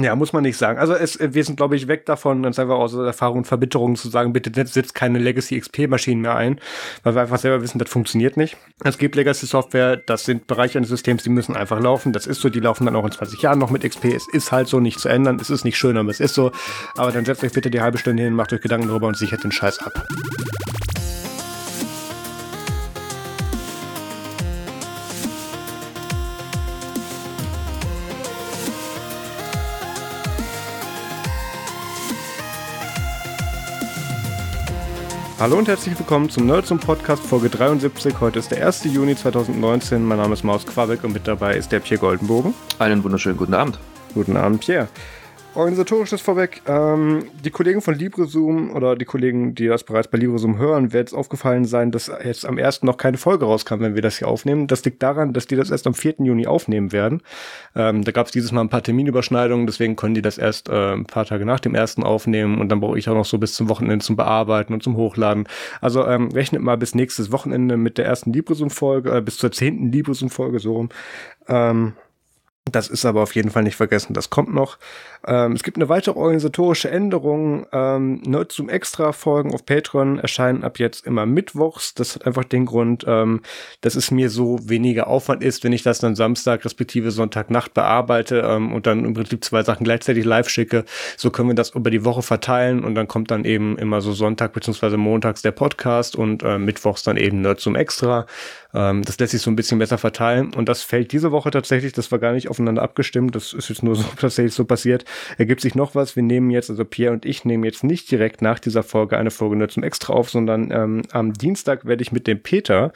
Ja, muss man nicht sagen. Also es, wir sind, glaube ich, weg davon, uns einfach aus Erfahrung und Verbitterung zu sagen, bitte setzt keine Legacy XP-Maschinen mehr ein, weil wir einfach selber wissen, das funktioniert nicht. Es gibt Legacy-Software, das sind Bereiche eines Systems, die müssen einfach laufen. Das ist so, die laufen dann auch in 20 Jahren noch mit XP. Es ist halt so nicht zu ändern. Es ist nicht schön, aber es ist so. Aber dann setzt euch bitte die halbe Stunde hin, macht euch Gedanken darüber und sichert den Scheiß ab. Hallo und herzlich willkommen zum Nerds und Podcast Folge 73. Heute ist der 1. Juni 2019. Mein Name ist Maus Quabeck und mit dabei ist der Pierre Goldenbogen. Einen wunderschönen guten Abend. Guten Abend, Pierre. Organisatorisches vorweg. Ähm, die Kollegen von LibreZoom oder die Kollegen, die das bereits bei LibreZoom hören, wird es aufgefallen sein, dass jetzt am 1. noch keine Folge rauskam, wenn wir das hier aufnehmen. Das liegt daran, dass die das erst am 4. Juni aufnehmen werden. Ähm, da gab es dieses Mal ein paar Terminüberschneidungen, deswegen können die das erst äh, ein paar Tage nach dem 1. aufnehmen und dann brauche ich auch noch so bis zum Wochenende zum Bearbeiten und zum Hochladen. Also ähm, rechnet mal bis nächstes Wochenende mit der ersten LibreZoom-Folge, äh, bis zur 10. LibreZoom-Folge so rum. Ähm, das ist aber auf jeden Fall nicht vergessen. Das kommt noch. Ähm, es gibt eine weitere organisatorische Änderung. Ähm, Nerds zum Extra-Folgen auf Patreon erscheinen ab jetzt immer mittwochs. Das hat einfach den Grund, ähm, dass es mir so weniger Aufwand ist, wenn ich das dann Samstag respektive Sonntagnacht bearbeite ähm, und dann im Prinzip zwei Sachen gleichzeitig live schicke. So können wir das über die Woche verteilen und dann kommt dann eben immer so Sonntag beziehungsweise montags der Podcast und äh, mittwochs dann eben Nerds zum Extra. Ähm, das lässt sich so ein bisschen besser verteilen und das fällt diese Woche tatsächlich, das war gar nicht aufeinander abgestimmt, das ist jetzt nur so tatsächlich so passiert, ergibt sich noch was. Wir nehmen jetzt, also Pierre und ich nehmen jetzt nicht direkt nach dieser Folge eine Folge nur zum Extra auf, sondern ähm, am Dienstag werde ich mit dem Peter,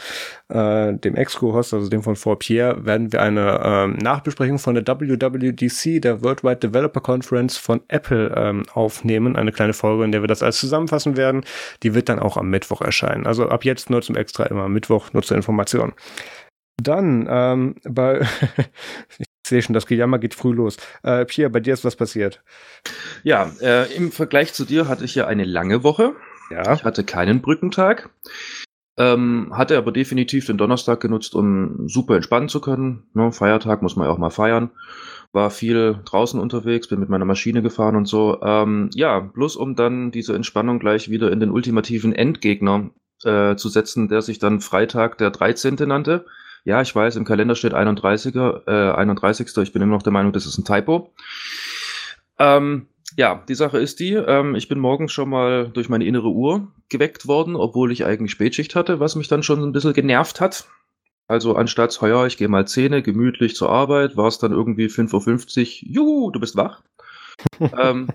äh, dem Ex-Co-Host, also dem von vor Pierre, werden wir eine ähm, Nachbesprechung von der WWDC, der Worldwide Developer Conference von Apple, ähm, aufnehmen. Eine kleine Folge, in der wir das alles zusammenfassen werden. Die wird dann auch am Mittwoch erscheinen. Also ab jetzt nur zum Extra immer Mittwoch, nur zur Information. Dann ähm, bei sehe schon, das Gejammer geht früh los. Äh, Pierre, bei dir ist was passiert. Ja, äh, im Vergleich zu dir hatte ich ja eine lange Woche. Ja. Ich hatte keinen Brückentag. Ähm, hatte aber definitiv den Donnerstag genutzt, um super entspannen zu können. Ne, Feiertag muss man ja auch mal feiern. War viel draußen unterwegs, bin mit meiner Maschine gefahren und so. Ähm, ja, bloß um dann diese Entspannung gleich wieder in den ultimativen Endgegner äh, zu setzen, der sich dann Freitag der 13. nannte. Ja, ich weiß, im Kalender steht 31er, äh, 31. Ich bin immer noch der Meinung, das ist ein Typo. Ähm, ja, die Sache ist die, ähm, ich bin morgens schon mal durch meine innere Uhr geweckt worden, obwohl ich eigentlich Spätschicht hatte, was mich dann schon ein bisschen genervt hat. Also anstatt, heuer, ich gehe mal Zähne, gemütlich zur Arbeit, war es dann irgendwie 5.50 Uhr, juhu, du bist wach. ähm,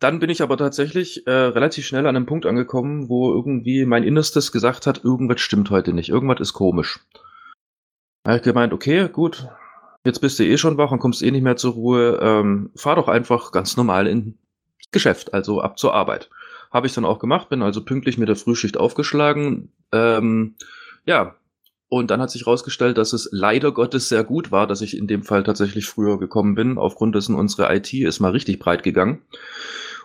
dann bin ich aber tatsächlich äh, relativ schnell an einem Punkt angekommen, wo irgendwie mein Innerstes gesagt hat, irgendwas stimmt heute nicht, irgendwas ist komisch. Habe ich gemeint, okay, gut, jetzt bist du eh schon wach und kommst eh nicht mehr zur Ruhe. Ähm, fahr doch einfach ganz normal ins Geschäft, also ab zur Arbeit. Habe ich dann auch gemacht, bin also pünktlich mit der Frühschicht aufgeschlagen. Ähm, ja, und dann hat sich herausgestellt, dass es leider Gottes sehr gut war, dass ich in dem Fall tatsächlich früher gekommen bin. Aufgrund dessen unsere IT ist mal richtig breit gegangen.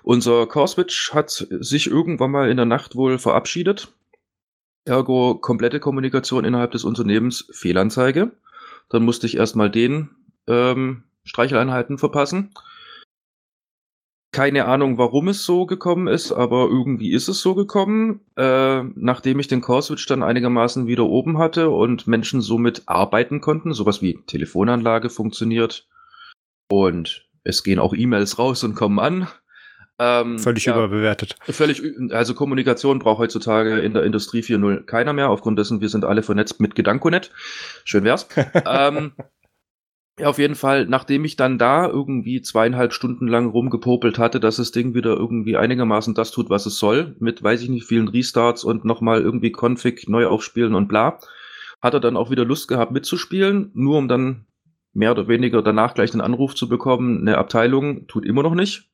Unser Core Switch hat sich irgendwann mal in der Nacht wohl verabschiedet Ergo komplette Kommunikation innerhalb des Unternehmens Fehlanzeige. Dann musste ich erstmal den ähm, Streicheleinheiten verpassen. Keine Ahnung, warum es so gekommen ist, aber irgendwie ist es so gekommen. Äh, nachdem ich den Core-Switch dann einigermaßen wieder oben hatte und Menschen somit arbeiten konnten, sowas wie Telefonanlage funktioniert und es gehen auch E-Mails raus und kommen an, ähm, völlig ja, überbewertet. Völlig, also Kommunikation braucht heutzutage in der Industrie 4.0 keiner mehr, aufgrund dessen wir sind alle vernetzt mit Gedankonet. Schön wär's. ähm, ja, auf jeden Fall, nachdem ich dann da irgendwie zweieinhalb Stunden lang rumgepopelt hatte, dass das Ding wieder irgendwie einigermaßen das tut, was es soll, mit weiß ich nicht vielen Restarts und nochmal irgendwie Config neu aufspielen und bla, hat er dann auch wieder Lust gehabt mitzuspielen, nur um dann mehr oder weniger danach gleich den Anruf zu bekommen, eine Abteilung tut immer noch nicht.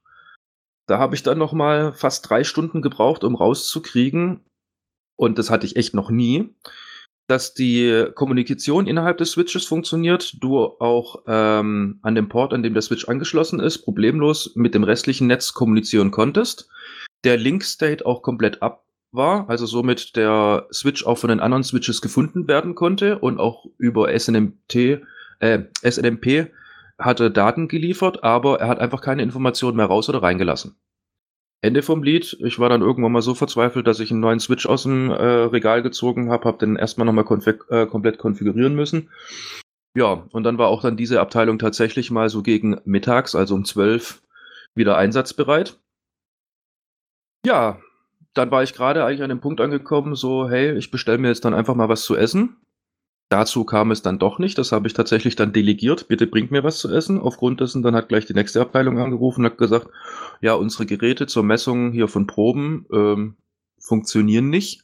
Da habe ich dann noch mal fast drei Stunden gebraucht, um rauszukriegen, und das hatte ich echt noch nie, dass die Kommunikation innerhalb des Switches funktioniert, du auch ähm, an dem Port, an dem der Switch angeschlossen ist, problemlos mit dem restlichen Netz kommunizieren konntest. Der Link-State auch komplett ab war, also somit der Switch auch von den anderen Switches gefunden werden konnte und auch über SNMT, äh, SNMP hatte Daten geliefert, aber er hat einfach keine Informationen mehr raus oder reingelassen. Ende vom Lied. Ich war dann irgendwann mal so verzweifelt, dass ich einen neuen Switch aus dem äh, Regal gezogen habe, habe den erstmal nochmal konfig äh, komplett konfigurieren müssen. Ja, und dann war auch dann diese Abteilung tatsächlich mal so gegen mittags, also um 12, wieder einsatzbereit. Ja, dann war ich gerade eigentlich an dem Punkt angekommen, so, hey, ich bestelle mir jetzt dann einfach mal was zu essen. Dazu kam es dann doch nicht. Das habe ich tatsächlich dann delegiert. Bitte bringt mir was zu essen. Aufgrund dessen dann hat gleich die nächste Abteilung angerufen und hat gesagt, ja, unsere Geräte zur Messung hier von Proben ähm, funktionieren nicht.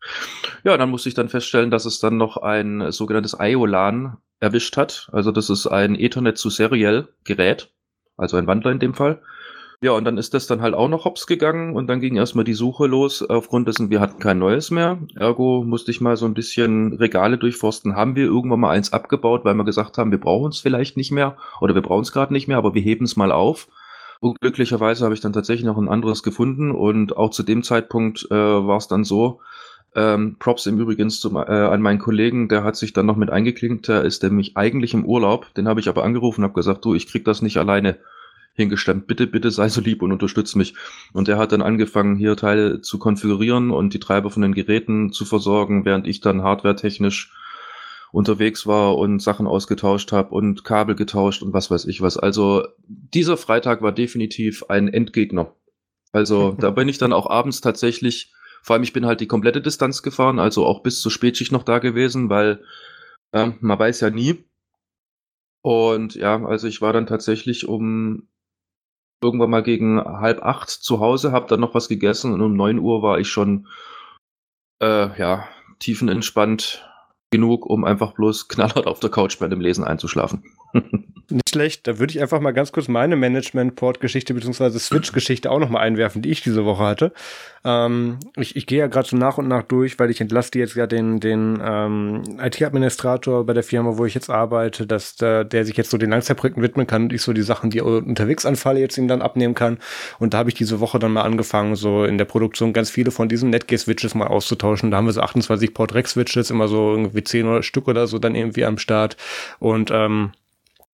ja, dann musste ich dann feststellen, dass es dann noch ein sogenanntes IOLAN erwischt hat. Also das ist ein Ethernet zu Serial Gerät, also ein Wandler in dem Fall. Ja, und dann ist das dann halt auch noch hops gegangen und dann ging erstmal die Suche los, aufgrund dessen wir hatten kein neues mehr. Ergo musste ich mal so ein bisschen Regale durchforsten. Haben wir irgendwann mal eins abgebaut, weil wir gesagt haben, wir brauchen es vielleicht nicht mehr oder wir brauchen es gerade nicht mehr, aber wir heben es mal auf. Und glücklicherweise habe ich dann tatsächlich noch ein anderes gefunden und auch zu dem Zeitpunkt äh, war es dann so, ähm, Props im Übrigen zum, äh, an meinen Kollegen, der hat sich dann noch mit eingeklinkt, der ist nämlich eigentlich im Urlaub, den habe ich aber angerufen und habe gesagt, du, ich krieg das nicht alleine hingestemmt. Bitte, bitte sei so lieb und unterstütz mich. Und er hat dann angefangen, hier Teile zu konfigurieren und die Treiber von den Geräten zu versorgen, während ich dann hardwaretechnisch unterwegs war und Sachen ausgetauscht habe und Kabel getauscht und was weiß ich was. Also dieser Freitag war definitiv ein Endgegner. Also da bin ich dann auch abends tatsächlich, vor allem ich bin halt die komplette Distanz gefahren, also auch bis zur Spätschicht noch da gewesen, weil äh, man weiß ja nie. Und ja, also ich war dann tatsächlich um irgendwann mal gegen halb acht zu Hause, habe dann noch was gegessen und um neun Uhr war ich schon äh, ja, tiefenentspannt genug, um einfach bloß knallhart auf der Couch bei dem Lesen einzuschlafen. Nicht schlecht. Da würde ich einfach mal ganz kurz meine Management-Port-Geschichte bzw. Switch-Geschichte auch nochmal einwerfen, die ich diese Woche hatte. Ähm, ich, ich gehe ja gerade so nach und nach durch, weil ich entlaste jetzt ja den, den ähm, IT-Administrator bei der Firma, wo ich jetzt arbeite, dass der, der sich jetzt so den Langzeitprojekten widmen kann und ich so die Sachen, die unterwegs anfalle, jetzt ihm dann abnehmen kann. Und da habe ich diese Woche dann mal angefangen, so in der Produktion ganz viele von diesen Netgear-Switches mal auszutauschen. Da haben wir so 28 Port-Rec-Switches, immer so irgendwie 10 Stück oder so dann irgendwie am Start. Und ähm,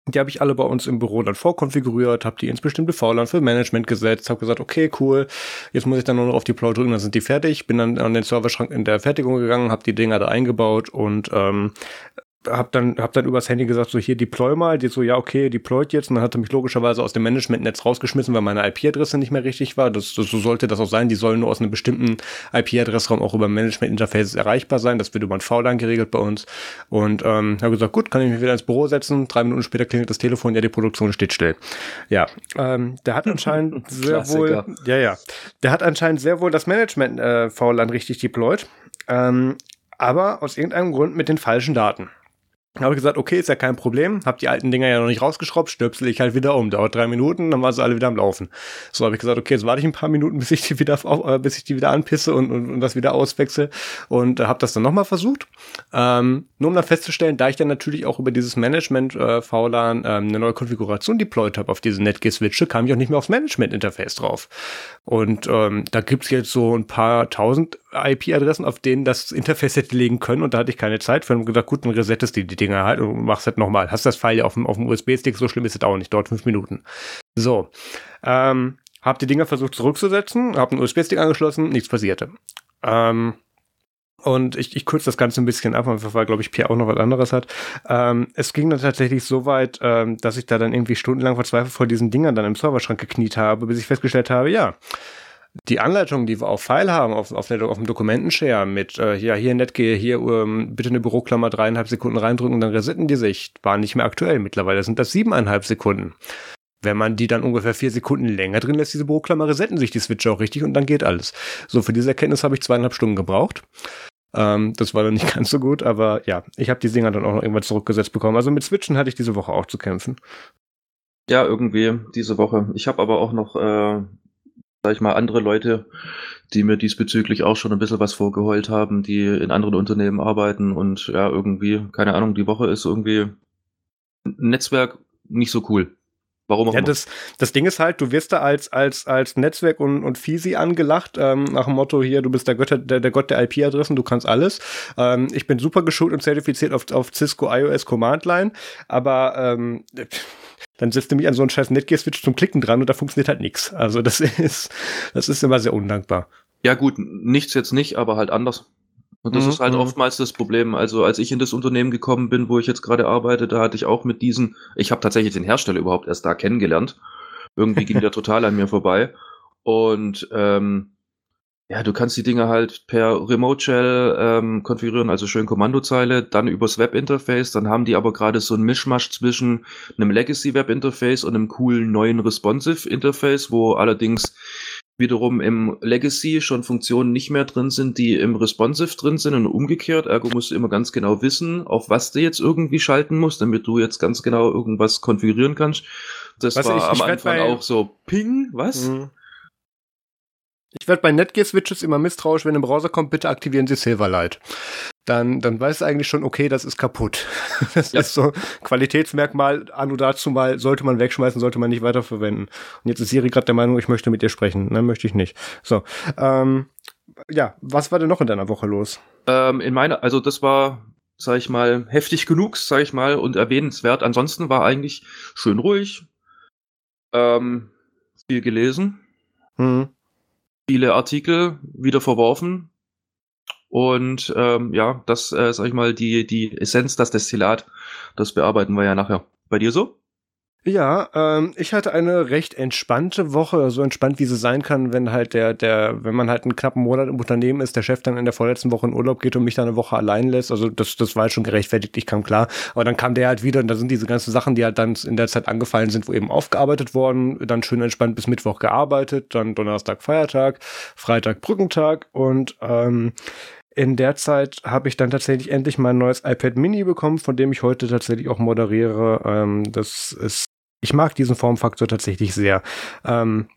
die habe ich alle bei uns im Büro dann vorkonfiguriert, habe die ins bestimmte VLAN für Management gesetzt, habe gesagt, okay, cool, jetzt muss ich dann nur noch auf Deploy drücken, dann sind die fertig. Bin dann an den Serverschrank in der Fertigung gegangen, habe die Dinger da eingebaut und ähm, hab dann, hab dann übers Handy gesagt, so hier deploy mal, die so, ja, okay, deployt jetzt. Und dann hat er mich logischerweise aus dem Managementnetz rausgeschmissen, weil meine IP-Adresse nicht mehr richtig war. Das, das, so sollte das auch sein. Die sollen nur aus einem bestimmten IP-Adressraum auch über Management-Interfaces erreichbar sein. Das wird über ein VLAN geregelt bei uns. Und ähm, habe gesagt, gut, kann ich mich wieder ins Büro setzen. Drei Minuten später klingelt das Telefon, ja, die Produktion steht still. Ja, ähm, der hat anscheinend sehr wohl, ja, ja, der hat anscheinend sehr wohl das Management-VLAN äh, richtig deployed. Ähm, aber aus irgendeinem Grund mit den falschen Daten. Habe ich gesagt, okay, ist ja kein Problem. Hab die alten Dinger ja noch nicht rausgeschraubt, stöpsel ich halt wieder um. Dauert drei Minuten, dann waren sie alle wieder am Laufen. So habe ich gesagt, okay, jetzt warte ich ein paar Minuten, bis ich die wieder, äh, bis ich die wieder anpisse und, und, und das wieder auswechsel. Und äh, habe das dann nochmal versucht. Ähm, nur um dann festzustellen, da ich dann natürlich auch über dieses Management äh, VLAN ähm, eine neue Konfiguration deployed habe auf diese Netgear-Switche, kam ich auch nicht mehr aufs Management-Interface drauf. Und ähm, da gibt's jetzt so ein paar tausend IP-Adressen, auf denen das Interface hätte legen können. Und da hatte ich keine Zeit für und gesagt, gut, dann resettest du die Dinger halt und machst halt nochmal. Hast das File auf dem, auf dem USB-Stick, so schlimm ist es auch nicht, dauert fünf Minuten. So. Ähm, hab die Dinger versucht zurückzusetzen, hab einen USB-Stick angeschlossen, nichts passierte. Ähm, und ich, ich kürze das Ganze ein bisschen ab, weil, glaube ich, Pierre auch noch was anderes hat. Ähm, es ging dann tatsächlich so weit, ähm, dass ich da dann irgendwie stundenlang verzweifelt vor diesen Dingern dann im Serverschrank gekniet habe, bis ich festgestellt habe, ja, die Anleitung, die wir auf File haben, auf, auf, auf dem Dokumentenshare mit, äh, ja, hier NetGear, hier ähm, bitte eine Büroklammer dreieinhalb Sekunden reindrücken und dann resetten die sich, waren nicht mehr aktuell. Mittlerweile sind das siebeneinhalb Sekunden. Wenn man die dann ungefähr vier Sekunden länger drin lässt, diese Büroklammer, resetten sich die Switcher auch richtig und dann geht alles. So, für diese Erkenntnis habe ich zweieinhalb Stunden gebraucht. Ähm, das war dann nicht ganz so gut, aber ja, ich habe die Dinger dann auch noch irgendwann zurückgesetzt bekommen. Also mit Switchen hatte ich diese Woche auch zu kämpfen. Ja, irgendwie diese Woche. Ich habe aber auch noch äh, sag ich mal, andere Leute, die mir diesbezüglich auch schon ein bisschen was vorgeheult haben, die in anderen Unternehmen arbeiten und ja, irgendwie, keine Ahnung, die Woche ist irgendwie Netzwerk nicht so cool. Warum auch ja, immer. Das, das Ding ist halt, du wirst da als, als, als Netzwerk und, und Fisi angelacht, ähm, nach dem Motto hier, du bist der, Götter, der, der Gott der IP-Adressen, du kannst alles. Ähm, ich bin super geschult und zertifiziert auf, auf Cisco iOS Command Line, aber ähm, Dann setzt du mich an so einen scheiß Netgear-Switch zum Klicken dran und da funktioniert halt nichts. Also das ist, das ist immer sehr undankbar. Ja gut, nichts jetzt nicht, aber halt anders. Und das mhm. ist halt mhm. oftmals das Problem. Also als ich in das Unternehmen gekommen bin, wo ich jetzt gerade arbeite, da hatte ich auch mit diesen, ich habe tatsächlich den Hersteller überhaupt erst da kennengelernt. Irgendwie ging der total an mir vorbei. Und ähm, ja, du kannst die Dinge halt per Remote Shell ähm, konfigurieren, also schön Kommandozeile, dann übers Webinterface. Dann haben die aber gerade so ein Mischmasch zwischen einem Legacy Webinterface und einem coolen neuen Responsive Interface, wo allerdings wiederum im Legacy schon Funktionen nicht mehr drin sind, die im Responsive drin sind und umgekehrt. Ergo musst du immer ganz genau wissen, auf was du jetzt irgendwie schalten musst, damit du jetzt ganz genau irgendwas konfigurieren kannst. Das was war ich, am Anfang auch so Ping, was? Mhm. Ich werde bei Netgear-Switches immer misstrauisch, wenn im Browser kommt, bitte aktivieren Sie Silverlight. Dann, dann weiß du eigentlich schon, okay, das ist kaputt. Das ja. ist so Qualitätsmerkmal, an und dazu mal, sollte man wegschmeißen, sollte man nicht weiterverwenden. Und jetzt ist Siri gerade der Meinung, ich möchte mit dir sprechen. Nein, möchte ich nicht. So, ähm, ja, was war denn noch in deiner Woche los? Ähm, in meiner, also das war, sag ich mal, heftig genug, sag ich mal, und erwähnenswert. Ansonsten war eigentlich schön ruhig, ähm, viel gelesen. Mhm viele Artikel wieder verworfen. Und ähm, ja, das, äh, sag ich mal, die, die Essenz, das Destillat, das bearbeiten wir ja nachher. Bei dir so? Ja, ähm, ich hatte eine recht entspannte Woche, so entspannt wie sie sein kann, wenn halt der, der, wenn man halt einen knappen Monat im Unternehmen ist, der Chef dann in der vorletzten Woche in Urlaub geht und mich dann eine Woche allein lässt. Also das, das war halt schon gerechtfertigt, ich kam klar. Aber dann kam der halt wieder und da sind diese ganzen Sachen, die halt dann in der Zeit angefallen sind, wo eben aufgearbeitet worden, dann schön entspannt bis Mittwoch gearbeitet, dann Donnerstag Feiertag, Freitag Brückentag und ähm, in der Zeit habe ich dann tatsächlich endlich mein neues iPad Mini bekommen, von dem ich heute tatsächlich auch moderiere. Ähm, das ist ich mag diesen Formfaktor tatsächlich sehr. Ähm,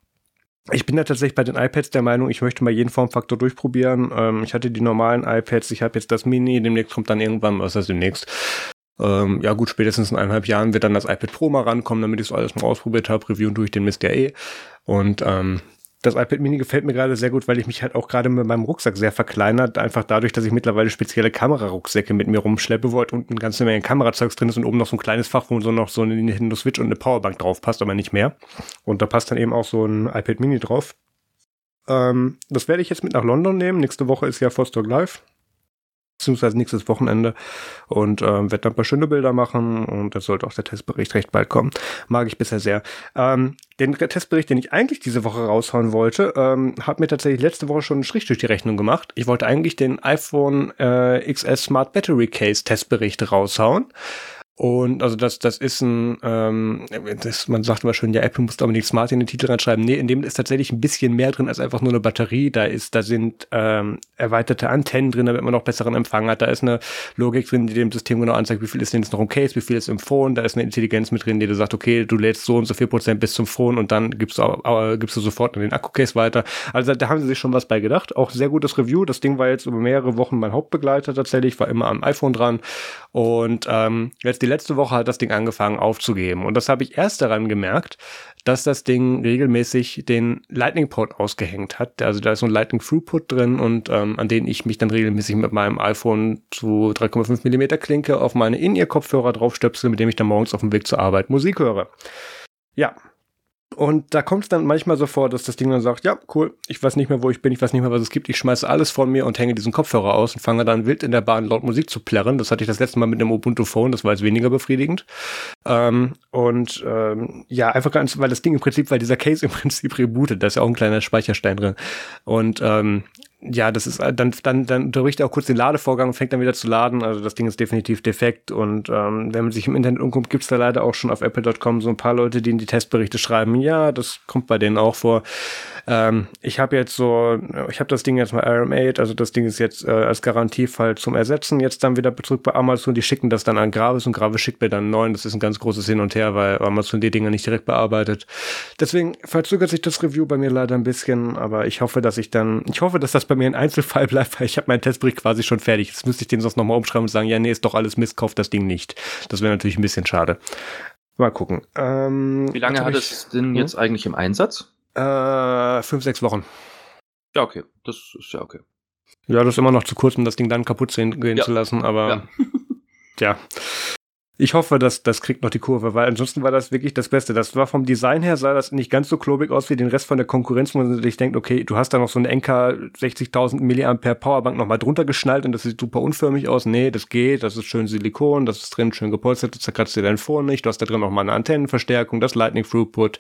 ich bin da tatsächlich bei den iPads der Meinung, ich möchte mal jeden Formfaktor durchprobieren. Ähm, ich hatte die normalen iPads, ich habe jetzt das Mini, demnächst kommt dann irgendwann, was heißt demnächst? Ähm, ja gut, spätestens in eineinhalb Jahren wird dann das iPad Pro mal rankommen, damit ich es alles mal ausprobiert habe. Reviewen durch den Mist ja eh. Und ähm, das iPad Mini gefällt mir gerade sehr gut, weil ich mich halt auch gerade mit meinem Rucksack sehr verkleinert. Einfach dadurch, dass ich mittlerweile spezielle Kamerarucksäcke mit mir rumschleppe, wo halt unten eine ganze Menge Kamerazeugs drin ist und oben noch so ein kleines Fach, wo so noch so eine Nintendo Switch und eine Powerbank drauf passt, aber nicht mehr. Und da passt dann eben auch so ein iPad Mini drauf. Ähm, das werde ich jetzt mit nach London nehmen. Nächste Woche ist ja Vostok Live beziehungsweise nächstes Wochenende und ähm, werde dann ein paar schöne Bilder machen und das sollte auch der Testbericht recht bald kommen. Mag ich bisher sehr. Ähm, den Testbericht, den ich eigentlich diese Woche raushauen wollte, ähm, hat mir tatsächlich letzte Woche schon einen Strich durch die Rechnung gemacht. Ich wollte eigentlich den iPhone äh, XS Smart Battery Case Testbericht raushauen. Und also das, das ist ein, ähm, das, man sagt immer schön, ja, Apple muss nicht Smart in den Titel reinschreiben. Nee, in dem ist tatsächlich ein bisschen mehr drin als einfach nur eine Batterie. Da ist, da sind ähm, erweiterte Antennen drin, damit man noch besseren Empfang hat. Da ist eine Logik drin, die dem System genau anzeigt, wie viel ist denn jetzt noch im Case, wie viel ist im Phone. Da ist eine Intelligenz mit drin, die dir sagt, okay, du lädst so und so viel Prozent bis zum Phone und dann gibst du, äh, gibst du sofort in den Akku-Case weiter. Also da haben sie sich schon was bei gedacht. Auch sehr gutes Review. Das Ding war jetzt über mehrere Wochen mein Hauptbegleiter tatsächlich, war immer am iPhone dran. Und ähm, jetzt die letzte Woche hat das Ding angefangen aufzugeben. Und das habe ich erst daran gemerkt, dass das Ding regelmäßig den Lightning-Port ausgehängt hat. Also da ist so ein Lightning Throughput drin und ähm, an den ich mich dann regelmäßig mit meinem iPhone zu 3,5 Millimeter Klinke auf meine In-Ear-Kopfhörer draufstöpsel, mit dem ich dann morgens auf dem Weg zur Arbeit Musik höre. Ja, und da kommt es dann manchmal so vor, dass das Ding dann sagt, ja, cool, ich weiß nicht mehr, wo ich bin, ich weiß nicht mehr, was es gibt, ich schmeiße alles von mir und hänge diesen Kopfhörer aus und fange dann wild in der Bahn laut Musik zu plärren. Das hatte ich das letzte Mal mit einem Ubuntu Phone, das war jetzt weniger befriedigend. Ähm, und ähm, ja, einfach ganz, weil das Ding im Prinzip, weil dieser Case im Prinzip rebootet, da ist ja auch ein kleiner Speicherstein drin. Und ähm, ja, das ist dann dann dann unterbricht er auch kurz den Ladevorgang und fängt dann wieder zu laden. Also das Ding ist definitiv defekt und ähm, wenn man sich im Internet umguckt, gibt's da leider auch schon auf Apple.com so ein paar Leute, die in die Testberichte schreiben. Ja, das kommt bei denen auch vor. Ähm, ich habe jetzt so, ich habe das Ding jetzt mal RM8, also das Ding ist jetzt äh, als Garantiefall zum Ersetzen. Jetzt dann wieder zurück bei Amazon. Die schicken das dann an Gravis und Gravis schickt mir dann einen neuen. Das ist ein ganz großes Hin und Her, weil Amazon die Dinger nicht direkt bearbeitet. Deswegen verzögert sich das Review bei mir leider ein bisschen, aber ich hoffe, dass ich dann, ich hoffe, dass das bei mir ein Einzelfall bleibt, weil ich habe meinen Testbericht quasi schon fertig. Jetzt müsste ich den sonst nochmal umschreiben und sagen, ja, nee, ist doch alles Mist, kauft das Ding nicht. Das wäre natürlich ein bisschen schade. Mal gucken. Ähm, Wie lange hat es denn hm? jetzt eigentlich im Einsatz? Äh, fünf, sechs Wochen. Ja, okay. Das ist ja okay. Ja, das ist immer noch zu kurz, um das Ding dann kaputt gehen ja. zu lassen, aber ja. ja. Ich hoffe, dass das kriegt noch die Kurve, weil ansonsten war das wirklich das Beste. Das war vom Design her, sah das nicht ganz so klobig aus wie den Rest von der Konkurrenz, wo man sich denkt, okay, du hast da noch so eine NK 60.000 Milliampere Powerbank nochmal drunter geschnallt und das sieht super unförmig aus. Nee, das geht, das ist schön Silikon, das ist drin schön gepolstert, du zerkratzt dir dein Phone nicht, du hast da drin nochmal eine Antennenverstärkung, das Lightning Throughput,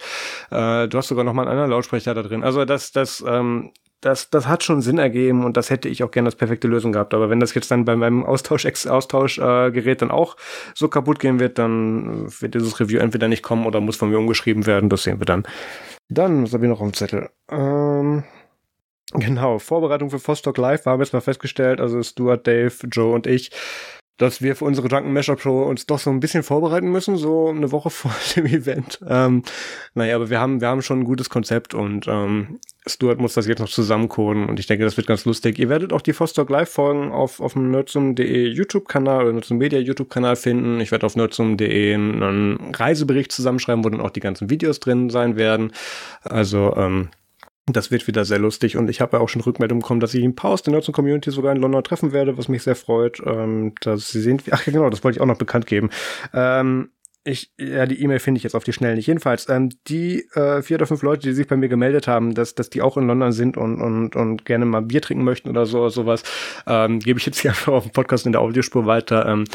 äh, du hast sogar nochmal einen anderen Lautsprecher da drin. Also das, das, ähm, das, das hat schon Sinn ergeben und das hätte ich auch gerne als perfekte Lösung gehabt. Aber wenn das jetzt dann bei meinem Austausch, Austauschgerät äh, dann auch so kaputt gehen wird, dann wird dieses Review entweder nicht kommen oder muss von mir umgeschrieben werden. Das sehen wir dann. Dann, was habe ich noch auf dem Zettel? Ähm, genau, Vorbereitung für Vostok Live haben wir jetzt mal festgestellt. Also Stuart, Dave, Joe und ich dass wir für unsere Drunken Mashup Show uns doch so ein bisschen vorbereiten müssen, so eine Woche vor dem Event. Ähm, naja, aber wir haben, wir haben schon ein gutes Konzept und ähm, Stuart muss das jetzt noch zusammencoden und ich denke, das wird ganz lustig. Ihr werdet auch die Vostok Live-Folgen auf, auf dem nerdsum.de YouTube-Kanal oder Nerdsum Media YouTube-Kanal finden. Ich werde auf nerdsum.de einen Reisebericht zusammenschreiben, wo dann auch die ganzen Videos drin sein werden. Also, ähm, das wird wieder sehr lustig und ich habe ja auch schon Rückmeldungen bekommen, dass ich in Pause der Nerds Community sogar in London treffen werde, was mich sehr freut. Ähm, dass sie sehen, ach genau, das wollte ich auch noch bekannt geben. Ähm, ich, ja, die E-Mail finde ich jetzt auf die Schnelle nicht. Jedenfalls, ähm, die äh, vier oder fünf Leute, die sich bei mir gemeldet haben, dass, dass die auch in London sind und, und, und gerne mal Bier trinken möchten oder so, oder sowas, ähm, gebe ich jetzt hier einfach auf dem Podcast in der Audiospur weiter. Ähm,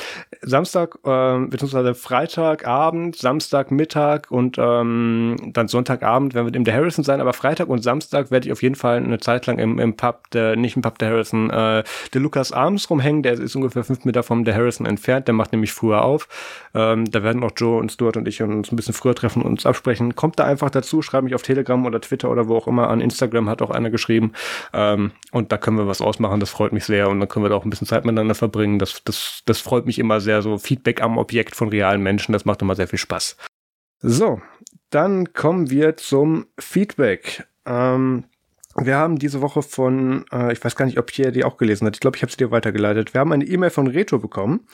Samstag, ähm, beziehungsweise Freitagabend, Samstagmittag und ähm, dann Sonntagabend werden wir im der Harrison sein, aber Freitag und Samstag werde ich auf jeden Fall eine Zeit lang im, im Pub, der, nicht im Pub der Harrison, äh, der Lukas Arms rumhängen, der ist ungefähr fünf Meter vom der Harrison entfernt, der macht nämlich früher auf. Ähm, da werden auch Joe und Stuart und ich uns ein bisschen früher treffen und uns absprechen. Kommt da einfach dazu, schreibt mich auf Telegram oder Twitter oder wo auch immer an. Instagram hat auch einer geschrieben. Ähm, und da können wir was ausmachen. Das freut mich sehr. Und dann können wir da auch ein bisschen Zeit miteinander verbringen. Das, das, das freut mich immer sehr. So Feedback am Objekt von realen Menschen. Das macht immer sehr viel Spaß. So, dann kommen wir zum Feedback. Ähm, wir haben diese Woche von, äh, ich weiß gar nicht, ob Pierre die auch gelesen hat. Ich glaube, ich habe sie dir weitergeleitet. Wir haben eine E-Mail von Reto bekommen.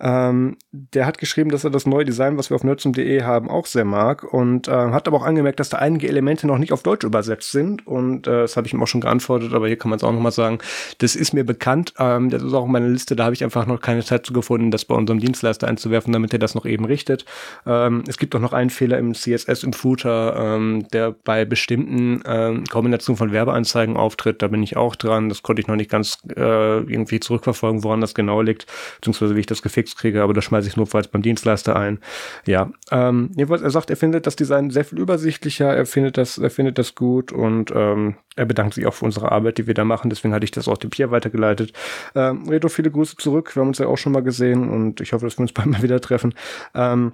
Ähm, der hat geschrieben, dass er das neue Design, was wir auf nerdsum.de haben, auch sehr mag und äh, hat aber auch angemerkt, dass da einige Elemente noch nicht auf Deutsch übersetzt sind und äh, das habe ich ihm auch schon geantwortet, aber hier kann man es auch nochmal sagen. Das ist mir bekannt, ähm, das ist auch in meiner Liste, da habe ich einfach noch keine Zeit zu gefunden, das bei unserem Dienstleister einzuwerfen, damit er das noch eben richtet. Ähm, es gibt auch noch einen Fehler im CSS im Footer, ähm, der bei bestimmten ähm, Kombinationen von Werbeanzeigen auftritt, da bin ich auch dran, das konnte ich noch nicht ganz äh, irgendwie zurückverfolgen, woran das genau liegt, beziehungsweise wie ich das gefixt Klicks kriege, aber das schmeiße ich notfalls beim Dienstleister ein. Ja, ähm, jedenfalls, er sagt, er findet das Design sehr viel übersichtlicher, er findet das, er findet das gut und ähm, er bedankt sich auch für unsere Arbeit, die wir da machen. Deswegen hatte ich das auch dem Pierre weitergeleitet. Ähm, Redo, viele Grüße zurück. Wir haben uns ja auch schon mal gesehen und ich hoffe, dass wir uns bald mal wieder treffen. Ähm,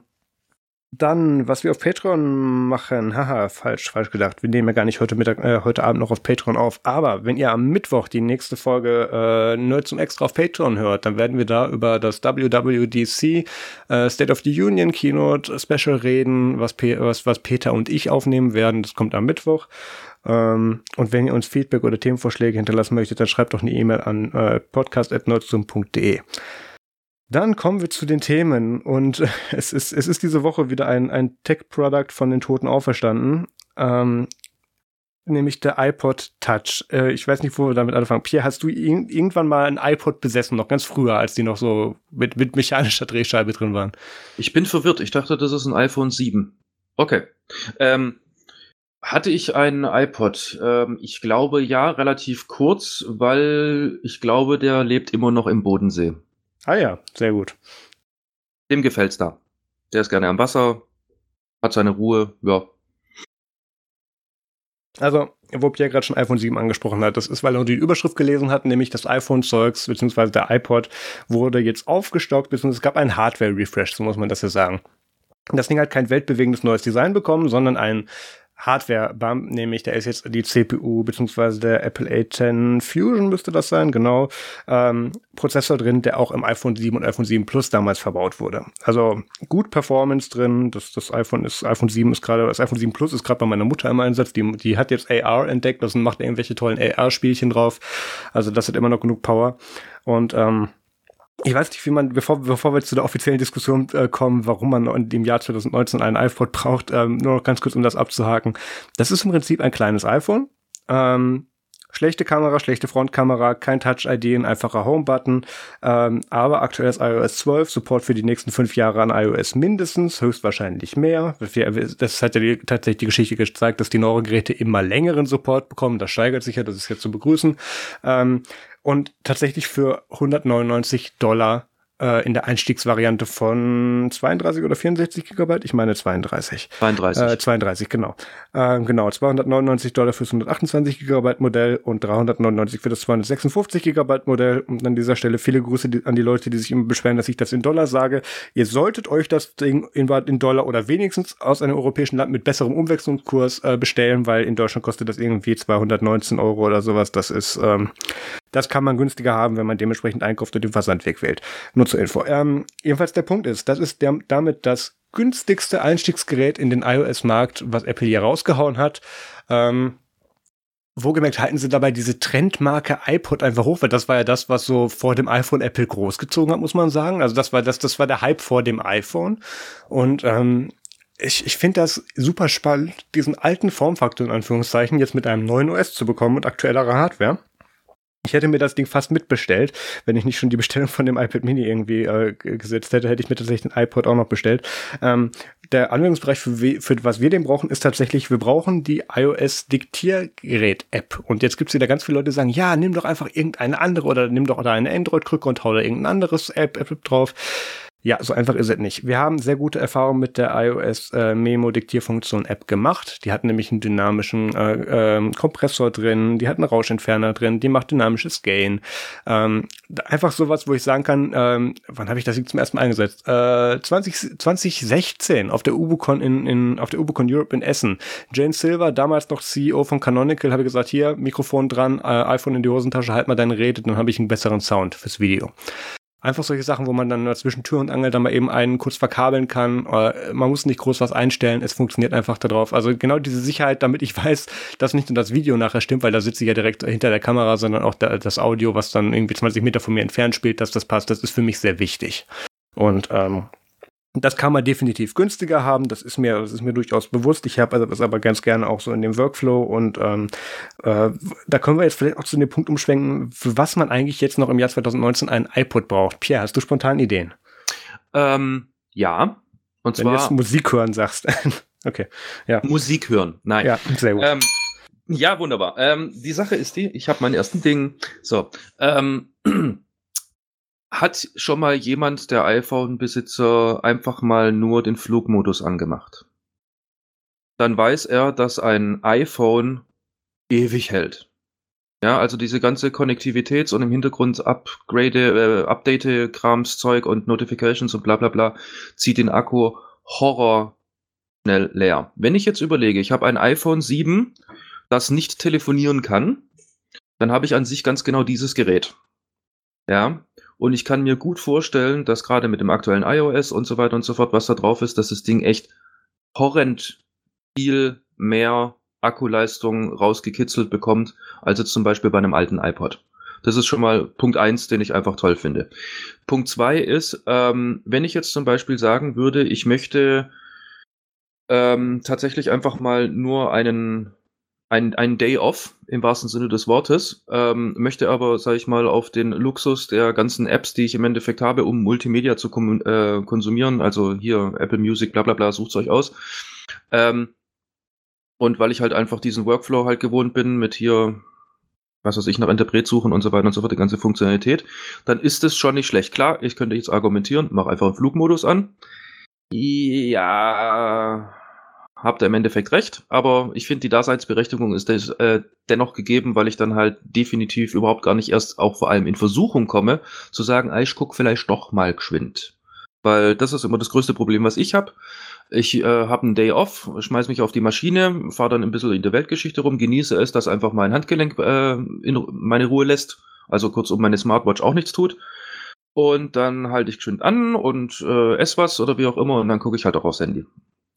dann, was wir auf Patreon machen, haha, falsch, falsch gedacht. Wir nehmen ja gar nicht heute Mittag, äh, heute Abend noch auf Patreon auf. Aber wenn ihr am Mittwoch die nächste Folge äh, Nerd zum Extra auf Patreon hört, dann werden wir da über das WWDC äh, State of the Union Keynote Special reden, was, Pe was, was Peter und ich aufnehmen werden. Das kommt am Mittwoch. Ähm, und wenn ihr uns Feedback oder Themenvorschläge hinterlassen möchtet, dann schreibt doch eine E-Mail an äh, podcast.nerdsum.de. Dann kommen wir zu den Themen und es ist, es ist diese Woche wieder ein, ein Tech-Product von den Toten auferstanden, ähm, nämlich der iPod Touch. Äh, ich weiß nicht, wo wir damit anfangen. Pierre, hast du in, irgendwann mal ein iPod besessen, noch ganz früher, als die noch so mit, mit mechanischer Drehscheibe drin waren? Ich bin verwirrt. Ich dachte, das ist ein iPhone 7. Okay. Ähm, hatte ich einen iPod? Ähm, ich glaube ja, relativ kurz, weil ich glaube, der lebt immer noch im Bodensee. Ah ja, sehr gut. Dem gefällt's da. Der ist gerne am Wasser, hat seine Ruhe, ja. Also, wo Pierre gerade schon iPhone 7 angesprochen hat, das ist, weil er die Überschrift gelesen hat, nämlich das iPhone-Zeugs, beziehungsweise der iPod, wurde jetzt aufgestockt, beziehungsweise es gab einen Hardware-Refresh, so muss man das ja sagen. Das Ding hat kein weltbewegendes neues Design bekommen, sondern ein Hardware-Bump, nämlich da ist jetzt die CPU beziehungsweise der Apple A10 Fusion müsste das sein, genau, ähm, Prozessor drin, der auch im iPhone 7 und iPhone 7 Plus damals verbaut wurde. Also gut Performance drin, das, das iPhone ist, iPhone 7 ist gerade, das iPhone 7 Plus ist gerade bei meiner Mutter im Einsatz, die, die hat jetzt AR entdeckt, das macht irgendwelche tollen AR-Spielchen drauf, also das hat immer noch genug Power und ähm, ich weiß nicht, wie man, bevor, bevor wir zu der offiziellen Diskussion äh, kommen, warum man in dem Jahr 2019 einen iPod braucht, ähm, nur noch ganz kurz, um das abzuhaken. Das ist im Prinzip ein kleines iPhone. Ähm, Schlechte Kamera, schlechte Frontkamera, kein Touch-ID, ein einfacher Home-Button. Ähm, aber aktuelles iOS 12, Support für die nächsten fünf Jahre an iOS mindestens, höchstwahrscheinlich mehr. Das hat ja die, tatsächlich die Geschichte gezeigt, dass die neueren Geräte immer längeren Support bekommen. Das steigert sich ja, das ist jetzt zu begrüßen. Ähm, und tatsächlich für 199 Dollar äh, in der Einstiegsvariante von 32 oder 64 Gigabyte. Ich meine 32. 32. Äh, 32, genau. Äh, genau, 299 Dollar fürs 128 Gigabyte Modell und 399 für das 256 Gigabyte Modell. Und an dieser Stelle viele Grüße an die Leute, die sich immer beschweren, dass ich das in Dollar sage. Ihr solltet euch das Ding in, Dollar oder wenigstens aus einem europäischen Land mit besserem Umwechslungskurs äh, bestellen, weil in Deutschland kostet das irgendwie 219 Euro oder sowas. Das ist, ähm, das kann man günstiger haben, wenn man dementsprechend einkauft und den Versandweg wählt. Nur zur Info. Ähm, jedenfalls der Punkt ist, das ist der, damit das günstigste Einstiegsgerät in den iOS-Markt, was Apple hier rausgehauen hat. Ähm, Wohlgemerkt halten sie dabei diese Trendmarke iPod einfach hoch, weil das war ja das, was so vor dem iPhone Apple großgezogen hat, muss man sagen. Also das war das, das war der Hype vor dem iPhone. Und ähm, ich, ich finde das super spannend, diesen alten Formfaktor in Anführungszeichen jetzt mit einem neuen OS zu bekommen und aktuellerer Hardware. Ich hätte mir das Ding fast mitbestellt, wenn ich nicht schon die Bestellung von dem iPad Mini irgendwie äh, gesetzt hätte, hätte ich mir tatsächlich den iPod auch noch bestellt. Ähm, der Anwendungsbereich für, für was wir den brauchen, ist tatsächlich, wir brauchen die iOS Diktiergerät-App. Und jetzt gibt es wieder ganz viele Leute, die sagen, ja, nimm doch einfach irgendeine andere oder nimm doch da eine Android-Krücke und hau da irgendein anderes App, App drauf. Ja, so einfach ist es nicht. Wir haben sehr gute Erfahrungen mit der iOS äh, Memo Diktierfunktion App gemacht. Die hat nämlich einen dynamischen äh, äh, Kompressor drin, die hat einen Rauschentferner drin, die macht dynamisches Gain. Ähm, einfach sowas, wo ich sagen kann, ähm, wann habe ich das zum ersten Mal eingesetzt? Äh, 20, 2016 auf der UbuCon in, in auf der UbuCon Europe in Essen. Jane Silver, damals noch CEO von Canonical, habe gesagt, hier Mikrofon dran, äh, iPhone in die Hosentasche, halt mal deine Rede, dann habe ich einen besseren Sound fürs Video. Einfach solche Sachen, wo man dann zwischen Tür und Angel dann mal eben einen kurz verkabeln kann. Man muss nicht groß was einstellen, es funktioniert einfach darauf. Also genau diese Sicherheit, damit ich weiß, dass nicht nur das Video nachher stimmt, weil da sitze ich ja direkt hinter der Kamera, sondern auch das Audio, was dann irgendwie 20 Meter von mir entfernt spielt, dass das passt, das ist für mich sehr wichtig. Und ähm, das kann man definitiv günstiger haben, das ist mir, das ist mir durchaus bewusst. Ich habe also das aber ganz gerne auch so in dem Workflow und ähm, äh, da können wir jetzt vielleicht auch zu dem Punkt umschwenken, für was man eigentlich jetzt noch im Jahr 2019 einen iPod braucht. Pierre, hast du spontan Ideen? Ähm, ja. Und Wenn zwar. Wenn du jetzt Musik hören sagst. okay. Ja. Musik hören. Nein. Ja, sehr gut. Ähm, ja, wunderbar. Ähm, die Sache ist die, ich habe meinen ersten Ding. So. Ähm, hat schon mal jemand der iPhone-Besitzer einfach mal nur den Flugmodus angemacht? Dann weiß er, dass ein iPhone ewig hält. Ja, also diese ganze Konnektivitäts- und im Hintergrund Upgrade, äh, Update-Krams-Zeug und Notifications und bla bla bla zieht den Akku Horror schnell leer. Wenn ich jetzt überlege, ich habe ein iPhone 7, das nicht telefonieren kann, dann habe ich an sich ganz genau dieses Gerät. Ja, und ich kann mir gut vorstellen, dass gerade mit dem aktuellen iOS und so weiter und so fort, was da drauf ist, dass das Ding echt horrend viel mehr Akkuleistung rausgekitzelt bekommt, als jetzt zum Beispiel bei einem alten iPod. Das ist schon mal Punkt eins, den ich einfach toll finde. Punkt zwei ist, ähm, wenn ich jetzt zum Beispiel sagen würde, ich möchte ähm, tatsächlich einfach mal nur einen ein, ein Day off im wahrsten Sinne des Wortes, ähm, möchte aber, sage ich mal, auf den Luxus der ganzen Apps, die ich im Endeffekt habe, um Multimedia zu äh, konsumieren, also hier Apple Music, bla bla bla, sucht euch aus. Ähm, und weil ich halt einfach diesen Workflow halt gewohnt bin mit hier, was weiß ich, nach Interpret suchen und so weiter und so fort, die ganze Funktionalität, dann ist es schon nicht schlecht. Klar, ich könnte jetzt argumentieren, mach einfach einen Flugmodus an. Ja, habt ihr im Endeffekt recht, aber ich finde, die Daseinsberechtigung ist des, äh, dennoch gegeben, weil ich dann halt definitiv überhaupt gar nicht erst auch vor allem in Versuchung komme, zu sagen, ah, ich guck vielleicht doch mal geschwind. Weil das ist immer das größte Problem, was ich habe. Ich äh, habe einen Day off, schmeiß mich auf die Maschine, fahre dann ein bisschen in der Weltgeschichte rum, genieße es, dass einfach mein Handgelenk äh, in meine Ruhe lässt. Also kurzum meine Smartwatch auch nichts tut. Und dann halte ich geschwind an und äh, esse was oder wie auch immer und dann gucke ich halt auch aufs Handy.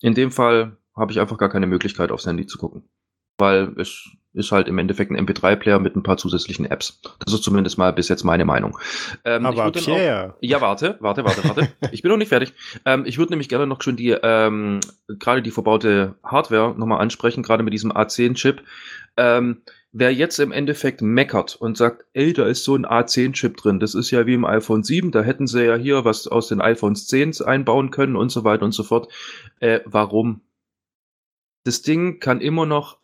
In dem Fall habe ich einfach gar keine Möglichkeit, aufs Handy zu gucken. Weil es ist halt im Endeffekt ein MP3-Player mit ein paar zusätzlichen Apps. Das ist zumindest mal bis jetzt meine Meinung. Ähm, Aber Pierre. Auch, ja, warte, warte, warte, warte. ich bin noch nicht fertig. Ähm, ich würde nämlich gerne noch schon die, ähm, gerade die verbaute Hardware nochmal ansprechen, gerade mit diesem A10-Chip. Ähm, wer jetzt im Endeffekt meckert und sagt, ey, da ist so ein A10-Chip drin, das ist ja wie im iPhone 7, da hätten sie ja hier was aus den iPhones 10 einbauen können und so weiter und so fort. Äh, warum? Das Ding kann immer noch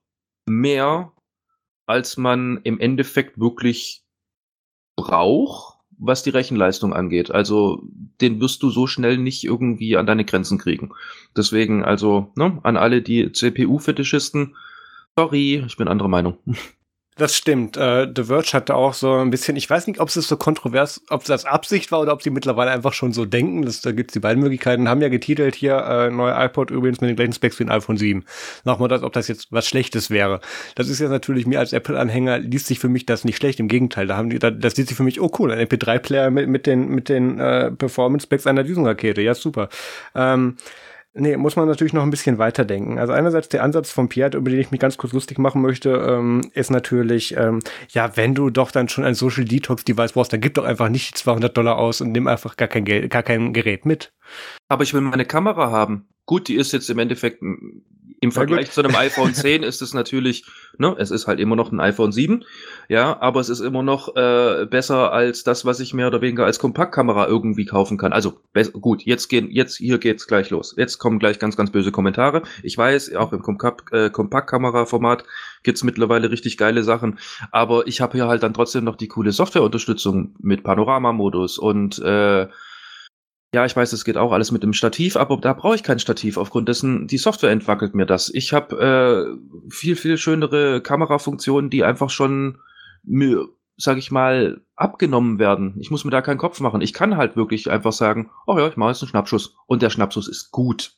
mehr, als man im Endeffekt wirklich braucht, was die Rechenleistung angeht. Also den wirst du so schnell nicht irgendwie an deine Grenzen kriegen. Deswegen also ne, an alle die CPU-Fetischisten, sorry, ich bin anderer Meinung. Das stimmt. Äh, The Verge hatte auch so ein bisschen, ich weiß nicht, ob es so kontrovers, ob das Absicht war oder ob sie mittlerweile einfach schon so denken. Das, da gibt es die beiden Möglichkeiten. Haben ja getitelt hier, äh, neuer iPod übrigens mit den gleichen Specs wie ein iPhone 7. Nochmal das, ob das jetzt was Schlechtes wäre. Das ist ja natürlich mir als Apple-Anhänger, liest sich für mich das nicht schlecht. Im Gegenteil, da haben die, da, das sieht sich für mich, oh cool, ein MP3-Player mit, mit den, mit den äh, Performance-Specs einer Düsenrakete. Ja, super. Ähm, Nee, muss man natürlich noch ein bisschen weiterdenken. Also einerseits der Ansatz von Pierre, über den ich mich ganz kurz lustig machen möchte, ähm, ist natürlich, ähm, ja, wenn du doch dann schon ein Social Detox Device brauchst, dann gib doch einfach nicht 200 Dollar aus und nimm einfach gar kein Geld, gar kein Gerät mit. Aber ich will meine Kamera haben. Gut, die ist jetzt im Endeffekt im Vergleich zu einem iPhone 10 ist es natürlich, ne, es ist halt immer noch ein iPhone 7, ja, aber es ist immer noch äh, besser als das, was ich mehr oder weniger als Kompaktkamera irgendwie kaufen kann. Also gut, jetzt gehen, jetzt hier geht's gleich los. Jetzt kommen gleich ganz, ganz böse Kommentare. Ich weiß, auch im Kompakt, äh, Kompaktkamera-Format gibt's mittlerweile richtig geile Sachen, aber ich habe hier halt dann trotzdem noch die coole Softwareunterstützung mit Panoramamodus und äh, ja, ich weiß, es geht auch alles mit dem Stativ, aber da brauche ich kein Stativ. Aufgrund dessen, die Software entwackelt mir das. Ich habe äh, viel, viel schönere Kamerafunktionen, die einfach schon mir, sag ich mal, abgenommen werden. Ich muss mir da keinen Kopf machen. Ich kann halt wirklich einfach sagen, oh ja, ich mache jetzt einen Schnappschuss. Und der Schnappschuss ist gut.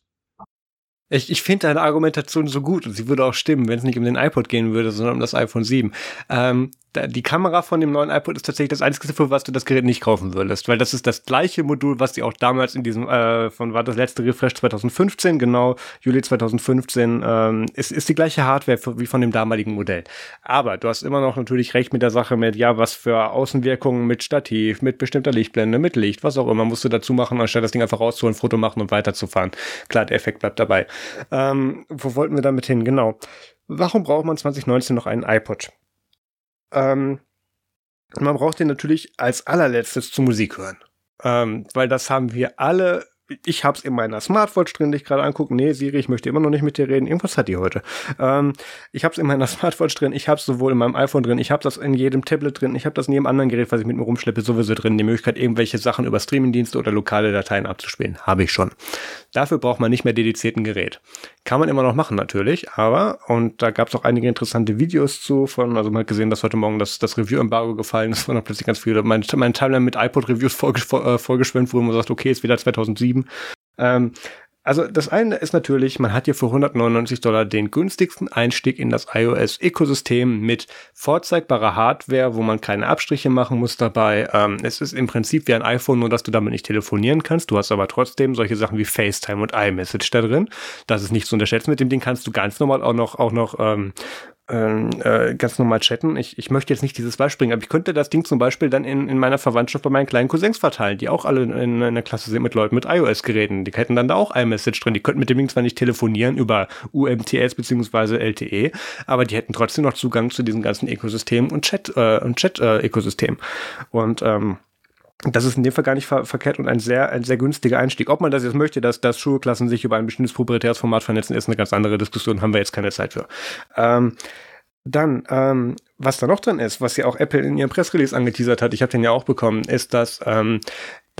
Ich, ich finde deine Argumentation so gut und sie würde auch stimmen, wenn es nicht um den iPod gehen würde, sondern um das iPhone 7. Ähm, die Kamera von dem neuen iPod ist tatsächlich das einzige, für was du das Gerät nicht kaufen würdest, weil das ist das gleiche Modul, was die auch damals in diesem, äh, von war das letzte Refresh 2015, genau, Juli 2015, ähm, ist, ist die gleiche Hardware wie von dem damaligen Modell. Aber du hast immer noch natürlich recht mit der Sache mit, ja, was für Außenwirkungen mit Stativ, mit bestimmter Lichtblende, mit Licht, was auch immer, musst du dazu machen, anstatt das Ding einfach rauszuholen, Foto machen und weiterzufahren. Klar, der Effekt bleibt dabei. Ähm, wo wollten wir damit hin? Genau. Warum braucht man 2019 noch einen iPod? Ähm, man braucht den natürlich als allerletztes zu Musik hören. Ähm, weil das haben wir alle ich habe es in meiner Smartwatch drin, die ich gerade angucke. Nee, Siri, ich möchte immer noch nicht mit dir reden. Irgendwas hat die heute. Ähm, ich habe es in meiner Smartwatch drin, ich habe es sowohl in meinem iPhone drin, ich habe das in jedem Tablet drin, ich habe das in jedem anderen Gerät, was ich mit mir rumschleppe, sowieso drin. Die Möglichkeit, irgendwelche Sachen über Streamingdienste oder lokale Dateien abzuspielen. Habe ich schon. Dafür braucht man nicht mehr dedizierten Gerät. Kann man immer noch machen, natürlich, aber, und da gab es auch einige interessante Videos zu von, also man hat gesehen, dass heute Morgen das, das Review-Embargo gefallen ist, dann plötzlich ganz viele, mein, mein Timeline mit iPod-Reviews vorgeschwemmt, äh, wo man sagt, okay, ist wieder 2007. Ähm, also das eine ist natürlich, man hat hier für 199 Dollar den günstigsten Einstieg in das iOS-Ökosystem mit vorzeigbarer Hardware, wo man keine Abstriche machen muss dabei. Ähm, es ist im Prinzip wie ein iPhone, nur dass du damit nicht telefonieren kannst. Du hast aber trotzdem solche Sachen wie FaceTime und iMessage da drin. Das ist nicht zu unterschätzen. Mit dem Ding kannst du ganz normal auch noch, auch noch ähm, äh, ganz normal chatten. Ich, ich möchte jetzt nicht dieses Beispiel bringen, aber ich könnte das Ding zum Beispiel dann in, in meiner Verwandtschaft bei meinen kleinen Cousins verteilen, die auch alle in, in einer Klasse sind mit Leuten mit iOS-Geräten. Die hätten dann da auch iMessage drin. Die könnten mit dem Ding zwar nicht telefonieren über UMTS beziehungsweise LTE, aber die hätten trotzdem noch Zugang zu diesem ganzen Ökosystem und Chat äh, und Chat-Ökosystem. Äh, und ähm, das ist in dem Fall gar nicht ver verkehrt und ein sehr, ein sehr günstiger Einstieg. Ob man das jetzt möchte, dass, dass Schulklassen sich über ein bestimmtes proprietäres Format vernetzen, ist eine ganz andere Diskussion, haben wir jetzt keine Zeit für. Ähm, dann, ähm, was da noch drin ist, was ja auch Apple in ihrem Pressrelease angeteasert hat, ich habe den ja auch bekommen, ist, dass ähm,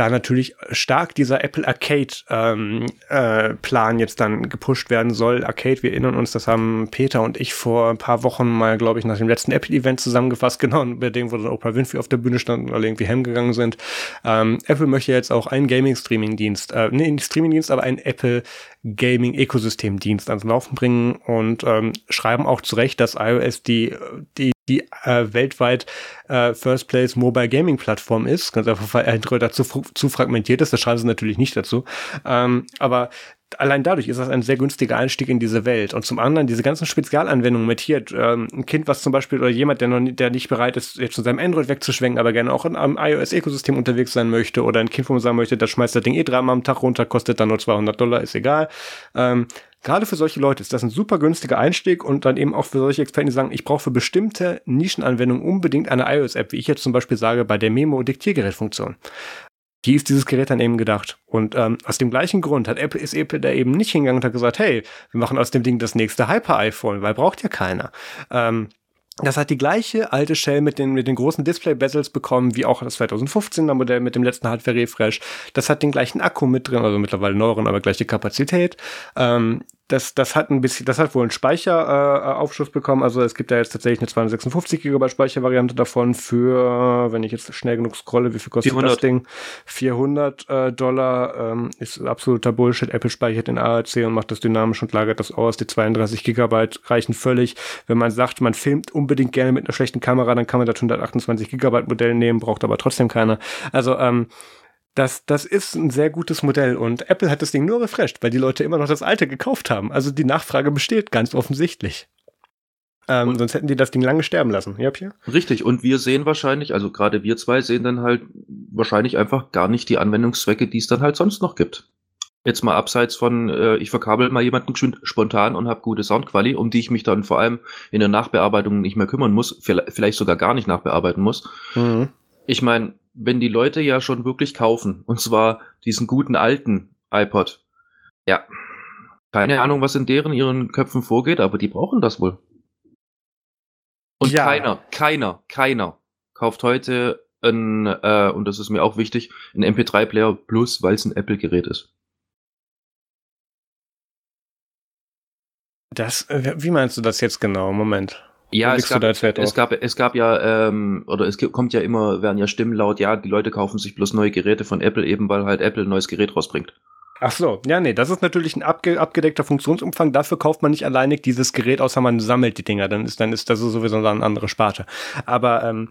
da natürlich stark dieser Apple Arcade ähm, äh, Plan jetzt dann gepusht werden soll. Arcade, wir erinnern uns, das haben Peter und ich vor ein paar Wochen mal, glaube ich, nach dem letzten Apple Event zusammengefasst, genau, bei dem, wo dann Oprah Winfrey auf der Bühne stand und alle irgendwie heimgegangen sind. Ähm, Apple möchte jetzt auch einen Gaming-Streaming-Dienst, äh, nee, nicht Streaming-Dienst, aber einen Apple Gaming-Ökosystem-Dienst ans Laufen bringen und ähm, schreiben auch zurecht, dass iOS die, die die äh, weltweit äh, First Place Mobile Gaming Plattform ist, ganz einfach weil Android dazu zu fragmentiert ist, das schreiben sie natürlich nicht dazu. Ähm, aber allein dadurch ist das ein sehr günstiger Einstieg in diese Welt. Und zum anderen diese ganzen Spezialanwendungen mit hier, ähm, ein Kind, was zum Beispiel, oder jemand, der noch nie, der nicht bereit ist, jetzt von seinem Android wegzuschwenken, aber gerne auch in einem iOS-Ökosystem unterwegs sein möchte, oder ein Kind, wo man sagen möchte, das schmeißt das Ding eh dreimal am Tag runter, kostet dann nur 200 Dollar, ist egal. Ähm, Gerade für solche Leute ist das ein super günstiger Einstieg und dann eben auch für solche Experten, die sagen, ich brauche für bestimmte Nischenanwendungen unbedingt eine iOS-App, wie ich jetzt zum Beispiel sage bei der Memo-Diktiergerät-Funktion. Die ist dieses Gerät dann eben gedacht. Und ähm, aus dem gleichen Grund hat Apple, ist Apple da eben nicht hingegangen und hat gesagt, hey, wir machen aus dem Ding das nächste Hyper-iPhone, weil braucht ja keiner. Ähm, das hat die gleiche alte Shell mit den, mit den großen Display-Bezels bekommen, wie auch das 2015er Modell mit dem letzten Hardware-Refresh. Das hat den gleichen Akku mit drin, also mittlerweile neueren, aber gleiche Kapazität. Ähm, das, das hat ein bisschen, das hat wohl einen Speicheraufschuss äh, bekommen. Also es gibt da jetzt tatsächlich eine 256 GB Speichervariante davon für, wenn ich jetzt schnell genug scrolle, wie viel kostet 400. das Ding? 400 äh, Dollar ähm, ist absoluter Bullshit. Apple speichert in ARC und macht das dynamisch und lagert das aus. Die 32 GB reichen völlig. Wenn man sagt, man filmt unbedingt gerne mit einer schlechten Kamera, dann kann man das 128 GB Modell nehmen, braucht aber trotzdem keiner. Also ähm, das, das ist ein sehr gutes Modell und Apple hat das Ding nur refreshed, weil die Leute immer noch das alte gekauft haben. Also die Nachfrage besteht ganz offensichtlich. Ähm, sonst hätten die das Ding lange sterben lassen. Ja, Pierre? Richtig, und wir sehen wahrscheinlich, also gerade wir zwei sehen dann halt wahrscheinlich einfach gar nicht die Anwendungszwecke, die es dann halt sonst noch gibt. Jetzt mal abseits von, äh, ich verkabel mal jemanden spontan und habe gute Soundqualität, um die ich mich dann vor allem in der Nachbearbeitung nicht mehr kümmern muss, vielleicht sogar gar nicht nachbearbeiten muss. Mhm. Ich meine, wenn die Leute ja schon wirklich kaufen, und zwar diesen guten alten iPod, ja, keine Ahnung, was in deren ihren Köpfen vorgeht, aber die brauchen das wohl. Und ja. keiner, keiner, keiner kauft heute ein, äh, und das ist mir auch wichtig, ein MP3-Player plus, weil es ein Apple-Gerät ist. Das, äh, wie meinst du das jetzt genau? Moment. Ja, es gab, es gab, es gab ja, ähm, oder es kommt ja immer, werden ja Stimmen laut, ja, die Leute kaufen sich bloß neue Geräte von Apple, eben weil halt Apple ein neues Gerät rausbringt. Ach so, ja, nee, das ist natürlich ein abge abgedeckter Funktionsumfang. Dafür kauft man nicht alleinig dieses Gerät, außer man sammelt die Dinger. Dann ist, dann ist das sowieso eine andere Sparte. Aber ähm,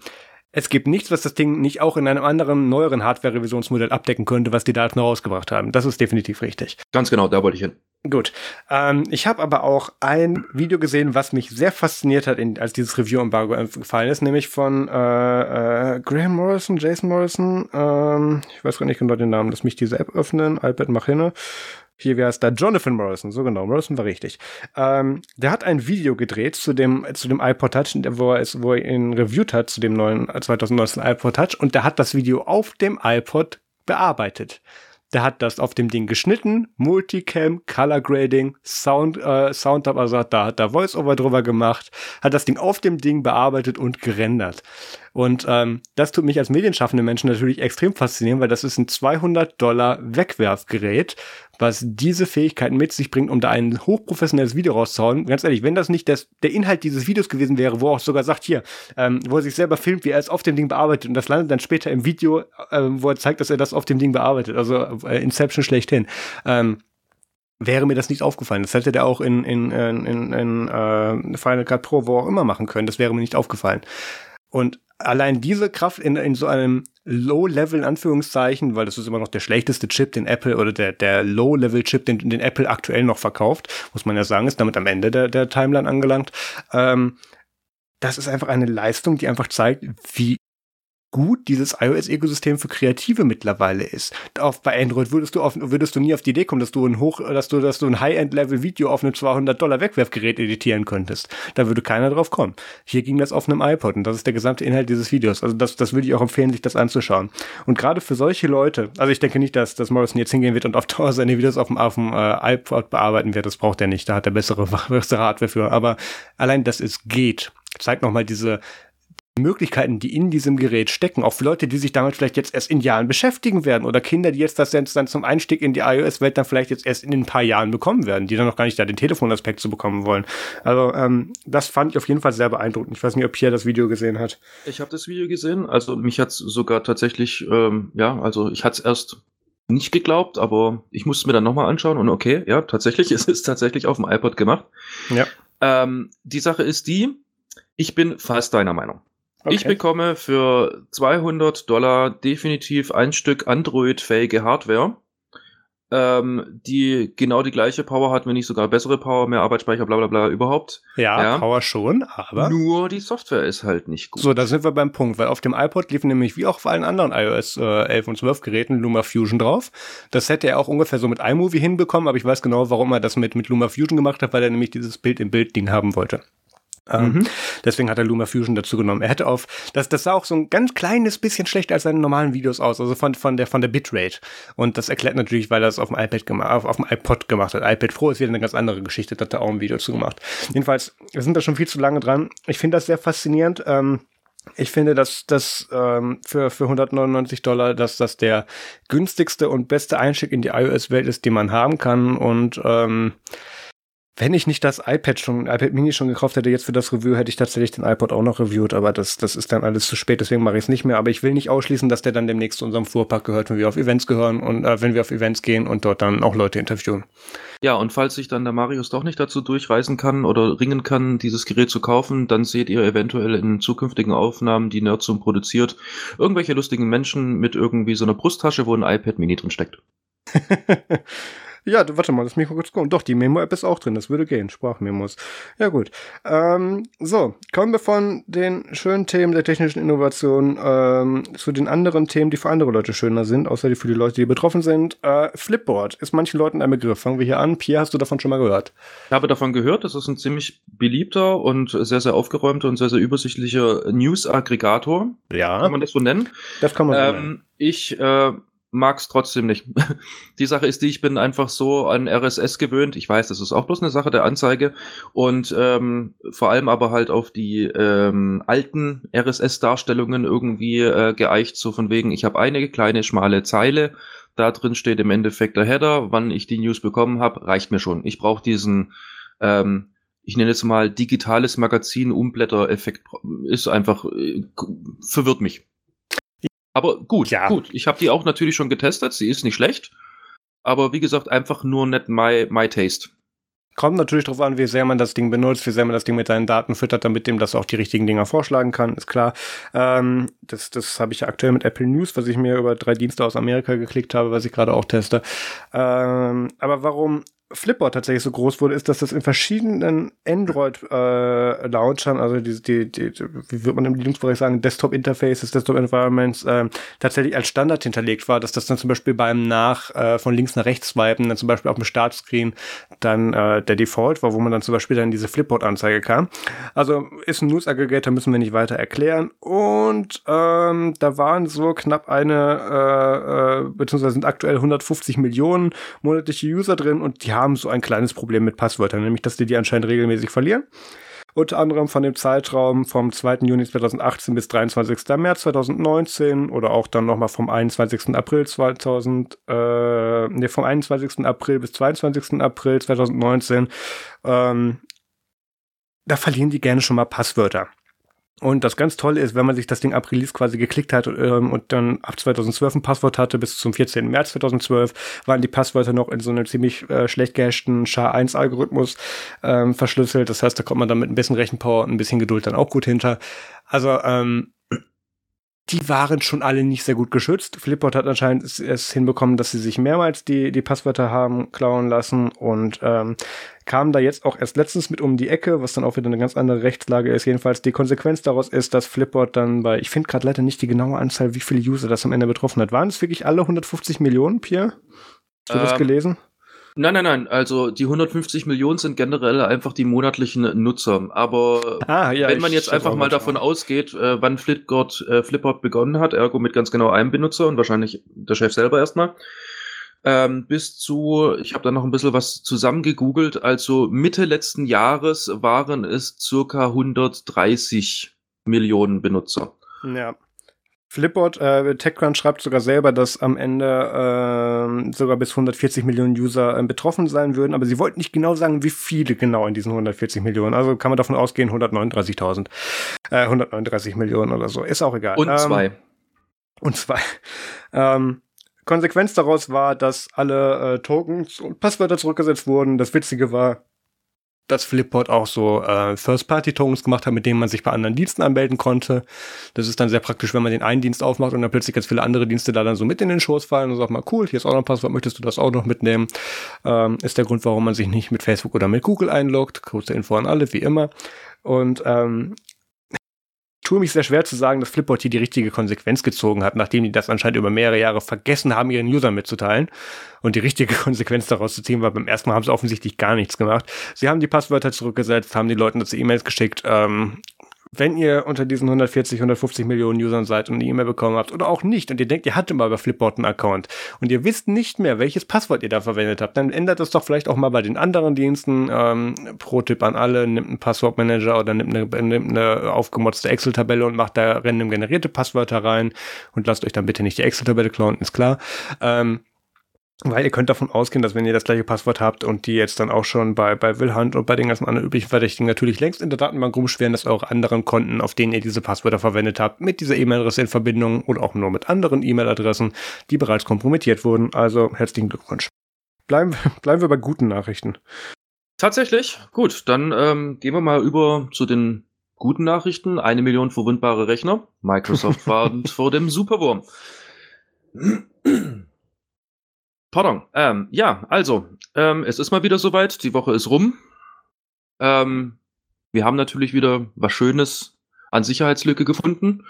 es gibt nichts, was das Ding nicht auch in einem anderen, neueren Hardware-Revisionsmodell abdecken könnte, was die Daten rausgebracht haben. Das ist definitiv richtig. Ganz genau, da wollte ich hin. Gut. Ähm, ich habe aber auch ein Video gesehen, was mich sehr fasziniert hat, in, als dieses Review-Embargo gefallen ist, nämlich von äh, äh, Graham Morrison, Jason Morrison. Ähm, ich weiß gar nicht genau den Namen. Lass mich diese App öffnen. iPad mach hin hier wäre es da Jonathan Morrison, so genau, Morrison war richtig. Ähm, der hat ein Video gedreht zu dem, zu dem iPod Touch, wo er es, wo er ihn reviewt hat, zu dem neuen 2019 iPod Touch und der hat das Video auf dem iPod bearbeitet. Der hat das auf dem Ding geschnitten, Multicam, Color Grading, Sound, äh, Sound, also da hat da Voice-Over drüber gemacht, hat das Ding auf dem Ding bearbeitet und gerendert. Und ähm, das tut mich als medienschaffende Menschen natürlich extrem faszinieren, weil das ist ein 200 Dollar Wegwerfgerät, was diese Fähigkeiten mit sich bringt, um da ein hochprofessionelles Video rauszuhauen. Ganz ehrlich, wenn das nicht das, der Inhalt dieses Videos gewesen wäre, wo er auch sogar sagt, hier, ähm, wo er sich selber filmt, wie er es auf dem Ding bearbeitet und das landet dann später im Video, äh, wo er zeigt, dass er das auf dem Ding bearbeitet, also äh, Inception schlechthin. Ähm, wäre mir das nicht aufgefallen. Das hätte der auch in, in, in, in, in äh, Final Cut Pro, wo auch immer machen können. Das wäre mir nicht aufgefallen. Und allein diese Kraft in, in so einem Low-Level, Anführungszeichen, weil das ist immer noch der schlechteste Chip, den Apple oder der, der Low-Level-Chip, den, den Apple aktuell noch verkauft, muss man ja sagen, ist damit am Ende der, der Timeline angelangt. Ähm, das ist einfach eine Leistung, die einfach zeigt, wie gut dieses iOS-Ökosystem für Kreative mittlerweile ist. Auf, bei Android würdest du, auf, würdest du nie auf die Idee kommen, dass du ein Hoch, dass du, dass du ein High-End-Level-Video auf einem 200 Dollar Wegwerfgerät editieren könntest. Da würde keiner drauf kommen. Hier ging das auf einem iPod und das ist der gesamte Inhalt dieses Videos. Also das, das würde ich auch empfehlen, sich das anzuschauen. Und gerade für solche Leute, also ich denke nicht, dass, dass Morrison jetzt hingehen wird und auf Dauer seine Videos auf dem, auf dem äh, iPod bearbeiten wird. Das braucht er nicht. Da hat er bessere, bessere Hardware für. Aber allein, dass es geht, zeigt nochmal diese, Möglichkeiten, die in diesem Gerät stecken, auch für Leute, die sich damit vielleicht jetzt erst in Jahren beschäftigen werden oder Kinder, die jetzt das dann zum Einstieg in die iOS-Welt dann vielleicht jetzt erst in ein paar Jahren bekommen werden, die dann noch gar nicht da den Telefonaspekt zu bekommen wollen. Also ähm, das fand ich auf jeden Fall sehr beeindruckend. Ich weiß nicht, ob Pierre das Video gesehen hat. Ich habe das Video gesehen, also mich hat's sogar tatsächlich, ähm, ja, also ich hatte es erst nicht geglaubt, aber ich musste es mir dann nochmal anschauen und okay, ja, tatsächlich, es ist tatsächlich auf dem iPod gemacht. Ja. Ähm, die Sache ist die, ich bin fast deiner Meinung. Okay. Ich bekomme für 200 Dollar definitiv ein Stück Android-fähige Hardware. ähm, die genau die gleiche Power hat, wenn nicht sogar bessere Power, mehr Arbeitsspeicher, bla bla bla überhaupt. Ja, ja, Power schon, aber. Nur die Software ist halt nicht gut. So, da sind wir beim Punkt, weil auf dem iPod liefen nämlich wie auch auf allen anderen iOS äh, 11 und 12 Geräten Luma Fusion drauf. Das hätte er auch ungefähr so mit iMovie hinbekommen, aber ich weiß genau, warum er das mit, mit Luma Fusion gemacht hat, weil er nämlich dieses Bild-in-Bild-Ding haben wollte. Ähm, mhm. Deswegen hat er Luma Fusion dazu genommen. Er hätte auf, das, das sah auch so ein ganz kleines bisschen schlechter als seine normalen Videos aus, also von, von der, von der Bitrate. Und das erklärt natürlich, weil er es auf dem iPad gemacht, auf, auf dem iPod gemacht hat. iPad Pro ist wieder eine ganz andere Geschichte, da hat er auch ein Video zu gemacht. Jedenfalls, wir sind da schon viel zu lange dran. Ich finde das sehr faszinierend. Ähm, ich finde, dass das ähm, für, für 199 Dollar, dass das der günstigste und beste Einstieg in die iOS-Welt ist, den man haben kann. Und ähm, wenn ich nicht das iPad schon, iPad Mini schon gekauft hätte, jetzt für das Review, hätte ich tatsächlich den iPod auch noch reviewt, aber das, das ist dann alles zu spät, deswegen mache ich es nicht mehr. Aber ich will nicht ausschließen, dass der dann demnächst zu unserem Fuhrpark gehört, wenn wir auf Events gehören und äh, wenn wir auf Events gehen und dort dann auch Leute interviewen. Ja, und falls sich dann der Marius doch nicht dazu durchreisen kann oder ringen kann, dieses Gerät zu kaufen, dann seht ihr eventuell in zukünftigen Aufnahmen, die Nerdsum produziert, irgendwelche lustigen Menschen mit irgendwie so einer Brusttasche, wo ein iPad Mini drin steckt. Ja, warte mal, das Mikro kurz kommen. Doch, die Memo-App ist auch drin, das würde gehen, Sprachmemos. Ja, gut. Ähm, so, kommen wir von den schönen Themen der technischen Innovation ähm, zu den anderen Themen, die für andere Leute schöner sind, außer die für die Leute, die betroffen sind. Äh, Flipboard ist manchen Leuten ein Begriff. Fangen wir hier an. Pierre, hast du davon schon mal gehört? Ich habe davon gehört, das ist ein ziemlich beliebter und sehr, sehr aufgeräumter und sehr, sehr übersichtlicher News-Aggregator. Ja. Kann man das so nennen? Das kann man so ähm, nennen. Ich äh, mag's trotzdem nicht. Die Sache ist die, ich bin einfach so an RSS gewöhnt. Ich weiß, das ist auch bloß eine Sache der Anzeige. Und ähm, vor allem aber halt auf die ähm, alten RSS-Darstellungen irgendwie äh, geeicht, so von wegen, ich habe eine kleine schmale Zeile, da drin steht im Endeffekt der Header, wann ich die News bekommen habe, reicht mir schon. Ich brauche diesen, ähm, ich nenne es mal digitales Magazin, Umblätter-Effekt, ist einfach, äh, verwirrt mich. Aber gut, ja. gut. Ich habe die auch natürlich schon getestet. Sie ist nicht schlecht. Aber wie gesagt, einfach nur nicht my, my taste. Kommt natürlich darauf an, wie sehr man das Ding benutzt, wie sehr man das Ding mit seinen Daten füttert, damit dem das auch die richtigen Dinger vorschlagen kann, ist klar. Ähm, das das habe ich ja aktuell mit Apple News, was ich mir über drei Dienste aus Amerika geklickt habe, was ich gerade auch teste. Ähm, aber warum Flipboard tatsächlich so groß wurde, ist, dass das in verschiedenen Android-Launchern, äh, also die, die, die, wie wird man im Linux-Bereich sagen, Desktop-Interfaces, Desktop-Environments, äh, tatsächlich als Standard hinterlegt war, dass das dann zum Beispiel beim nach äh, von links nach rechts swipen, dann zum Beispiel auf dem Startscreen dann äh, der Default war, wo man dann zum Beispiel dann diese Flipboard-Anzeige kam. Also ist ein News-Aggregator, müssen wir nicht weiter erklären. Und ähm, da waren so knapp eine, äh, äh, beziehungsweise sind aktuell 150 Millionen monatliche User drin und die haben haben so ein kleines Problem mit Passwörtern, nämlich dass die die anscheinend regelmäßig verlieren. Unter anderem von dem Zeitraum vom 2. Juni 2018 bis 23. März 2019 oder auch dann nochmal vom 21. April 2000, äh, nee, vom 21. April bis 22. April 2019. Ähm, da verlieren die gerne schon mal Passwörter. Und das ganz Tolle ist, wenn man sich das Ding ab Release quasi geklickt hat ähm, und dann ab 2012 ein Passwort hatte, bis zum 14. März 2012, waren die Passwörter noch in so einem ziemlich äh, schlecht gehashten SHA-1-Algorithmus ähm, verschlüsselt. Das heißt, da kommt man dann mit ein bisschen Rechenpower und ein bisschen Geduld dann auch gut hinter. Also ähm, die waren schon alle nicht sehr gut geschützt. Flipboard hat anscheinend es hinbekommen, dass sie sich mehrmals die, die Passwörter haben klauen lassen und ähm, kam da jetzt auch erst letztens mit um die Ecke, was dann auch wieder eine ganz andere Rechtslage ist. Jedenfalls die Konsequenz daraus ist, dass Flipboard dann bei, ich finde gerade leider nicht die genaue Anzahl, wie viele User das am Ende betroffen hat. Waren es wirklich alle 150 Millionen, Pierre? Hast du ähm, das gelesen? Nein, nein, nein. Also die 150 Millionen sind generell einfach die monatlichen Nutzer. Aber ah, ja, wenn man jetzt einfach mal davon an. ausgeht, äh, wann Flipboard, äh, Flipboard begonnen hat, ergo mit ganz genau einem Benutzer und wahrscheinlich der Chef selber erstmal, ähm, bis zu, ich habe da noch ein bisschen was zusammengegoogelt, also Mitte letzten Jahres waren es circa 130 Millionen Benutzer. Ja. Flipboard, äh, TechCrunch schreibt sogar selber, dass am Ende äh, sogar bis 140 Millionen User äh, betroffen sein würden, aber sie wollten nicht genau sagen, wie viele genau in diesen 140 Millionen. Also kann man davon ausgehen, 139.000, äh, 139 Millionen oder so. Ist auch egal. Und ähm, zwei. Und zwei. Ähm, Konsequenz daraus war, dass alle äh, Tokens und Passwörter zurückgesetzt wurden. Das Witzige war, dass Flipboard auch so äh, First-Party-Tokens gemacht hat, mit denen man sich bei anderen Diensten anmelden konnte. Das ist dann sehr praktisch, wenn man den einen Dienst aufmacht und dann plötzlich ganz viele andere Dienste da dann so mit in den Schoß fallen und sagt mal, cool, hier ist auch noch ein Passwort, möchtest du das auch noch mitnehmen? Ähm, ist der Grund, warum man sich nicht mit Facebook oder mit Google einloggt. Kurze Info an alle, wie immer. Und ähm, tue mich sehr schwer zu sagen, dass Flipboard hier die richtige Konsequenz gezogen hat, nachdem die das anscheinend über mehrere Jahre vergessen haben, ihren Usern mitzuteilen. Und die richtige Konsequenz daraus zu ziehen war, beim ersten Mal haben sie offensichtlich gar nichts gemacht. Sie haben die Passwörter zurückgesetzt, haben die Leuten dazu E-Mails geschickt ähm, wenn ihr unter diesen 140, 150 Millionen Usern seid und eine E-Mail bekommen habt oder auch nicht und ihr denkt, ihr hattet mal bei Flipboard einen Account und ihr wisst nicht mehr, welches Passwort ihr da verwendet habt, dann ändert das doch vielleicht auch mal bei den anderen Diensten. Ähm, Pro-Tipp an alle, nimmt einen Passwortmanager oder nimmt eine, nimmt eine aufgemotzte Excel-Tabelle und macht da random generierte Passwörter rein und lasst euch dann bitte nicht die Excel-Tabelle klauen, ist klar. Ähm, weil ihr könnt davon ausgehen, dass wenn ihr das gleiche Passwort habt und die jetzt dann auch schon bei, bei Willhand und bei den ganzen anderen üblichen Verdächtigen natürlich längst in der Datenbank rumschweren, dass eure anderen Konten, auf denen ihr diese Passwörter verwendet habt, mit dieser E-Mail-Adresse in Verbindung oder auch nur mit anderen E-Mail-Adressen, die bereits kompromittiert wurden. Also herzlichen Glückwunsch. Bleiben, bleiben wir bei guten Nachrichten. Tatsächlich. Gut, dann ähm, gehen wir mal über zu den guten Nachrichten. Eine Million verwundbare Rechner. Microsoft war vor dem Superwurm. Pardon. Ähm, ja, also, ähm, es ist mal wieder soweit. Die Woche ist rum. Ähm, wir haben natürlich wieder was Schönes an Sicherheitslücke gefunden.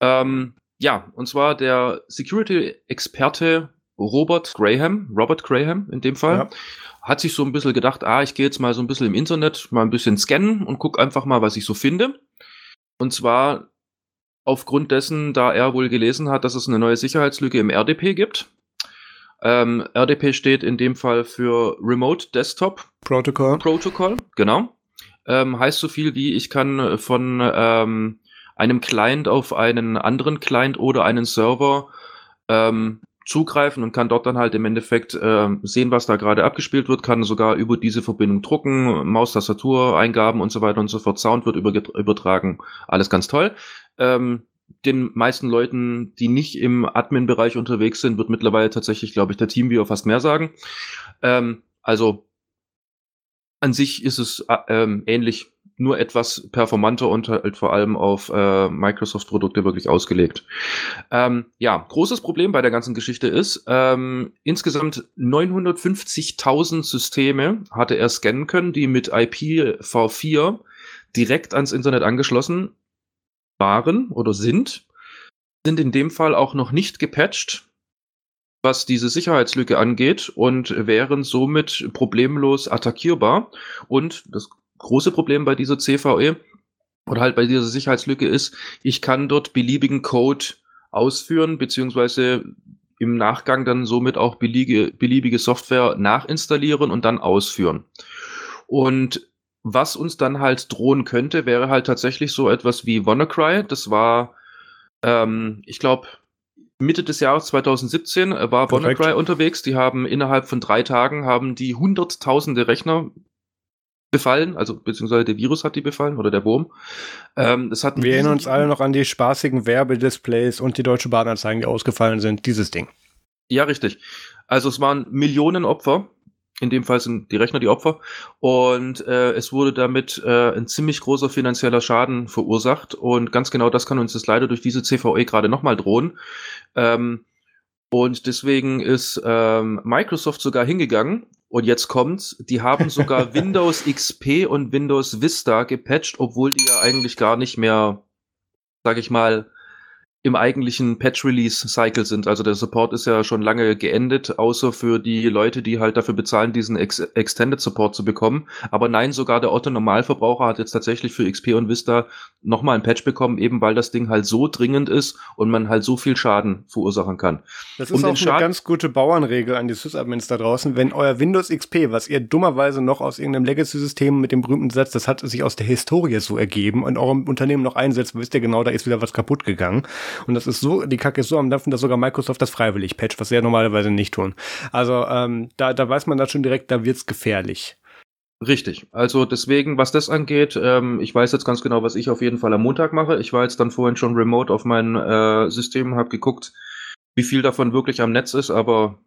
Ähm, ja, und zwar der Security-Experte Robert Graham, Robert Graham in dem Fall, ja. hat sich so ein bisschen gedacht, ah, ich gehe jetzt mal so ein bisschen im Internet, mal ein bisschen scannen und guck einfach mal, was ich so finde. Und zwar aufgrund dessen, da er wohl gelesen hat, dass es eine neue Sicherheitslücke im RDP gibt. Ähm, RDP steht in dem Fall für Remote Desktop Protocol. Protocol, genau. Ähm, heißt so viel wie, ich kann von ähm, einem Client auf einen anderen Client oder einen Server ähm, zugreifen und kann dort dann halt im Endeffekt äh, sehen, was da gerade abgespielt wird, kann sogar über diese Verbindung drucken, Maus, Tastatur, Eingaben und so weiter und so fort. Sound wird übertragen, alles ganz toll. Ähm, den meisten Leuten, die nicht im Admin-Bereich unterwegs sind, wird mittlerweile tatsächlich, glaube ich, der Teamviewer fast mehr sagen. Ähm, also an sich ist es äh, ähm, ähnlich, nur etwas performanter und halt vor allem auf äh, Microsoft-Produkte wirklich ausgelegt. Ähm, ja, großes Problem bei der ganzen Geschichte ist, ähm, insgesamt 950.000 Systeme hatte er scannen können, die mit IPv4 direkt ans Internet angeschlossen waren oder sind, sind in dem Fall auch noch nicht gepatcht, was diese Sicherheitslücke angeht und wären somit problemlos attackierbar. Und das große Problem bei dieser CVE oder halt bei dieser Sicherheitslücke ist, ich kann dort beliebigen Code ausführen, beziehungsweise im Nachgang dann somit auch beliebige, beliebige Software nachinstallieren und dann ausführen. Und was uns dann halt drohen könnte, wäre halt tatsächlich so etwas wie WannaCry. Das war, ähm, ich glaube, Mitte des Jahres 2017 äh, war Perfekt. WannaCry unterwegs. Die haben innerhalb von drei Tagen haben die hunderttausende Rechner befallen, also beziehungsweise der Virus hat die befallen oder der Wurm. Ähm, das hat Wir erinnern uns alle noch an die spaßigen Werbedisplays und die deutsche Bahnanzeigen, die ausgefallen sind. Dieses Ding. Ja, richtig. Also es waren Millionen Opfer in dem Fall sind die Rechner die Opfer. Und äh, es wurde damit äh, ein ziemlich großer finanzieller Schaden verursacht. Und ganz genau das kann uns jetzt leider durch diese CVE gerade nochmal drohen. Ähm, und deswegen ist ähm, Microsoft sogar hingegangen. Und jetzt kommt's, die haben sogar Windows XP und Windows Vista gepatcht, obwohl die ja eigentlich gar nicht mehr, sag ich mal, im eigentlichen Patch-Release-Cycle sind. Also der Support ist ja schon lange geendet, außer für die Leute, die halt dafür bezahlen, diesen Ex Extended Support zu bekommen. Aber nein, sogar der Otto-Normalverbraucher hat jetzt tatsächlich für XP und Vista nochmal ein Patch bekommen, eben weil das Ding halt so dringend ist und man halt so viel Schaden verursachen kann. Das ist um auch eine ganz gute Bauernregel an die Sysadmins da draußen. Wenn euer Windows XP, was ihr dummerweise noch aus irgendeinem Legacy-System mit dem berühmten Satz, das hat sich aus der Historie so ergeben, in eurem Unternehmen noch einsetzt, wisst ihr genau, da ist wieder was kaputt gegangen. Und das ist so, die Kacke ist so am Dampfen, dass sogar Microsoft das freiwillig patcht, was sie ja normalerweise nicht tun. Also ähm, da, da weiß man da schon direkt, da wird's gefährlich. Richtig. Also deswegen, was das angeht, ähm, ich weiß jetzt ganz genau, was ich auf jeden Fall am Montag mache. Ich war jetzt dann vorhin schon remote auf mein äh, System, habe geguckt, wie viel davon wirklich am Netz ist, aber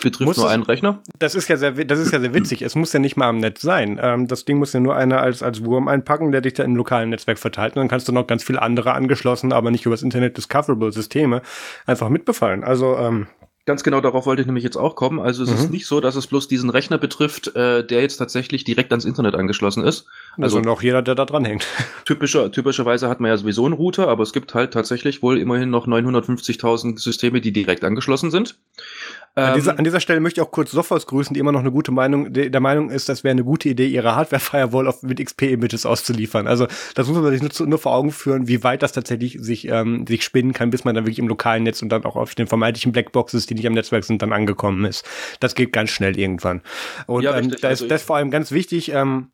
betrifft muss nur einen Rechner. Das ist ja sehr, das ist ja sehr witzig. es muss ja nicht mal am Netz sein. Ähm, das Ding muss ja nur einer als, als Wurm einpacken, der dich da im lokalen Netzwerk verteilt. Und dann kannst du noch ganz viele andere angeschlossen, aber nicht übers Internet discoverable Systeme einfach mitbefallen. Also, ähm, Ganz genau darauf wollte ich nämlich jetzt auch kommen. Also es mhm. ist nicht so, dass es bloß diesen Rechner betrifft, äh, der jetzt tatsächlich direkt ans Internet angeschlossen ist. Also, also noch jeder, der da dran hängt. Typischer, typischerweise hat man ja sowieso einen Router, aber es gibt halt tatsächlich wohl immerhin noch 950.000 Systeme, die direkt angeschlossen sind. An dieser, ähm, an dieser Stelle möchte ich auch kurz Sophos grüßen, die immer noch eine gute Meinung, der Meinung ist, das wäre eine gute Idee, ihre Hardware-Firewall mit XP-Images auszuliefern. Also das muss man sich nur, nur, vor Augen führen, wie weit das tatsächlich sich, ähm, sich spinnen kann, bis man dann wirklich im lokalen Netz und dann auch auf den vermeintlichen Blackboxes, die nicht am Netzwerk sind, dann angekommen ist. Das geht ganz schnell irgendwann. Und ja, ähm, da ist also das vor allem ganz wichtig, ähm,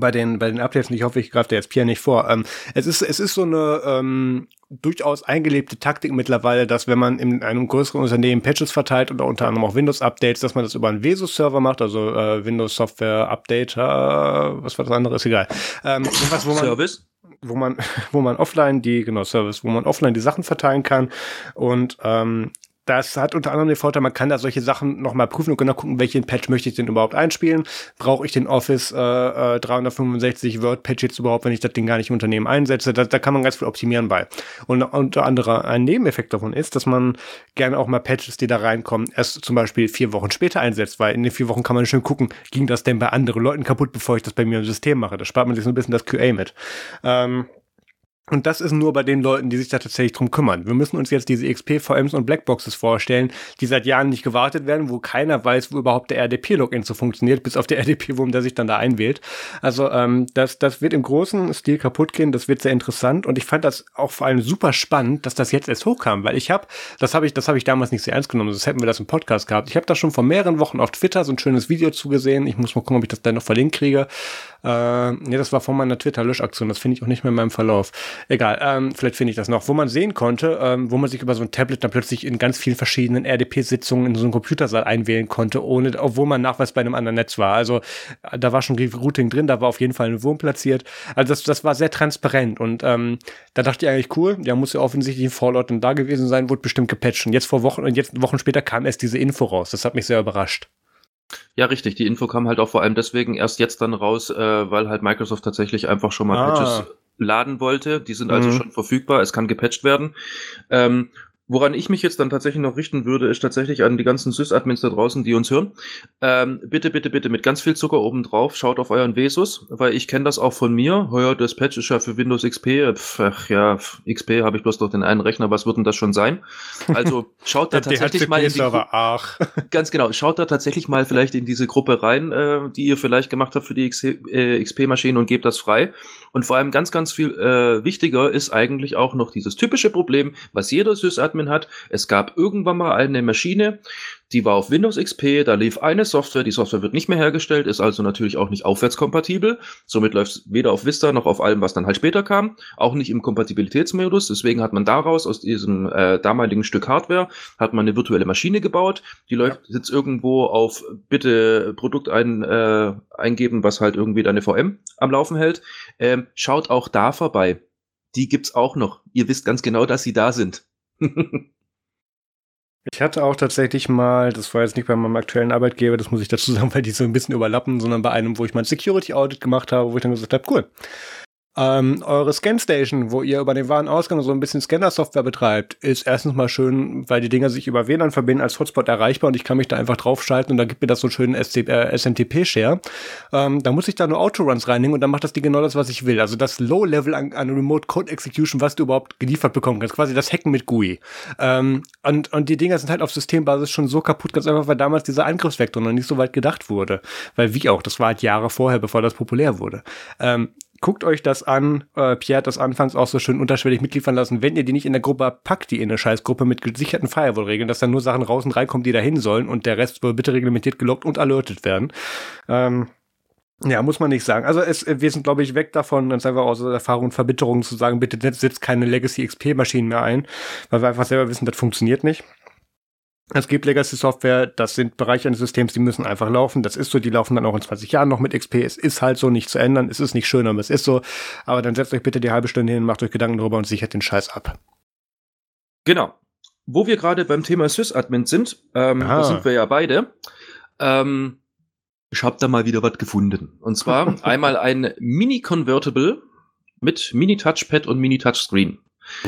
bei den, bei den Updates, und ich hoffe, ich greife dir jetzt Pierre nicht vor. Ähm, es ist, es ist so eine ähm, durchaus eingelebte Taktik mittlerweile, dass wenn man in einem größeren Unternehmen Patches verteilt oder unter anderem auch Windows-Updates, dass man das über einen Vesus-Server macht, also äh, Windows Software Update, äh, was war das andere, ist egal. Ähm, was, wo man, Service? wo man, wo man offline die, genau, Service, wo man offline die Sachen verteilen kann und ähm, das hat unter anderem den Vorteil, man kann da solche Sachen nochmal prüfen und genau gucken, welchen Patch möchte ich denn überhaupt einspielen. Brauche ich den Office äh, 365 äh, Word-Patch jetzt überhaupt, wenn ich das Ding gar nicht im Unternehmen einsetze? Da, da kann man ganz viel optimieren bei. Und unter anderem ein Nebeneffekt davon ist, dass man gerne auch mal Patches, die da reinkommen, erst zum Beispiel vier Wochen später einsetzt, weil in den vier Wochen kann man schön gucken, ging das denn bei anderen Leuten kaputt, bevor ich das bei mir im System mache. Da spart man sich so ein bisschen das QA mit. Ähm, und das ist nur bei den Leuten, die sich da tatsächlich drum kümmern. Wir müssen uns jetzt diese XP-VMs und Blackboxes vorstellen, die seit Jahren nicht gewartet werden, wo keiner weiß, wo überhaupt der RDP-Login so funktioniert, bis auf der RDP-Wurm, der sich dann da einwählt. Also ähm, das, das wird im großen Stil kaputt gehen, das wird sehr interessant und ich fand das auch vor allem super spannend, dass das jetzt erst hochkam, weil ich habe, das habe ich, das habe ich damals nicht so ernst genommen, sonst hätten wir das im Podcast gehabt. Ich habe da schon vor mehreren Wochen auf Twitter so ein schönes Video zugesehen. Ich muss mal gucken, ob ich das dann noch verlinkt kriege. Äh, nee, das war von meiner Twitter-Löschaktion, das finde ich auch nicht mehr in meinem Verlauf. Egal, ähm, vielleicht finde ich das noch, wo man sehen konnte, ähm, wo man sich über so ein Tablet dann plötzlich in ganz vielen verschiedenen RDP-Sitzungen in so einen Computersaal einwählen konnte, ohne, obwohl man Nachweis bei einem anderen Netz war. Also da war schon Routing drin, da war auf jeden Fall ein Wurm platziert. Also das, das war sehr transparent und ähm, da dachte ich eigentlich cool, ja muss ja offensichtlich ein Fallout dann da gewesen sein, wurde bestimmt gepatcht. Und jetzt vor Wochen und jetzt Wochen später kam erst diese Info raus. Das hat mich sehr überrascht. Ja, richtig. Die Info kam halt auch vor allem deswegen erst jetzt dann raus, äh, weil halt Microsoft tatsächlich einfach schon mal ah. Patches laden wollte. Die sind also mhm. schon verfügbar. Es kann gepatcht werden. Ähm, Woran ich mich jetzt dann tatsächlich noch richten würde, ist tatsächlich an die ganzen Sys-Admins da draußen, die uns hören. Ähm, bitte, bitte, bitte mit ganz viel Zucker oben drauf, schaut auf euren Vesus, weil ich kenne das auch von mir. Heuer, das Patch ist ja für Windows XP. Pf, ach ja, XP habe ich bloß noch den einen Rechner, was wird denn das schon sein? Also schaut da tatsächlich mal in die Ach. Ganz genau, schaut da tatsächlich mal vielleicht in diese Gruppe rein, äh, die ihr vielleicht gemacht habt für die XP-Maschinen äh, und gebt das frei. Und vor allem ganz, ganz viel äh, wichtiger ist eigentlich auch noch dieses typische Problem, was jeder Sys-Admin Admin hat. Es gab irgendwann mal eine Maschine, die war auf Windows XP, da lief eine Software, die Software wird nicht mehr hergestellt, ist also natürlich auch nicht aufwärtskompatibel. Somit läuft es weder auf Vista noch auf allem, was dann halt später kam, auch nicht im Kompatibilitätsmodus. Deswegen hat man daraus, aus diesem äh, damaligen Stück Hardware, hat man eine virtuelle Maschine gebaut. Die läuft jetzt irgendwo auf bitte Produkt ein, äh, eingeben, was halt irgendwie deine VM am Laufen hält. Ähm, schaut auch da vorbei. Die gibt's auch noch. Ihr wisst ganz genau, dass sie da sind. Ich hatte auch tatsächlich mal, das war jetzt nicht bei meinem aktuellen Arbeitgeber, das muss ich dazu sagen, weil die so ein bisschen überlappen, sondern bei einem, wo ich mein Security Audit gemacht habe, wo ich dann gesagt habe, cool, ähm, eure Scanstation, wo ihr über den Warenausgang so ein bisschen Scanner-Software betreibt, ist erstens mal schön, weil die Dinger sich über WLAN verbinden als Hotspot erreichbar und ich kann mich da einfach draufschalten und dann gibt mir das so einen schönen äh, SMTP-Share. Ähm, da muss ich da nur Autoruns reinnehmen und dann macht das Ding genau das, was ich will. Also das Low-Level an, an Remote Code Execution, was du überhaupt geliefert bekommen kannst. Quasi das Hacken mit GUI. Ähm, und, und die Dinger sind halt auf Systembasis schon so kaputt, ganz einfach, weil damals dieser Angriffsvektor noch nicht so weit gedacht wurde. Weil wie auch, das war halt Jahre vorher, bevor das populär wurde. Ähm, guckt euch das an. Äh, Pierre hat das anfangs auch so schön unterschwellig mitliefern lassen. Wenn ihr die nicht in der Gruppe habt, packt die in eine Scheißgruppe mit gesicherten Firewall-Regeln, dass dann nur Sachen raus und reinkommen, die da hin sollen und der Rest wird bitte reglementiert gelockt und alertet werden. Ähm, ja, muss man nicht sagen. Also es, wir sind, glaube ich, weg davon, ganz einfach aus Erfahrung und Verbitterung zu sagen, bitte setzt keine Legacy XP-Maschinen mehr ein, weil wir einfach selber wissen, das funktioniert nicht. Es gibt Legacy-Software, das sind Bereiche eines Systems, die müssen einfach laufen. Das ist so, die laufen dann auch in 20 Jahren noch mit XP. Es ist halt so nicht zu ändern. Es ist nicht schön, aber es ist so. Aber dann setzt euch bitte die halbe Stunde hin, macht euch Gedanken darüber und sichert den Scheiß ab. Genau. wo wir gerade beim Thema Sysadmin sind, ähm, da sind wir ja beide. Ähm, ich habe da mal wieder was gefunden. Und zwar einmal ein Mini-Convertible mit Mini-Touchpad und Mini-Touchscreen.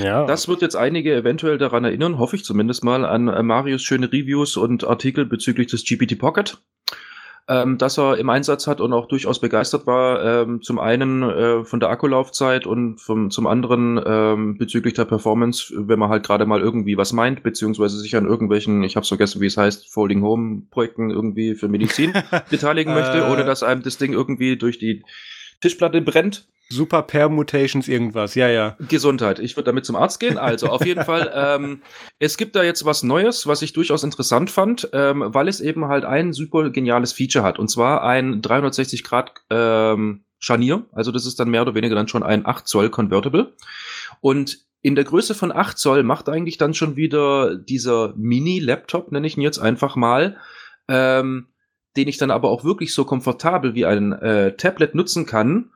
Ja. Das wird jetzt einige eventuell daran erinnern, hoffe ich zumindest mal, an äh, Marius schöne Reviews und Artikel bezüglich des GPT Pocket ähm, dass er im Einsatz hat und auch durchaus begeistert war. Ähm, zum einen äh, von der Akkulaufzeit und vom, zum anderen ähm, bezüglich der Performance, wenn man halt gerade mal irgendwie was meint, beziehungsweise sich an irgendwelchen, ich habe vergessen, wie es heißt, Folding Home Projekten irgendwie für Medizin beteiligen möchte, ohne äh. dass einem das Ding irgendwie durch die Tischplatte brennt. Super Permutations irgendwas, ja, ja. Gesundheit. Ich würde damit zum Arzt gehen. Also auf jeden Fall, ähm, es gibt da jetzt was Neues, was ich durchaus interessant fand, ähm, weil es eben halt ein super geniales Feature hat. Und zwar ein 360 Grad ähm, Scharnier. Also das ist dann mehr oder weniger dann schon ein 8 Zoll Convertible. Und in der Größe von 8 Zoll macht eigentlich dann schon wieder dieser Mini-Laptop, nenne ich ihn jetzt einfach mal, ähm, den ich dann aber auch wirklich so komfortabel wie ein äh, Tablet nutzen kann,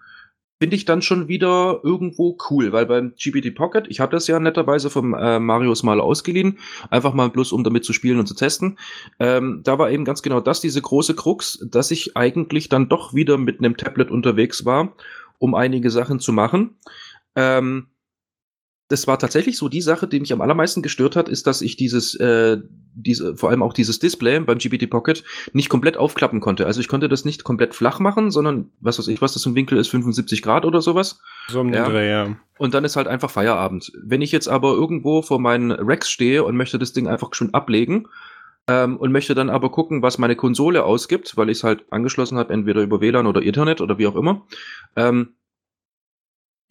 finde ich dann schon wieder irgendwo cool, weil beim GPT Pocket, ich habe das ja netterweise vom äh, Marius mal ausgeliehen, einfach mal bloß um damit zu spielen und zu testen. Ähm, da war eben ganz genau das, diese große Krux, dass ich eigentlich dann doch wieder mit einem Tablet unterwegs war, um einige Sachen zu machen. Ähm, das war tatsächlich so die Sache, die mich am allermeisten gestört hat, ist, dass ich dieses, äh, diese, vor allem auch dieses Display beim GPT Pocket nicht komplett aufklappen konnte. Also ich konnte das nicht komplett flach machen, sondern was weiß ich, was das im Winkel ist, 75 Grad oder sowas. So um ja. Dreh, ja. Und dann ist halt einfach Feierabend. Wenn ich jetzt aber irgendwo vor meinen Racks stehe und möchte das Ding einfach schon ablegen, ähm, und möchte dann aber gucken, was meine Konsole ausgibt, weil ich es halt angeschlossen habe, entweder über WLAN oder Internet oder wie auch immer, ähm,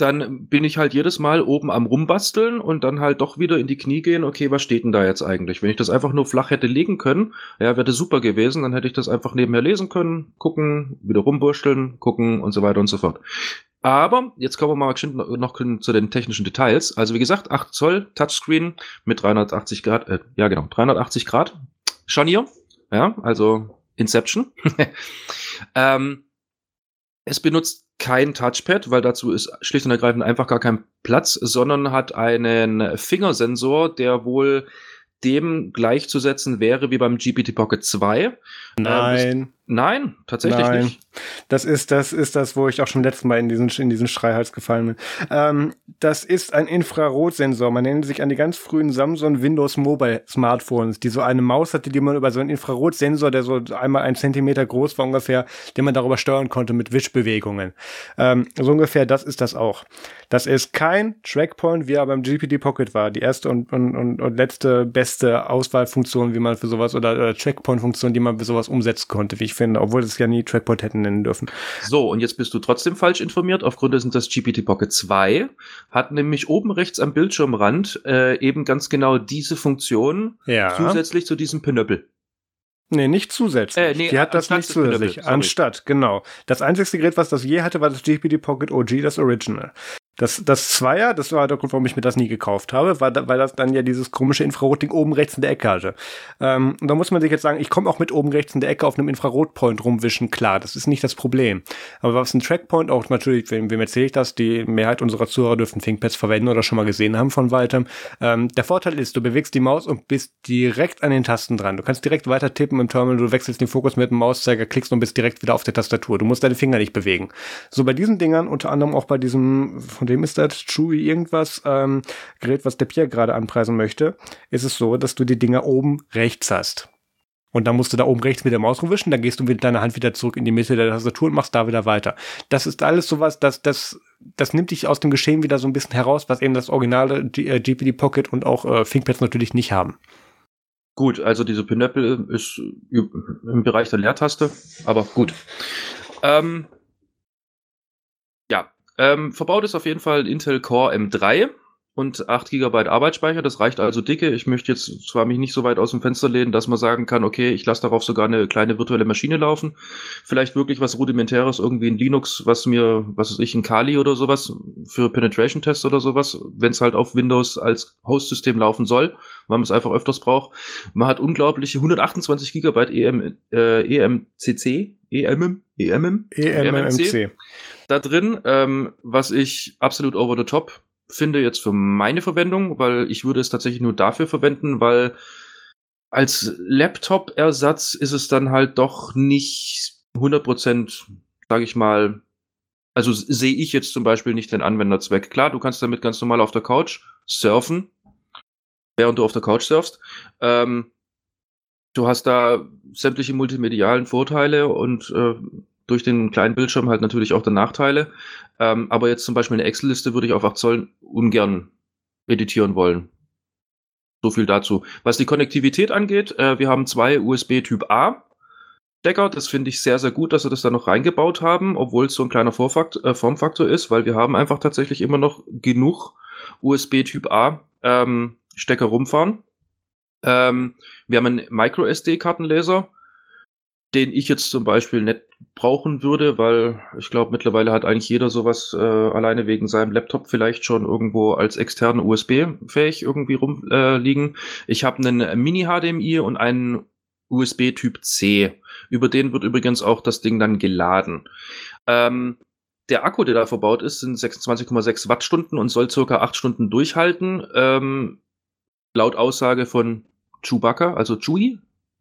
dann bin ich halt jedes Mal oben am rumbasteln und dann halt doch wieder in die Knie gehen, okay, was steht denn da jetzt eigentlich? Wenn ich das einfach nur flach hätte legen können, ja, wäre das super gewesen, dann hätte ich das einfach nebenher lesen können, gucken, wieder rumbursteln, gucken und so weiter und so fort. Aber jetzt kommen wir mal noch zu den technischen Details. Also wie gesagt, 8 Zoll Touchscreen mit 380 Grad, äh, ja genau, 380 Grad Scharnier, ja, also Inception. ähm, es benutzt kein Touchpad, weil dazu ist schlicht und ergreifend einfach gar kein Platz, sondern hat einen Fingersensor, der wohl dem gleichzusetzen wäre wie beim GPT Pocket 2. Nein. Ähm, nein, tatsächlich Nein. nicht. Das ist, das ist das, wo ich auch schon letztes Mal in diesen, in diesen Schreihals gefallen bin. Ähm, das ist ein Infrarotsensor. Man nennt sich an die ganz frühen Samsung Windows Mobile Smartphones, die so eine Maus hatte, die man über so einen Infrarotsensor, der so einmal ein Zentimeter groß war ungefähr, den man darüber steuern konnte mit Wischbewegungen. Ähm, so ungefähr das ist das auch. Das ist kein Trackpoint, wie er beim GPT Pocket war. Die erste und, und, und, und letzte beste Auswahlfunktion, wie man für sowas oder, oder Trackpoint-Funktion, die man für sowas umsetzen konnte, wie ich finde, obwohl es ja nie Trackpoint hätten nennen dürfen. So, und jetzt bist du trotzdem falsch informiert. Aufgrund dessen, das GPT Pocket 2 hat nämlich oben rechts am Bildschirmrand äh, eben ganz genau diese Funktion ja. zusätzlich zu diesem Pinöppel. Nee, nicht zusätzlich. Äh, nee, die hat das nicht zusätzlich. Anstatt, genau. Das einzigste Gerät, was das je hatte, war das GPT Pocket OG, das Original. Das, das Zweier, das war der Grund, warum ich mir das nie gekauft habe, weil, weil das dann ja dieses komische Infrarotding oben rechts in der Ecke hatte. Ähm, und da muss man sich jetzt sagen, ich komme auch mit oben rechts in der Ecke auf einem Infrarotpoint rumwischen, klar, das ist nicht das Problem. Aber was ein Trackpoint auch natürlich, wem, wem erzähle ich das, die Mehrheit unserer Zuhörer dürfen ThinkPads verwenden oder schon mal gesehen haben von weitem. Ähm, der Vorteil ist, du bewegst die Maus und bist direkt an den Tasten dran. Du kannst direkt weiter tippen im Terminal, du wechselst den Fokus mit dem Mauszeiger, klickst und bist direkt wieder auf der Tastatur. Du musst deine Finger nicht bewegen. So bei diesen Dingern, unter anderem auch bei diesem von dem ist das Chewy irgendwas ähm, Gerät, was der Pierre gerade anpreisen möchte, ist es so, dass du die Dinger oben rechts hast. Und dann musst du da oben rechts mit der Maus rumwischen, dann gehst du mit deiner Hand wieder zurück in die Mitte der Tastatur und machst da wieder weiter. Das ist alles sowas, das, das, das nimmt dich aus dem Geschehen wieder so ein bisschen heraus, was eben das originale GPD äh, Pocket und auch äh, ThinkPads natürlich nicht haben. Gut, also diese Pinöppel ist im Bereich der Leertaste, aber gut. Ähm, ähm, verbaut ist auf jeden Fall Intel Core M3 und 8 GB Arbeitsspeicher. Das reicht also dicke. Ich möchte jetzt zwar mich nicht so weit aus dem Fenster lehnen, dass man sagen kann, okay, ich lasse darauf sogar eine kleine virtuelle Maschine laufen. Vielleicht wirklich was rudimentäres, irgendwie in Linux, was mir, was weiß ich, in Kali oder sowas für Penetration Tests oder sowas, wenn es halt auf Windows als Host-System laufen soll, weil man es einfach öfters braucht. Man hat unglaubliche 128 GB EM, äh, EMCC, EMM, EMM, EMMC. Da drin, ähm, was ich absolut over the top finde jetzt für meine Verwendung, weil ich würde es tatsächlich nur dafür verwenden, weil als Laptop-Ersatz ist es dann halt doch nicht 100%, sage ich mal, also sehe ich jetzt zum Beispiel nicht den Anwenderzweck. Klar, du kannst damit ganz normal auf der Couch surfen, während du auf der Couch surfst. Ähm, du hast da sämtliche multimedialen Vorteile und äh, durch den kleinen Bildschirm halt natürlich auch die Nachteile. Ähm, aber jetzt zum Beispiel eine Excel-Liste würde ich auf 8 Zoll ungern editieren wollen. So viel dazu. Was die Konnektivität angeht, äh, wir haben zwei USB Typ A Stecker. Das finde ich sehr, sehr gut, dass sie das da noch reingebaut haben, obwohl es so ein kleiner Vorfakt äh, Formfaktor ist, weil wir haben einfach tatsächlich immer noch genug USB Typ A ähm, Stecker rumfahren. Ähm, wir haben einen Micro SD-Kartenleser, den ich jetzt zum Beispiel nicht brauchen würde, weil ich glaube, mittlerweile hat eigentlich jeder sowas äh, alleine wegen seinem Laptop vielleicht schon irgendwo als externe USB-fähig irgendwie rumliegen. Äh, ich habe einen Mini-HDMI und einen USB Typ C. Über den wird übrigens auch das Ding dann geladen. Ähm, der Akku, der da verbaut ist, sind 26,6 Wattstunden und soll circa 8 Stunden durchhalten. Ähm, laut Aussage von Chewbacca, also Chewie.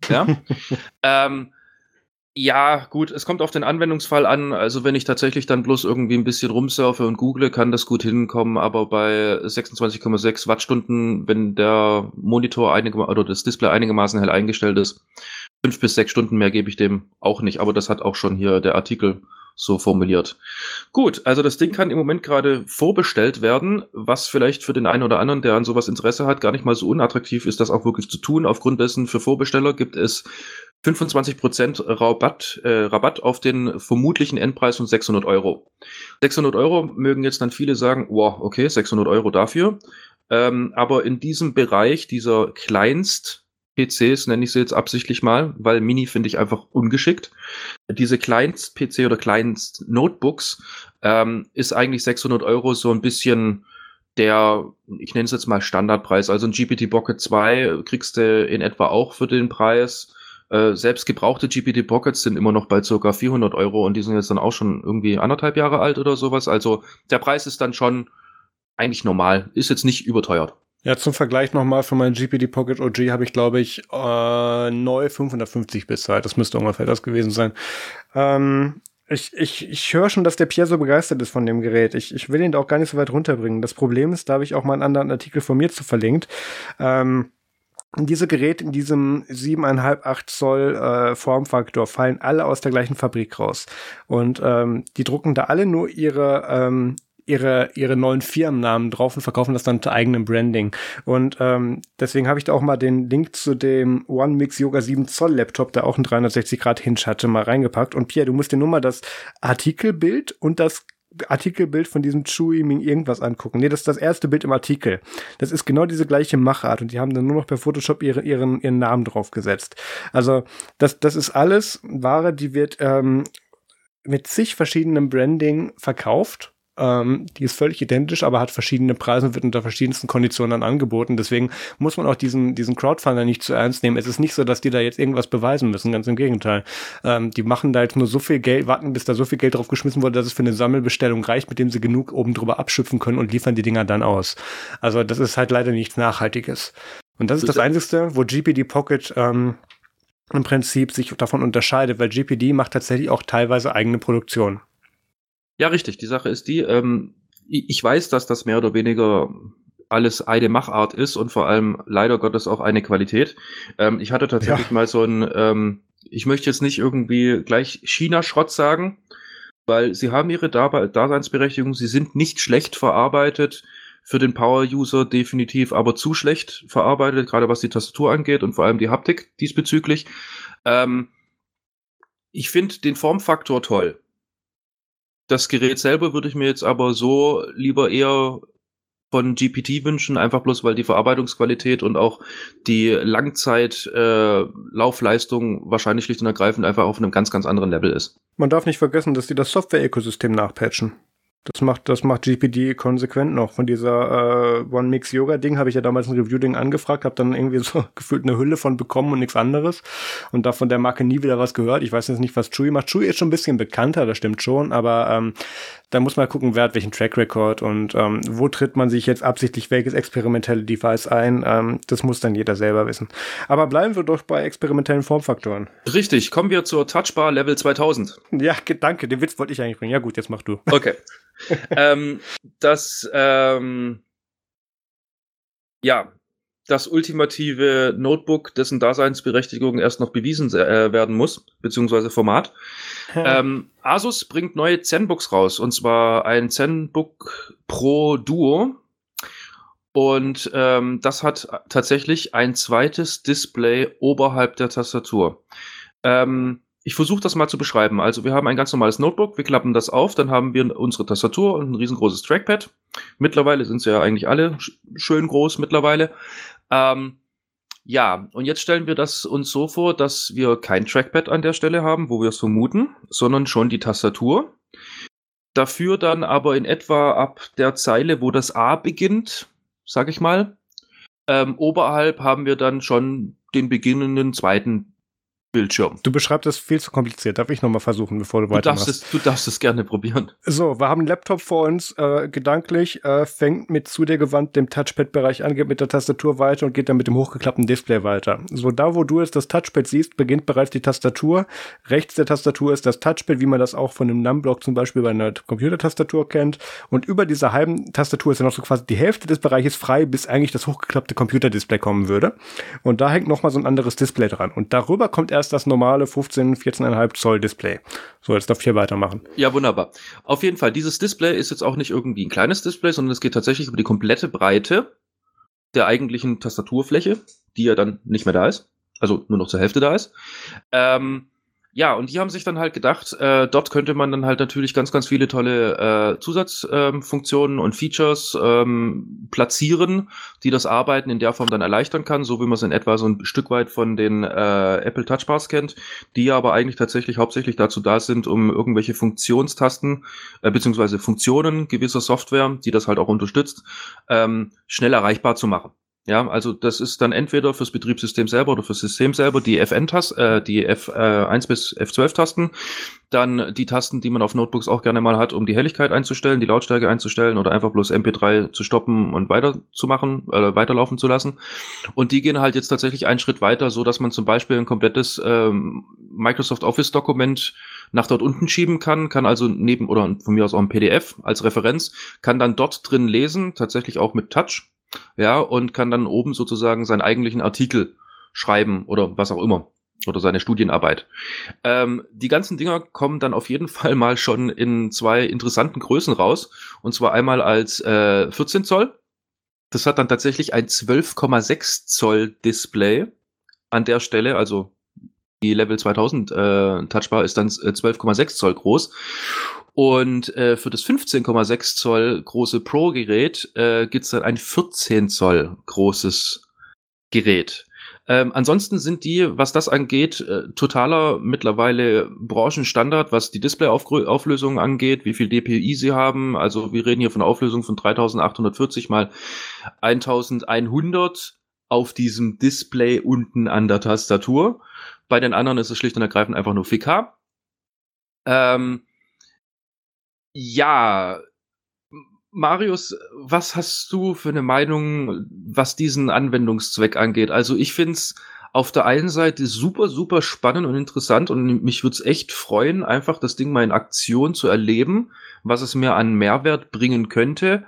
Ja. ähm, ja, gut, es kommt auf den Anwendungsfall an. Also wenn ich tatsächlich dann bloß irgendwie ein bisschen rumsurfe und google, kann das gut hinkommen, aber bei 26,6 Wattstunden, wenn der Monitor einige, oder das Display einigermaßen hell eingestellt ist, fünf bis sechs Stunden mehr gebe ich dem auch nicht. Aber das hat auch schon hier der Artikel so formuliert. Gut, also das Ding kann im Moment gerade vorbestellt werden, was vielleicht für den einen oder anderen, der an sowas Interesse hat, gar nicht mal so unattraktiv ist, das auch wirklich zu tun. Aufgrund dessen für Vorbesteller gibt es 25% Rabatt, äh, Rabatt auf den vermutlichen Endpreis von 600 Euro. 600 Euro mögen jetzt dann viele sagen, wow, okay, 600 Euro dafür. Ähm, aber in diesem Bereich dieser Kleinst PCs, nenne ich sie jetzt absichtlich mal, weil Mini finde ich einfach ungeschickt. Diese Kleinst-PC oder Kleinst-Notebooks ähm, ist eigentlich 600 Euro so ein bisschen der, ich nenne es jetzt mal Standardpreis. Also ein GPT Pocket 2 kriegst du in etwa auch für den Preis. Äh, selbst gebrauchte GPT Pockets sind immer noch bei circa 400 Euro und die sind jetzt dann auch schon irgendwie anderthalb Jahre alt oder sowas. Also der Preis ist dann schon eigentlich normal, ist jetzt nicht überteuert. Ja, zum Vergleich nochmal für meinen GPD Pocket OG habe ich, glaube ich, äh, neu 550 bezahlt. Das müsste ungefähr das gewesen sein. Ähm, ich, ich, ich höre schon, dass der Pierre so begeistert ist von dem Gerät. Ich, ich will ihn da auch gar nicht so weit runterbringen. Das Problem ist, da habe ich auch mal einen anderen Artikel von mir zu verlinkt. Ähm, diese Geräte in diesem 7,5, 8 Zoll äh, Formfaktor fallen alle aus der gleichen Fabrik raus. Und ähm, die drucken da alle nur ihre ähm, ihre, ihre neuen Firmennamen drauf und verkaufen das dann unter eigenem Branding. Und ähm, deswegen habe ich da auch mal den Link zu dem One Mix Yoga 7 Zoll Laptop, der auch ein 360 Grad Hinge hatte, mal reingepackt. Und Pierre, du musst dir nur mal das Artikelbild und das Artikelbild von diesem Chewy Ming irgendwas angucken. Nee, das ist das erste Bild im Artikel. Das ist genau diese gleiche Machart und die haben dann nur noch per Photoshop ihre, ihren, ihren Namen draufgesetzt. Also das, das ist alles Ware, die wird ähm, mit zig verschiedenem Branding verkauft ähm, die ist völlig identisch, aber hat verschiedene Preise und wird unter verschiedensten Konditionen dann angeboten. Deswegen muss man auch diesen, diesen Crowdfunder nicht zu ernst nehmen. Es ist nicht so, dass die da jetzt irgendwas beweisen müssen, ganz im Gegenteil. Ähm, die machen da jetzt nur so viel Geld, warten, bis da so viel Geld drauf geschmissen wurde, dass es für eine Sammelbestellung reicht, mit dem sie genug oben drüber abschöpfen können und liefern die Dinger dann aus. Also das ist halt leider nichts Nachhaltiges. Und das ist das Einzige, wo GPD Pocket ähm, im Prinzip sich davon unterscheidet, weil GPD macht tatsächlich auch teilweise eigene Produktion. Ja, richtig. Die Sache ist die, ähm, ich weiß, dass das mehr oder weniger alles eine Machart ist und vor allem leider Gottes auch eine Qualität. Ähm, ich hatte tatsächlich ja. mal so ein, ähm, ich möchte jetzt nicht irgendwie gleich China-Schrott sagen, weil sie haben ihre Daseinsberechtigung, sie sind nicht schlecht verarbeitet, für den Power-User definitiv, aber zu schlecht verarbeitet, gerade was die Tastatur angeht und vor allem die Haptik diesbezüglich. Ähm, ich finde den Formfaktor toll. Das Gerät selber würde ich mir jetzt aber so lieber eher von GPT wünschen, einfach bloß weil die Verarbeitungsqualität und auch die Langzeit-Laufleistung äh, wahrscheinlich schlicht und ergreifend einfach auf einem ganz, ganz anderen Level ist. Man darf nicht vergessen, dass die das Software-Ökosystem nachpatchen. Das macht, das macht GPD konsequent noch. Von dieser äh, One Mix Yoga Ding habe ich ja damals ein Review-Ding angefragt, habe dann irgendwie so gefühlt eine Hülle von bekommen und nichts anderes. Und da von der Marke nie wieder was gehört. Ich weiß jetzt nicht, was Chewy macht. Chewy ist schon ein bisschen bekannter, das stimmt schon, aber ähm, Da muss man gucken, wer hat welchen Track Record und ähm, wo tritt man sich jetzt absichtlich welches experimentelle Device ein. Ähm, das muss dann jeder selber wissen. Aber bleiben wir doch bei experimentellen Formfaktoren. Richtig, kommen wir zur Touchbar Level 2000. Ja, danke, den Witz wollte ich eigentlich bringen. Ja gut, jetzt mach du. Okay. ähm, das, ähm, ja, das ultimative Notebook, dessen Daseinsberechtigung erst noch bewiesen äh, werden muss, beziehungsweise Format. ähm, Asus bringt neue ZenBooks raus, und zwar ein ZenBook Pro Duo. Und ähm, das hat tatsächlich ein zweites Display oberhalb der Tastatur. Ähm, ich versuche das mal zu beschreiben. Also wir haben ein ganz normales Notebook, wir klappen das auf, dann haben wir unsere Tastatur und ein riesengroßes Trackpad. Mittlerweile sind sie ja eigentlich alle schön groß mittlerweile. Ähm, ja, und jetzt stellen wir das uns so vor, dass wir kein Trackpad an der Stelle haben, wo wir es vermuten, sondern schon die Tastatur. Dafür dann aber in etwa ab der Zeile, wo das A beginnt, sag ich mal, ähm, oberhalb haben wir dann schon den beginnenden zweiten Bildschirm. Du beschreibst das viel zu kompliziert. Darf ich nochmal versuchen, bevor du, du weitermachst? Darfst es, du darfst es gerne probieren. So, wir haben einen Laptop vor uns. Äh, gedanklich äh, fängt mit zu dir gewandt dem Touchpad-Bereich an, geht mit der Tastatur weiter und geht dann mit dem hochgeklappten Display weiter. So, da wo du jetzt das Touchpad siehst, beginnt bereits die Tastatur. Rechts der Tastatur ist das Touchpad, wie man das auch von einem Numblock zum Beispiel bei einer Computertastatur kennt. Und über dieser halben Tastatur ist ja noch so quasi die Hälfte des Bereiches frei, bis eigentlich das hochgeklappte Computerdisplay kommen würde. Und da hängt nochmal so ein anderes Display dran. Und darüber kommt erst das normale 15, 14,5 Zoll Display. So, jetzt darf ich hier weitermachen. Ja, wunderbar. Auf jeden Fall, dieses Display ist jetzt auch nicht irgendwie ein kleines Display, sondern es geht tatsächlich über die komplette Breite der eigentlichen Tastaturfläche, die ja dann nicht mehr da ist. Also nur noch zur Hälfte da ist. Ähm, ja, und die haben sich dann halt gedacht, äh, dort könnte man dann halt natürlich ganz, ganz viele tolle äh, Zusatzfunktionen ähm, und Features ähm, platzieren, die das Arbeiten in der Form dann erleichtern kann, so wie man es in etwa so ein Stück weit von den äh, Apple Touch Bars kennt, die aber eigentlich tatsächlich hauptsächlich dazu da sind, um irgendwelche Funktionstasten äh, beziehungsweise Funktionen gewisser Software, die das halt auch unterstützt, ähm, schnell erreichbar zu machen. Ja, also das ist dann entweder fürs Betriebssystem selber oder fürs System selber die FN-Tasten, äh, die F1 äh, bis F12-Tasten, dann die Tasten, die man auf Notebooks auch gerne mal hat, um die Helligkeit einzustellen, die Lautstärke einzustellen oder einfach bloß MP3 zu stoppen und weiterzumachen, äh, weiterlaufen zu lassen. Und die gehen halt jetzt tatsächlich einen Schritt weiter, so dass man zum Beispiel ein komplettes ähm, Microsoft Office-Dokument nach dort unten schieben kann, kann also neben oder von mir aus auch ein PDF als Referenz, kann dann dort drin lesen, tatsächlich auch mit Touch ja, und kann dann oben sozusagen seinen eigentlichen Artikel schreiben oder was auch immer oder seine Studienarbeit. Ähm, die ganzen Dinger kommen dann auf jeden Fall mal schon in zwei interessanten Größen raus. Und zwar einmal als äh, 14 Zoll. Das hat dann tatsächlich ein 12,6 Zoll Display an der Stelle. Also die Level 2000 äh, Touchbar ist dann 12,6 äh, Zoll groß. Und äh, für das 15,6 Zoll große Pro-Gerät äh, gibt dann ein 14 Zoll großes Gerät. Ähm, ansonsten sind die, was das angeht, äh, totaler mittlerweile Branchenstandard, was die Display-Auflösung angeht, wie viel DPI sie haben. Also wir reden hier von Auflösung von 3840 mal 1100 auf diesem Display unten an der Tastatur. Bei den anderen ist es schlicht und ergreifend einfach nur 4K. Ähm, ja, Marius, was hast du für eine Meinung, was diesen Anwendungszweck angeht? Also ich find's auf der einen Seite super, super spannend und interessant und mich würde es echt freuen, einfach das Ding mal in Aktion zu erleben, was es mir an Mehrwert bringen könnte.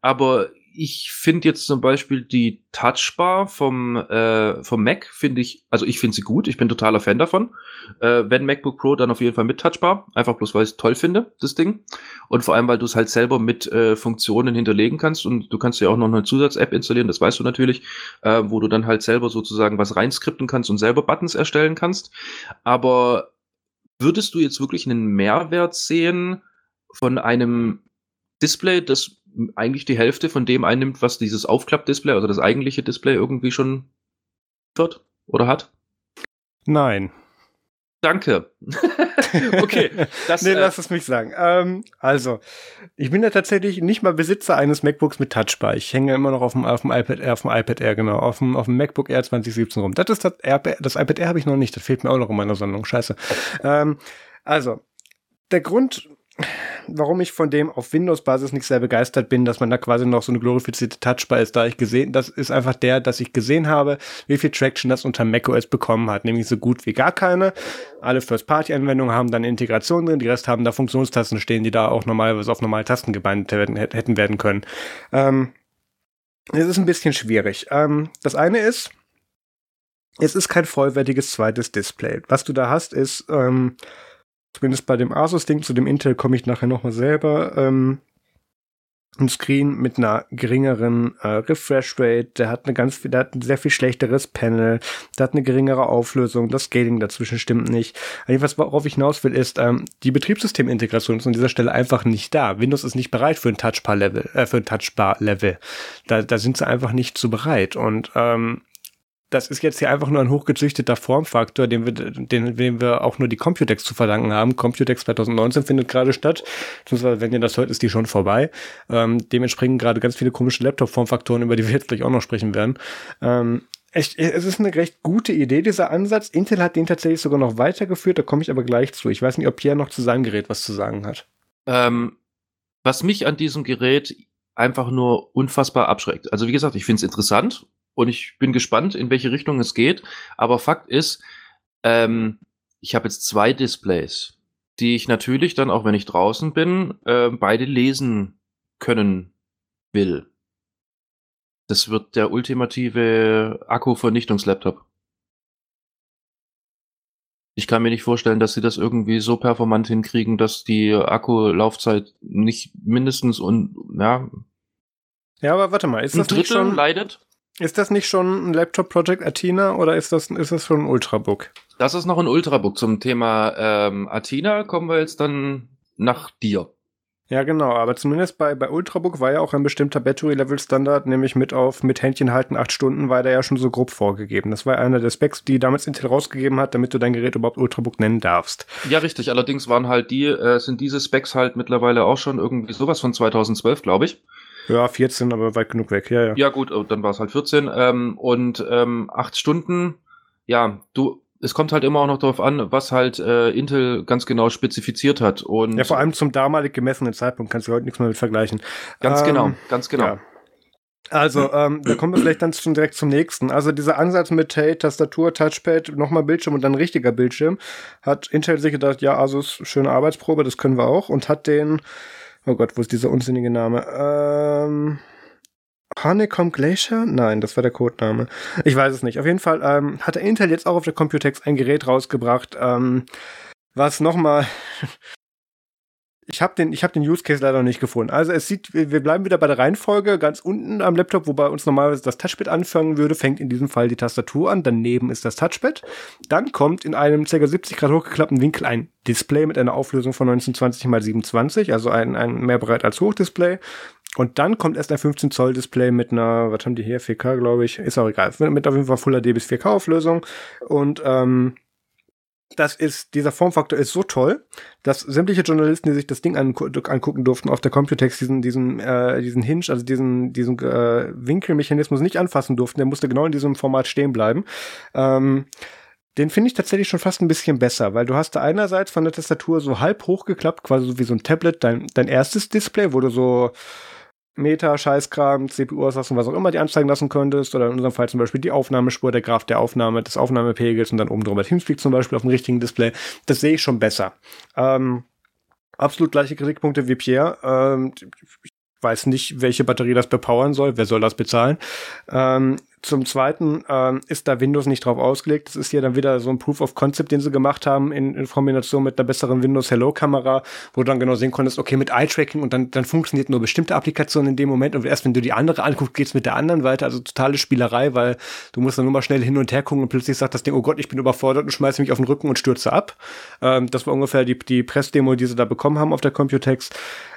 Aber ich finde jetzt zum Beispiel die Touchbar vom, äh, vom Mac, finde ich, also ich finde sie gut, ich bin totaler Fan davon. Äh, wenn MacBook Pro, dann auf jeden Fall mit Touchbar, einfach bloß weil ich es toll finde, das Ding. Und vor allem, weil du es halt selber mit äh, Funktionen hinterlegen kannst und du kannst ja auch noch eine Zusatz-App installieren, das weißt du natürlich, äh, wo du dann halt selber sozusagen was reinskripten kannst und selber Buttons erstellen kannst. Aber würdest du jetzt wirklich einen Mehrwert sehen von einem Display, das eigentlich die Hälfte von dem einnimmt, was dieses Aufklappdisplay, also das eigentliche Display irgendwie schon wird oder hat? Nein. Danke. okay. Das, nee, äh, lass es mich sagen. Ähm, also, ich bin ja tatsächlich nicht mal Besitzer eines MacBooks mit Touchbar. Ich hänge immer noch auf dem, auf dem iPad Air, auf dem iPad Air, genau, auf dem, auf dem MacBook Air 2017 rum. Das ist das, Air, das iPad Air habe ich noch nicht. Das fehlt mir auch noch in meiner Sammlung. Scheiße. Ähm, also, der Grund, warum ich von dem auf Windows-Basis nicht sehr begeistert bin, dass man da quasi noch so eine glorifizierte Touchbar ist, da ich gesehen, das ist einfach der, dass ich gesehen habe, wie viel Traction das unter macOS bekommen hat, nämlich so gut wie gar keine. Alle First-Party-Anwendungen haben dann Integration drin, die Rest haben da Funktionstasten stehen, die da auch normalerweise auf normale Tasten gebindet hätten werden können. Ähm, es ist ein bisschen schwierig. Ähm, das eine ist, es ist kein vollwertiges zweites Display. Was du da hast, ist ähm, zumindest bei dem Asus-Ding, zu dem Intel komme ich nachher nochmal selber, ähm, ein Screen mit einer geringeren äh, Refresh Rate, der hat eine ganz der hat ein sehr viel schlechteres Panel, der hat eine geringere Auflösung, das Scaling dazwischen stimmt nicht. Was worauf ich hinaus will, ist, ähm, die Betriebssystemintegration ist an dieser Stelle einfach nicht da. Windows ist nicht bereit für ein Touchbar-Level, äh, für ein Touchbar-Level. Da, da sind sie einfach nicht zu bereit. Und ähm, das ist jetzt hier einfach nur ein hochgezüchteter Formfaktor, den wir, den, den wir auch nur die Computex zu verdanken haben. Computex 2019 findet gerade statt, beziehungsweise wenn ihr das hört, ist die schon vorbei. Ähm, dementsprechend gerade ganz viele komische Laptop-Formfaktoren, über die wir jetzt gleich auch noch sprechen werden. Ähm, echt, es ist eine recht gute Idee, dieser Ansatz. Intel hat den tatsächlich sogar noch weitergeführt, da komme ich aber gleich zu. Ich weiß nicht, ob Pierre noch zu seinem Gerät was zu sagen hat. Ähm, was mich an diesem Gerät einfach nur unfassbar abschreckt. Also wie gesagt, ich finde es interessant und ich bin gespannt, in welche Richtung es geht. Aber Fakt ist, ähm, ich habe jetzt zwei Displays, die ich natürlich dann, auch wenn ich draußen bin, äh, beide lesen können will. Das wird der ultimative Akku-Vernichtungslaptop. Ich kann mir nicht vorstellen, dass sie das irgendwie so performant hinkriegen, dass die Akkulaufzeit nicht mindestens und ja. Ja, aber warte mal, ist das nicht schon leidet? Ist das nicht schon ein Laptop Project Athena oder ist das, ist das schon ein Ultrabook? Das ist noch ein Ultrabook. Zum Thema ähm, Athena kommen wir jetzt dann nach dir. Ja, genau, aber zumindest bei, bei Ultrabook war ja auch ein bestimmter Battery-Level-Standard, nämlich mit auf mit Händchen halten acht Stunden, war der ja schon so grob vorgegeben. Das war einer der Specs, die damals Intel rausgegeben hat, damit du dein Gerät überhaupt Ultrabook nennen darfst. Ja, richtig. Allerdings waren halt die, äh, sind diese Specs halt mittlerweile auch schon irgendwie sowas von 2012, glaube ich. Ja, 14, aber weit genug weg, ja, ja. Ja, gut, dann war es halt 14. Ähm, und ähm, acht Stunden, ja, du, es kommt halt immer auch noch darauf an, was halt äh, Intel ganz genau spezifiziert hat. Und ja, vor allem zum damalig gemessenen Zeitpunkt kannst du heute nichts mehr mit vergleichen. Ganz ähm, genau, ganz genau. Ja. Also, ähm, da kommen wir vielleicht dann schon direkt zum nächsten. Also dieser Ansatz mit hey, Tastatur, Touchpad, nochmal Bildschirm und dann richtiger Bildschirm, hat Intel sich gedacht, ja, Asus, schöne Arbeitsprobe, das können wir auch und hat den Oh Gott, wo ist dieser unsinnige Name? Ähm, Honeycomb Glacier? Nein, das war der Codename. Ich weiß es nicht. Auf jeden Fall ähm, hat der Intel jetzt auch auf der Computex ein Gerät rausgebracht, ähm, was nochmal ich habe den, ich hab den Use Case leider noch nicht gefunden. Also es sieht, wir bleiben wieder bei der Reihenfolge. Ganz unten am Laptop, wo bei uns normalerweise das Touchpad anfangen würde, fängt in diesem Fall die Tastatur an. Daneben ist das Touchpad. Dann kommt in einem ca. 70 Grad hochgeklappten Winkel ein Display mit einer Auflösung von 1920 x 27, also ein, ein mehr breit als Hochdisplay. Und dann kommt erst ein 15 Zoll Display mit einer, was haben die hier, 4K, glaube ich, ist auch egal, mit auf jeden Fall Full HD bis 4K Auflösung. Und ähm, das ist, dieser Formfaktor ist so toll, dass sämtliche Journalisten, die sich das Ding angucken durften auf der Computex, diesen, diesen, äh, diesen Hinge, also diesen, diesen äh, Winkelmechanismus nicht anfassen durften. Der musste genau in diesem Format stehen bleiben. Ähm, den finde ich tatsächlich schon fast ein bisschen besser, weil du hast da einerseits von der Tastatur so halb hochgeklappt, quasi so wie so ein Tablet, dein, dein erstes Display, wo du so Meta, Scheißkram, CPU auslassen, was auch immer die anzeigen lassen könntest. Oder in unserem Fall zum Beispiel die Aufnahmespur, der Graph der Aufnahme, des Aufnahmepegels und dann oben drüber Teamspeak zum Beispiel auf dem richtigen Display. Das sehe ich schon besser. Ähm, absolut gleiche Kritikpunkte wie Pierre. Ähm, ich weiß nicht, welche Batterie das bepowern soll. Wer soll das bezahlen? Ähm, zum Zweiten ähm, ist da Windows nicht drauf ausgelegt. Das ist hier dann wieder so ein Proof of Concept, den sie gemacht haben in, in Kombination mit einer besseren Windows Hello Kamera, wo du dann genau sehen konntest, okay, mit Eye-Tracking und dann, dann funktioniert nur bestimmte Applikationen in dem Moment und erst wenn du die andere anguckst, geht's mit der anderen weiter. Also totale Spielerei, weil du musst dann nur mal schnell hin und her gucken und plötzlich sagt das Ding, oh Gott, ich bin überfordert und schmeiße mich auf den Rücken und stürze ab. Ähm, das war ungefähr die, die Pressdemo, die sie da bekommen haben auf der Computex.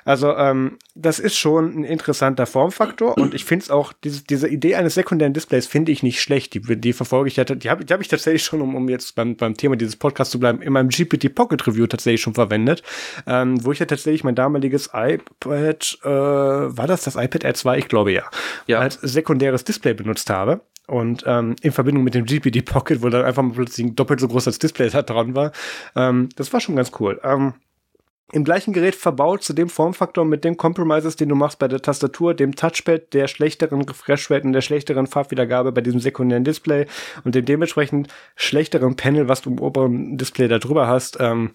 Also ähm, das ist schon ein interessanter Formfaktor und ich finde es auch, diese, diese Idee eines sekundären Displays finde ich nicht schlecht. Die, die verfolge ich ja, die habe die hab ich tatsächlich schon, um, um jetzt beim, beim Thema dieses Podcasts zu bleiben, in meinem GPT Pocket Review tatsächlich schon verwendet, ähm, wo ich ja tatsächlich mein damaliges iPad, äh, war das das iPad Air 2? Ich glaube ja, ja. als sekundäres Display benutzt habe. Und ähm, in Verbindung mit dem GPT Pocket, wo dann einfach mal plötzlich doppelt so groß als Display da dran war. Ähm, das war schon ganz cool. Ähm, im gleichen Gerät verbaut zu dem Formfaktor mit den Compromises, den du machst bei der Tastatur, dem Touchpad, der schlechteren Refreshrate und der schlechteren Farbwiedergabe bei diesem sekundären Display und dem dementsprechend schlechteren Panel, was du im oberen Display da drüber hast, ähm,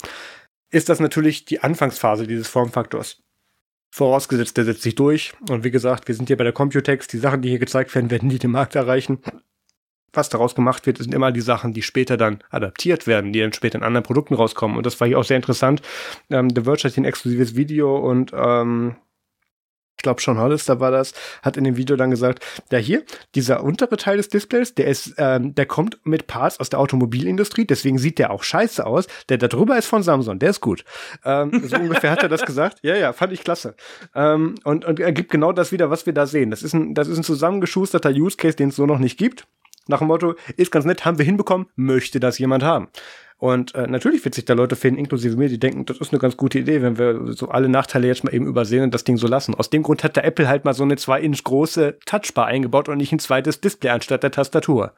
ist das natürlich die Anfangsphase dieses Formfaktors. Vorausgesetzt, der setzt sich durch. Und wie gesagt, wir sind hier bei der Computex. Die Sachen, die hier gezeigt werden, werden nie den Markt erreichen was daraus gemacht wird, sind immer die Sachen, die später dann adaptiert werden, die dann später in anderen Produkten rauskommen. Und das war hier auch sehr interessant. Ähm, The Verge hat hier ein exklusives Video und ähm, ich glaube, Sean Hollister war das, hat in dem Video dann gesagt, ja hier, dieser untere Teil des Displays, der ist, ähm, der kommt mit Parts aus der Automobilindustrie, deswegen sieht der auch scheiße aus. Der da drüber ist von Samsung, der ist gut. Ähm, so ungefähr hat er das gesagt. Ja, ja, fand ich klasse. Ähm, und, und er gibt genau das wieder, was wir da sehen. Das ist ein, das ist ein zusammengeschusterter Use Case, den es so noch nicht gibt. Nach dem Motto, ist ganz nett, haben wir hinbekommen, möchte das jemand haben. Und äh, natürlich wird sich da Leute finden, inklusive mir, die denken, das ist eine ganz gute Idee, wenn wir so alle Nachteile jetzt mal eben übersehen und das Ding so lassen. Aus dem Grund hat der Apple halt mal so eine 2-Inch große Touchbar eingebaut und nicht ein zweites Display anstatt der Tastatur.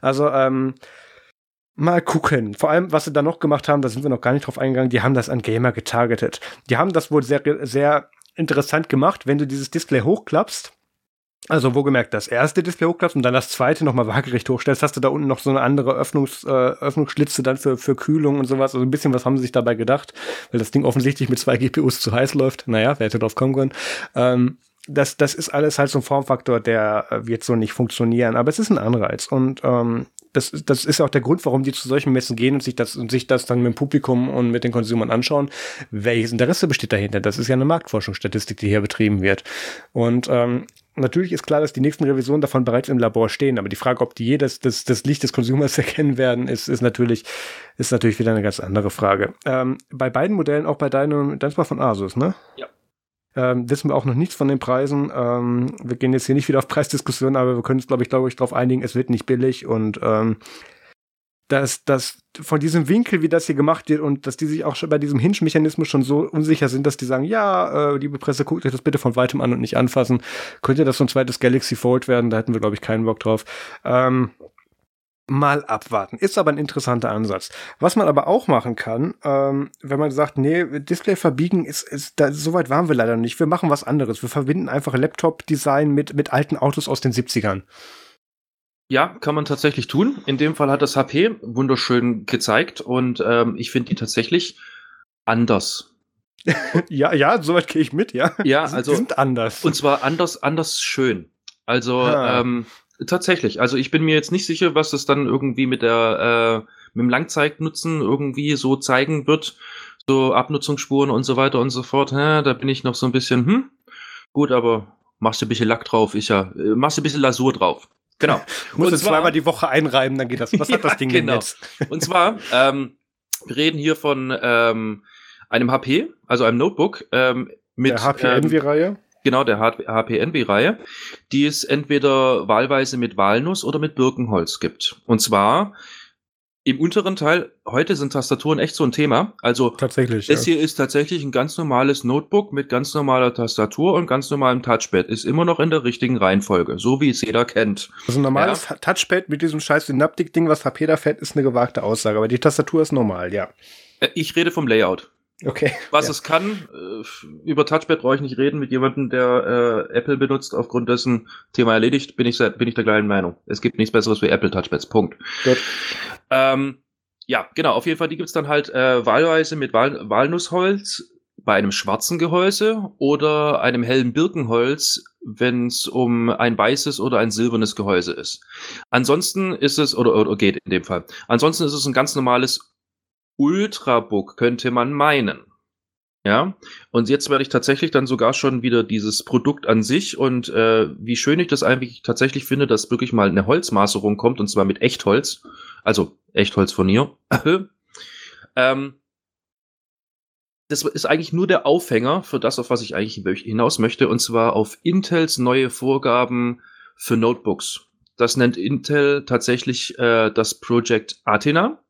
Also, ähm, mal gucken. Vor allem, was sie da noch gemacht haben, da sind wir noch gar nicht drauf eingegangen, die haben das an Gamer getargetet. Die haben das wohl sehr, sehr interessant gemacht, wenn du dieses Display hochklappst also wo gemerkt, das erste Display hochklappst und dann das zweite nochmal waagerecht hochstellst, hast du da unten noch so eine andere Öffnungs, äh, Öffnungsschlitze dann für, für Kühlung und sowas. Also ein bisschen was haben sie sich dabei gedacht, weil das Ding offensichtlich mit zwei GPUs zu heiß läuft. Naja, wer hätte drauf kommen können. Ähm, das, das ist alles halt so ein Formfaktor, der äh, wird so nicht funktionieren, aber es ist ein Anreiz. Und ähm, das, das ist auch der Grund, warum die zu solchen Messen gehen und sich das, und sich das dann mit dem Publikum und mit den Konsumern anschauen. Welches Interesse besteht dahinter? Das ist ja eine Marktforschungsstatistik, die hier betrieben wird. Und ähm, natürlich ist klar, dass die nächsten Revisionen davon bereits im Labor stehen, aber die Frage, ob die jedes das, das Licht des Konsumers erkennen werden, ist, ist natürlich ist natürlich wieder eine ganz andere Frage. Ähm, bei beiden Modellen, auch bei deinem, das war von Asus, ne? Ja. Ähm, wissen wir auch noch nichts von den Preisen. Ähm, wir gehen jetzt hier nicht wieder auf Preisdiskussionen, aber wir können uns, glaube ich, glaube ich, darauf einigen, es wird nicht billig und ähm, dass, dass von diesem Winkel, wie das hier gemacht wird und dass die sich auch schon bei diesem Hinge-Mechanismus schon so unsicher sind, dass die sagen, ja, äh, liebe Presse, guckt euch das bitte von weitem an und nicht anfassen. Könnte das so ein zweites Galaxy Fold werden? Da hätten wir, glaube ich, keinen Bock drauf. Ähm, mal abwarten. Ist aber ein interessanter Ansatz. Was man aber auch machen kann, ähm, wenn man sagt, nee, Display verbiegen ist, ist da, so weit waren wir leider nicht. Wir machen was anderes. Wir verbinden einfach Laptop-Design mit, mit alten Autos aus den 70ern. Ja, kann man tatsächlich tun. In dem Fall hat das HP wunderschön gezeigt und ähm, ich finde die tatsächlich anders. ja, ja, soweit gehe ich mit, ja. Ja, also. Die sind anders. Und zwar anders, anders schön. Also, ja. ähm, tatsächlich. Also ich bin mir jetzt nicht sicher, was das dann irgendwie mit der, äh, mit dem Langzeitnutzen irgendwie so zeigen wird. So Abnutzungsspuren und so weiter und so fort. Ja, da bin ich noch so ein bisschen, hm, gut, aber machst du ein bisschen Lack drauf, ich ja, äh, machst du ein bisschen Lasur drauf. Genau. Muss es zweimal die Woche einreiben, dann geht das. Was hat das Ding genau. denn jetzt? Und zwar, ähm, wir reden hier von ähm, einem HP, also einem Notebook ähm, mit der HP Envy-Reihe. Ähm, genau, der HP Envy-Reihe, die es entweder wahlweise mit Walnuss oder mit Birkenholz gibt. Und zwar im unteren Teil, heute sind Tastaturen echt so ein Thema. Also tatsächlich. Das ja. hier ist tatsächlich ein ganz normales Notebook mit ganz normaler Tastatur und ganz normalem Touchpad. Ist immer noch in der richtigen Reihenfolge, so wie es jeder kennt. Also ein normales ja. Touchpad mit diesem scheiß Synaptik-Ding, was HP da fährt, ist eine gewagte Aussage. Aber die Tastatur ist normal, ja. Äh, ich rede vom Layout. Okay. Was ja. es kann, äh, über Touchpad brauche ich nicht reden mit jemandem, der äh, Apple benutzt. Aufgrund dessen Thema erledigt, bin ich, bin ich der gleichen Meinung. Es gibt nichts Besseres wie Apple Touchpads. Punkt. Gut. Ähm, ja, genau. Auf jeden Fall, die gibt's dann halt äh, wahlweise mit Wal Walnussholz bei einem schwarzen Gehäuse oder einem hellen Birkenholz, wenn es um ein weißes oder ein silbernes Gehäuse ist. Ansonsten ist es, oder, oder geht in dem Fall. Ansonsten ist es ein ganz normales Ultrabook könnte man meinen. Ja, und jetzt werde ich tatsächlich dann sogar schon wieder dieses Produkt an sich und äh, wie schön ich das eigentlich tatsächlich finde, dass wirklich mal eine Holzmaserung kommt und zwar mit Echtholz, also Echtholz von ihr. ähm, das ist eigentlich nur der Aufhänger für das, auf was ich eigentlich hinaus möchte, und zwar auf Intels neue Vorgaben für Notebooks. Das nennt Intel tatsächlich äh, das Project Athena.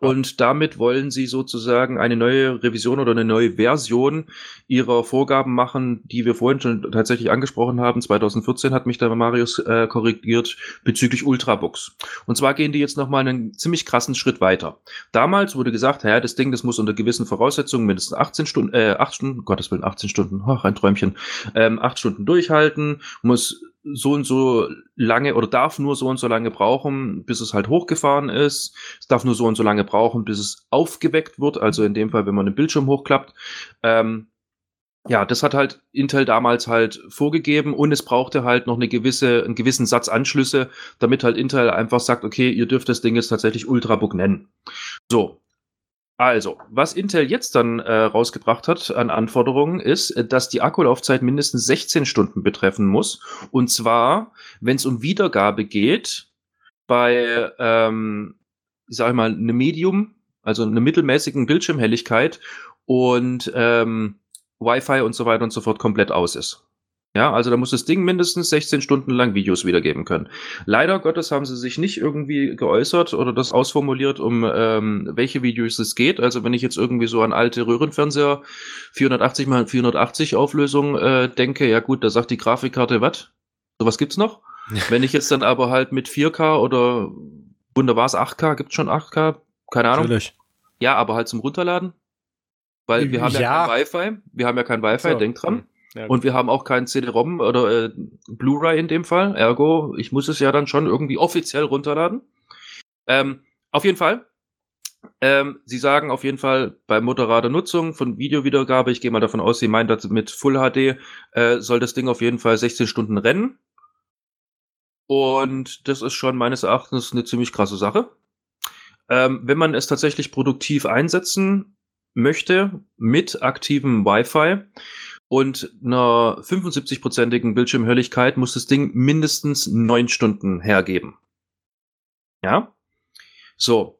Und damit wollen sie sozusagen eine neue Revision oder eine neue Version ihrer Vorgaben machen, die wir vorhin schon tatsächlich angesprochen haben. 2014 hat mich da Marius äh, korrigiert bezüglich Ultrabooks. Und zwar gehen die jetzt nochmal einen ziemlich krassen Schritt weiter. Damals wurde gesagt, ja, das Ding, das muss unter gewissen Voraussetzungen mindestens 18 Stunden, äh, 8 Stunden, Gottes Willen, 18 Stunden, ach, ein Träumchen, ähm, 8 Stunden durchhalten, muss so und so lange oder darf nur so und so lange brauchen, bis es halt hochgefahren ist. Es darf nur so und so lange brauchen, bis es aufgeweckt wird. Also in dem Fall, wenn man den Bildschirm hochklappt. Ähm, ja, das hat halt Intel damals halt vorgegeben und es brauchte halt noch eine gewisse, einen gewissen Satz Anschlüsse, damit halt Intel einfach sagt, okay, ihr dürft das Ding jetzt tatsächlich Ultrabook nennen. So, also, was Intel jetzt dann äh, rausgebracht hat an Anforderungen, ist, äh, dass die Akkulaufzeit mindestens 16 Stunden betreffen muss. Und zwar, wenn es um Wiedergabe geht, bei, ähm, ich sage mal, einem Medium, also einer mittelmäßigen Bildschirmhelligkeit und ähm, Wi-Fi und so weiter und so fort komplett aus ist. Ja, also da muss das Ding mindestens 16 Stunden lang Videos wiedergeben können. Leider Gottes haben sie sich nicht irgendwie geäußert oder das ausformuliert, um ähm, welche Videos es geht. Also wenn ich jetzt irgendwie so an alte Röhrenfernseher 480 mal 480 Auflösung äh, denke, ja gut, da sagt die Grafikkarte, was? Sowas gibt's noch? wenn ich jetzt dann aber halt mit 4K oder wunderbar's 8K, gibt's schon 8K? Keine Ahnung. Natürlich. Ja, aber halt zum Runterladen. Weil wir haben ja, ja kein Wi-Fi. Wir haben ja kein Wi-Fi, so. denk dran. Ja, und wir haben auch kein CD-ROM oder äh, Blu-ray in dem Fall. Ergo, ich muss es ja dann schon irgendwie offiziell runterladen. Ähm, auf jeden Fall. Ähm, Sie sagen auf jeden Fall bei moderater Nutzung von Videowiedergabe, ich gehe mal davon aus, Sie meinen das mit Full HD, äh, soll das Ding auf jeden Fall 16 Stunden rennen. Und das ist schon meines Erachtens eine ziemlich krasse Sache. Ähm, wenn man es tatsächlich produktiv einsetzen möchte mit aktivem Wi-Fi, und einer 75-prozentigen Bildschirmhelligkeit muss das Ding mindestens neun Stunden hergeben. Ja? So.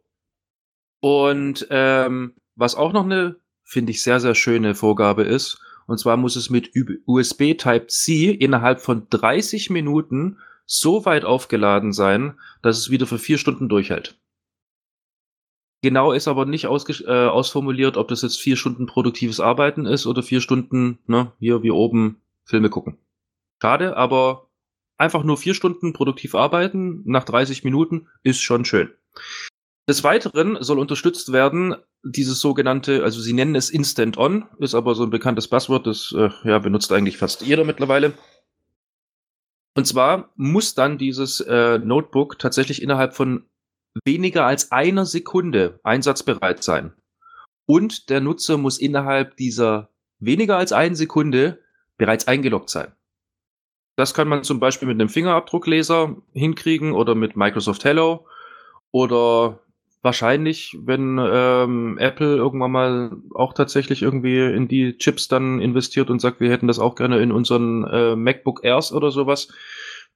Und ähm, was auch noch eine, finde ich, sehr, sehr schöne Vorgabe ist, und zwar muss es mit USB Type-C innerhalb von 30 Minuten so weit aufgeladen sein, dass es wieder für vier Stunden durchhält. Genau ist aber nicht äh, ausformuliert, ob das jetzt vier Stunden produktives Arbeiten ist oder vier Stunden, ne, hier wie oben Filme gucken. Schade, aber einfach nur vier Stunden produktiv arbeiten nach 30 Minuten ist schon schön. Des Weiteren soll unterstützt werden dieses sogenannte, also sie nennen es Instant On, ist aber so ein bekanntes Passwort, das äh, ja, benutzt eigentlich fast jeder mittlerweile. Und zwar muss dann dieses äh, Notebook tatsächlich innerhalb von weniger als einer Sekunde einsatzbereit sein. Und der Nutzer muss innerhalb dieser weniger als eine Sekunde bereits eingeloggt sein. Das kann man zum Beispiel mit einem Fingerabdruckleser hinkriegen oder mit Microsoft Hello oder wahrscheinlich, wenn ähm, Apple irgendwann mal auch tatsächlich irgendwie in die Chips dann investiert und sagt, wir hätten das auch gerne in unseren äh, MacBook Airs oder sowas,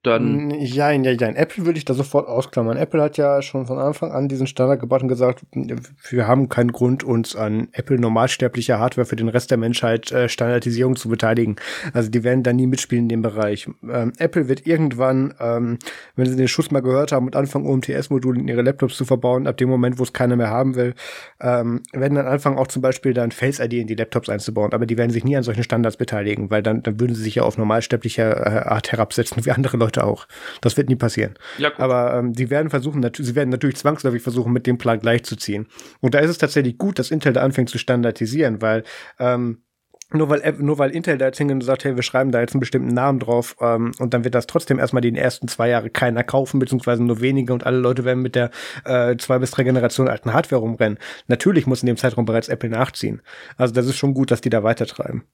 dann. Ja, ja, ja. Apple würde ich da sofort ausklammern. Apple hat ja schon von Anfang an diesen Standard gebaut und gesagt, wir haben keinen Grund, uns an Apple normalsterblicher Hardware für den Rest der Menschheit äh, Standardisierung zu beteiligen. Also die werden da nie mitspielen in dem Bereich. Ähm, Apple wird irgendwann, ähm, wenn sie den Schuss mal gehört haben und anfangen, UMTS-Module in ihre Laptops zu verbauen, ab dem Moment, wo es keiner mehr haben will, ähm, werden dann anfangen, auch zum Beispiel dann Face ID in die Laptops einzubauen. Aber die werden sich nie an solchen Standards beteiligen, weil dann, dann würden sie sich ja auf normalsterblicher äh, Art herabsetzen, wie andere Leute Leute auch. Das wird nie passieren. Ja. Aber ähm, die werden versuchen, sie werden natürlich zwangsläufig versuchen, mit dem Plan gleichzuziehen. Und da ist es tatsächlich gut, dass Intel da anfängt zu standardisieren, weil ähm, nur weil, nur weil Intel da jetzt hingeht und sagt, hey, wir schreiben da jetzt einen bestimmten Namen drauf ähm, und dann wird das trotzdem erstmal die ersten zwei Jahre keiner kaufen, beziehungsweise nur wenige und alle Leute werden mit der äh, zwei bis drei Generationen alten Hardware rumrennen. Natürlich muss in dem Zeitraum bereits Apple nachziehen. Also das ist schon gut, dass die da weitertreiben.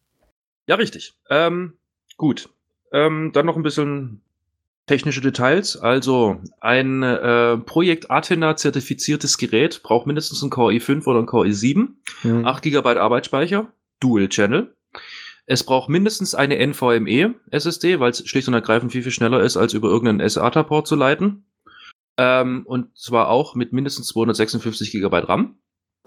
Ja, richtig. Ähm, gut. Ähm, dann noch ein bisschen Technische Details. Also ein äh, Projekt Athena zertifiziertes Gerät braucht mindestens ein Core i5 oder ein Core i7, mhm. 8 GB Arbeitsspeicher, Dual Channel. Es braucht mindestens eine NVMe SSD, weil es schlicht und ergreifend viel, viel schneller ist, als über irgendeinen SATA-Port zu leiten. Ähm, und zwar auch mit mindestens 256 GB RAM.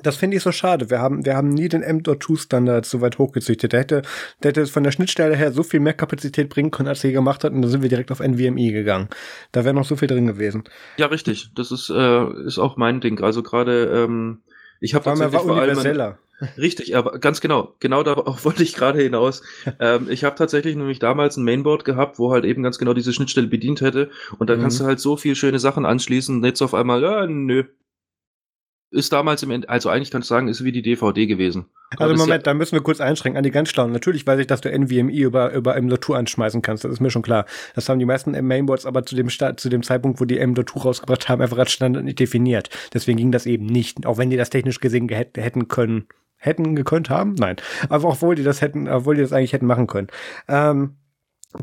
Das finde ich so schade. Wir haben, wir haben nie den M.2-Standard so weit hochgezüchtet. Der hätte, der hätte von der Schnittstelle her so viel mehr Kapazität bringen können, als er gemacht hat. Und dann sind wir direkt auf NVMe gegangen. Da wäre noch so viel drin gewesen. Ja, richtig. Das ist, äh, ist auch mein Ding. Also gerade, ähm, ich habe tatsächlich war vor allem. Richtig, aber ganz genau, genau darauf wollte ich gerade hinaus. ähm, ich habe tatsächlich nämlich damals ein Mainboard gehabt, wo halt eben ganz genau diese Schnittstelle bedient hätte. Und da mhm. kannst du halt so viel schöne Sachen anschließen. Jetzt auf einmal, ja, nö, ist damals im Ende, also eigentlich kannst du sagen, ist wie die DVD gewesen. Also Moment, ja da müssen wir kurz einschränken an die ganz Schlauen. Natürlich weiß ich, dass du NVMe über, über M.2 anschmeißen kannst, das ist mir schon klar. Das haben die meisten Mainboards aber zu dem, zu dem Zeitpunkt, wo die M.2 rausgebracht haben, einfach als Standard nicht definiert. Deswegen ging das eben nicht, auch wenn die das technisch gesehen hätten können. Hätten gekönnt haben? Nein. Aber obwohl die das hätten, obwohl die das eigentlich hätten machen können. Ähm,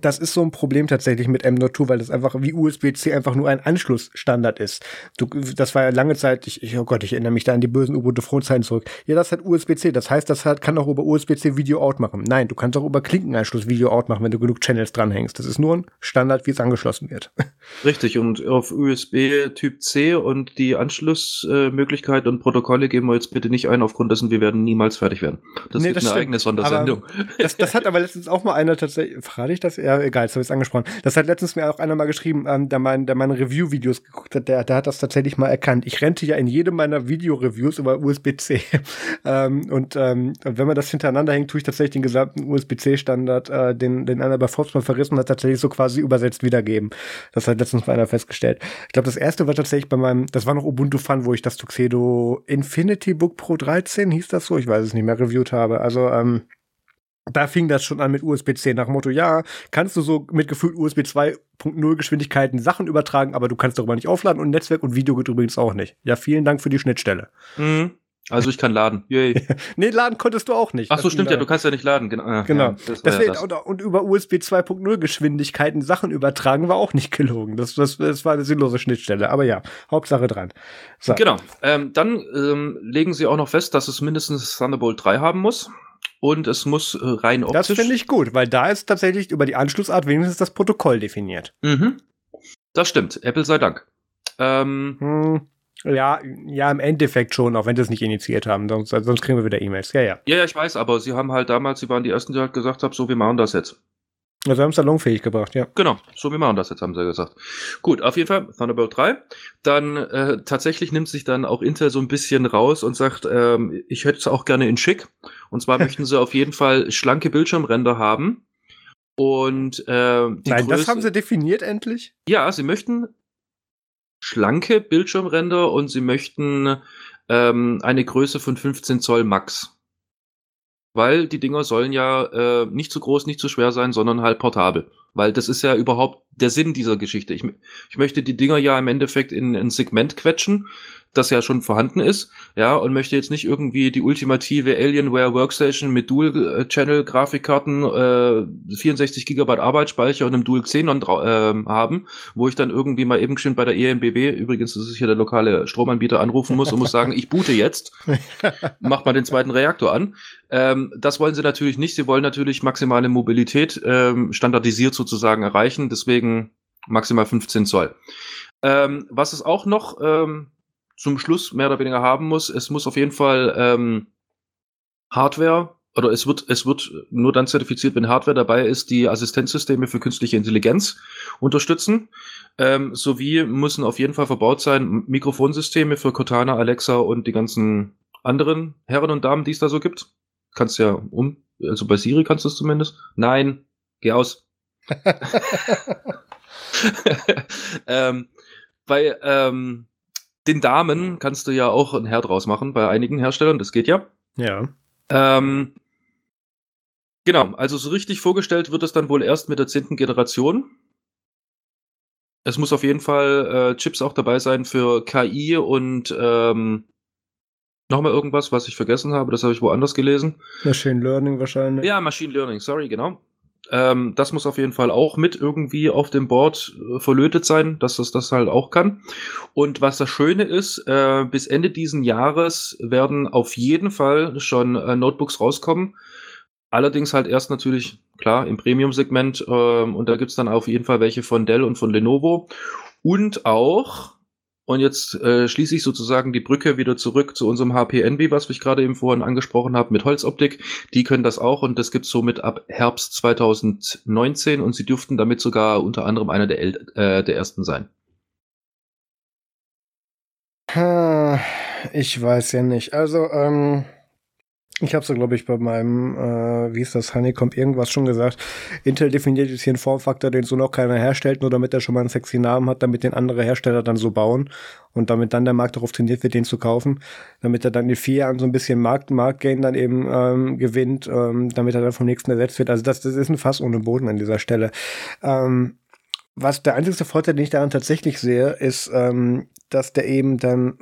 das ist so ein Problem tatsächlich mit M.2, weil das einfach wie USB-C einfach nur ein Anschlussstandard ist. Du, das war ja lange Zeit, ich, ich, oh Gott, ich erinnere mich da an die bösen Ubuntu-Frontzeiten zurück. Ja, das hat USB-C, das heißt, das hat, kann auch über USB-C Video-Out machen. Nein, du kannst auch über Klinkenanschluss Video-Out machen, wenn du genug Channels dranhängst. Das ist nur ein Standard, wie es angeschlossen wird. Richtig, und auf USB Typ C und die Anschlussmöglichkeit äh, und Protokolle geben wir jetzt bitte nicht ein, aufgrund dessen wir werden niemals fertig werden. Das nee, ist eine stimmt. eigene Sondersendung. das, das hat aber letztens auch mal einer tatsächlich, frage ich das? Ja, egal, jetzt ich es angesprochen. Das hat letztens mir auch einer mal geschrieben, ähm, der, mein, der meine Review-Videos geguckt hat, der, der hat das tatsächlich mal erkannt. Ich rente ja in jedem meiner Video-Reviews über USB-C. ähm, und ähm, wenn man das hintereinander hängt, tue ich tatsächlich den gesamten USB-C-Standard, äh, den, den einer bei Forbes mal verrissen hat, tatsächlich so quasi übersetzt wiedergeben. Das hat letztens mal einer festgestellt. Ich glaube, das erste war tatsächlich bei meinem, das war noch Ubuntu Fun, wo ich das Tuxedo Infinity Book Pro 13, hieß das so? Ich weiß es nicht mehr, reviewt habe. Also, ähm, da fing das schon an mit USB-C nach Motto, ja, kannst du so mit gefühlt USB 2.0 Geschwindigkeiten Sachen übertragen, aber du kannst darüber nicht aufladen und Netzwerk und Video geht übrigens auch nicht. Ja, vielen Dank für die Schnittstelle. Mhm. Also ich kann laden. Yay. nee, laden konntest du auch nicht. Ach so, stimmt ja, du kannst ja nicht laden. Genau. genau. Ja, Deswegen, ja und, und, über USB 2.0 Geschwindigkeiten Sachen übertragen war auch nicht gelogen. Das, das, das war eine sinnlose Schnittstelle. Aber ja, Hauptsache dran. So. Genau. Ähm, dann ähm, legen sie auch noch fest, dass es mindestens Thunderbolt 3 haben muss und es muss äh, rein optisch. Das finde ich gut, weil da ist tatsächlich über die Anschlussart wenigstens das Protokoll definiert. Mhm. Das stimmt, Apple sei Dank. Ähm, hm, ja, ja, im Endeffekt schon, auch wenn sie es nicht initiiert haben, sonst, sonst kriegen wir wieder E-Mails. Ja, ja. Ja, ja, ich weiß, aber sie haben halt damals, sie waren die ersten, die halt gesagt haben, so, wir machen das jetzt. Also haben es salonfähig gebracht, ja. Genau, so wie machen das jetzt, haben sie gesagt. Gut, auf jeden Fall Thunderbolt 3. Dann äh, tatsächlich nimmt sich dann auch Intel so ein bisschen raus und sagt, ähm, ich hätte es auch gerne in schick. Und zwar möchten sie auf jeden Fall schlanke Bildschirmränder haben. Und äh, Nein, Größe, das haben sie definiert endlich? Ja, sie möchten schlanke Bildschirmränder und sie möchten ähm, eine Größe von 15 Zoll Max weil die Dinger sollen ja äh, nicht zu groß, nicht zu schwer sein, sondern halt portabel. Weil das ist ja überhaupt der Sinn dieser Geschichte. Ich, ich möchte die Dinger ja im Endeffekt in ein Segment quetschen, das ja schon vorhanden ist, ja, und möchte jetzt nicht irgendwie die ultimative Alienware Workstation mit Dual-Channel-Grafikkarten, äh, 64 Gigabyte Arbeitsspeicher und einem Dual Xenon äh, haben, wo ich dann irgendwie mal eben schön bei der EMBW, übrigens, das ist hier der lokale Stromanbieter, anrufen muss und muss sagen, ich boote jetzt, mach mal den zweiten Reaktor an. Ähm, das wollen sie natürlich nicht. Sie wollen natürlich maximale Mobilität ähm, standardisiert sozusagen erreichen, deswegen maximal 15 Zoll. Ähm, was es auch noch ähm, zum Schluss mehr oder weniger haben muss. Es muss auf jeden Fall ähm, Hardware oder es wird, es wird nur dann zertifiziert, wenn Hardware dabei ist, die Assistenzsysteme für künstliche Intelligenz unterstützen. Ähm, sowie müssen auf jeden Fall verbaut sein Mikrofonsysteme für Cortana, Alexa und die ganzen anderen Herren und Damen, die es da so gibt. Kannst ja um, also bei Siri kannst du es zumindest. Nein, geh aus. ähm, bei ähm, den Damen kannst du ja auch ein Herd draus machen bei einigen Herstellern, das geht ja. Ja. Ähm, genau, also so richtig vorgestellt wird es dann wohl erst mit der zehnten Generation. Es muss auf jeden Fall äh, Chips auch dabei sein für KI und ähm, nochmal irgendwas, was ich vergessen habe, das habe ich woanders gelesen. Machine Learning wahrscheinlich. Ja, Machine Learning, sorry, genau. Ähm, das muss auf jeden Fall auch mit irgendwie auf dem Board äh, verlötet sein, dass das das halt auch kann. Und was das Schöne ist, äh, bis Ende diesen Jahres werden auf jeden Fall schon äh, Notebooks rauskommen. Allerdings halt erst natürlich, klar, im Premium-Segment. Ähm, und da gibt's dann auf jeden Fall welche von Dell und von Lenovo. Und auch Und jetzt äh, schließe ich sozusagen die Brücke wieder zurück zu unserem HP Envy, was ich gerade eben vorhin angesprochen habe, mit Holzoptik. Die können das auch und das gibt's somit ab Herbst 2019 und sie dürften damit sogar unter anderem einer der, äh, der ersten sein. Ich weiß ja nicht. Also, ähm, ich habe so, glaube ich, bei meinem, äh, wie ist das, Honeycomb irgendwas schon gesagt. Intel definiert jetzt hier einen Formfaktor, den so noch keiner herstellt, nur damit er schon mal einen sexy Namen hat, damit den andere Hersteller dann so bauen und damit dann der Markt darauf trainiert wird, den zu kaufen, damit er dann in vier Jahren so ein bisschen Markt, Marktgain dann eben ähm, gewinnt, ähm, damit er dann vom nächsten ersetzt wird. Also das, das ist ein Fass ohne Boden an dieser Stelle. Ähm, was der einzige Vorteil, den ich daran tatsächlich sehe, ist, ähm, dass der eben dann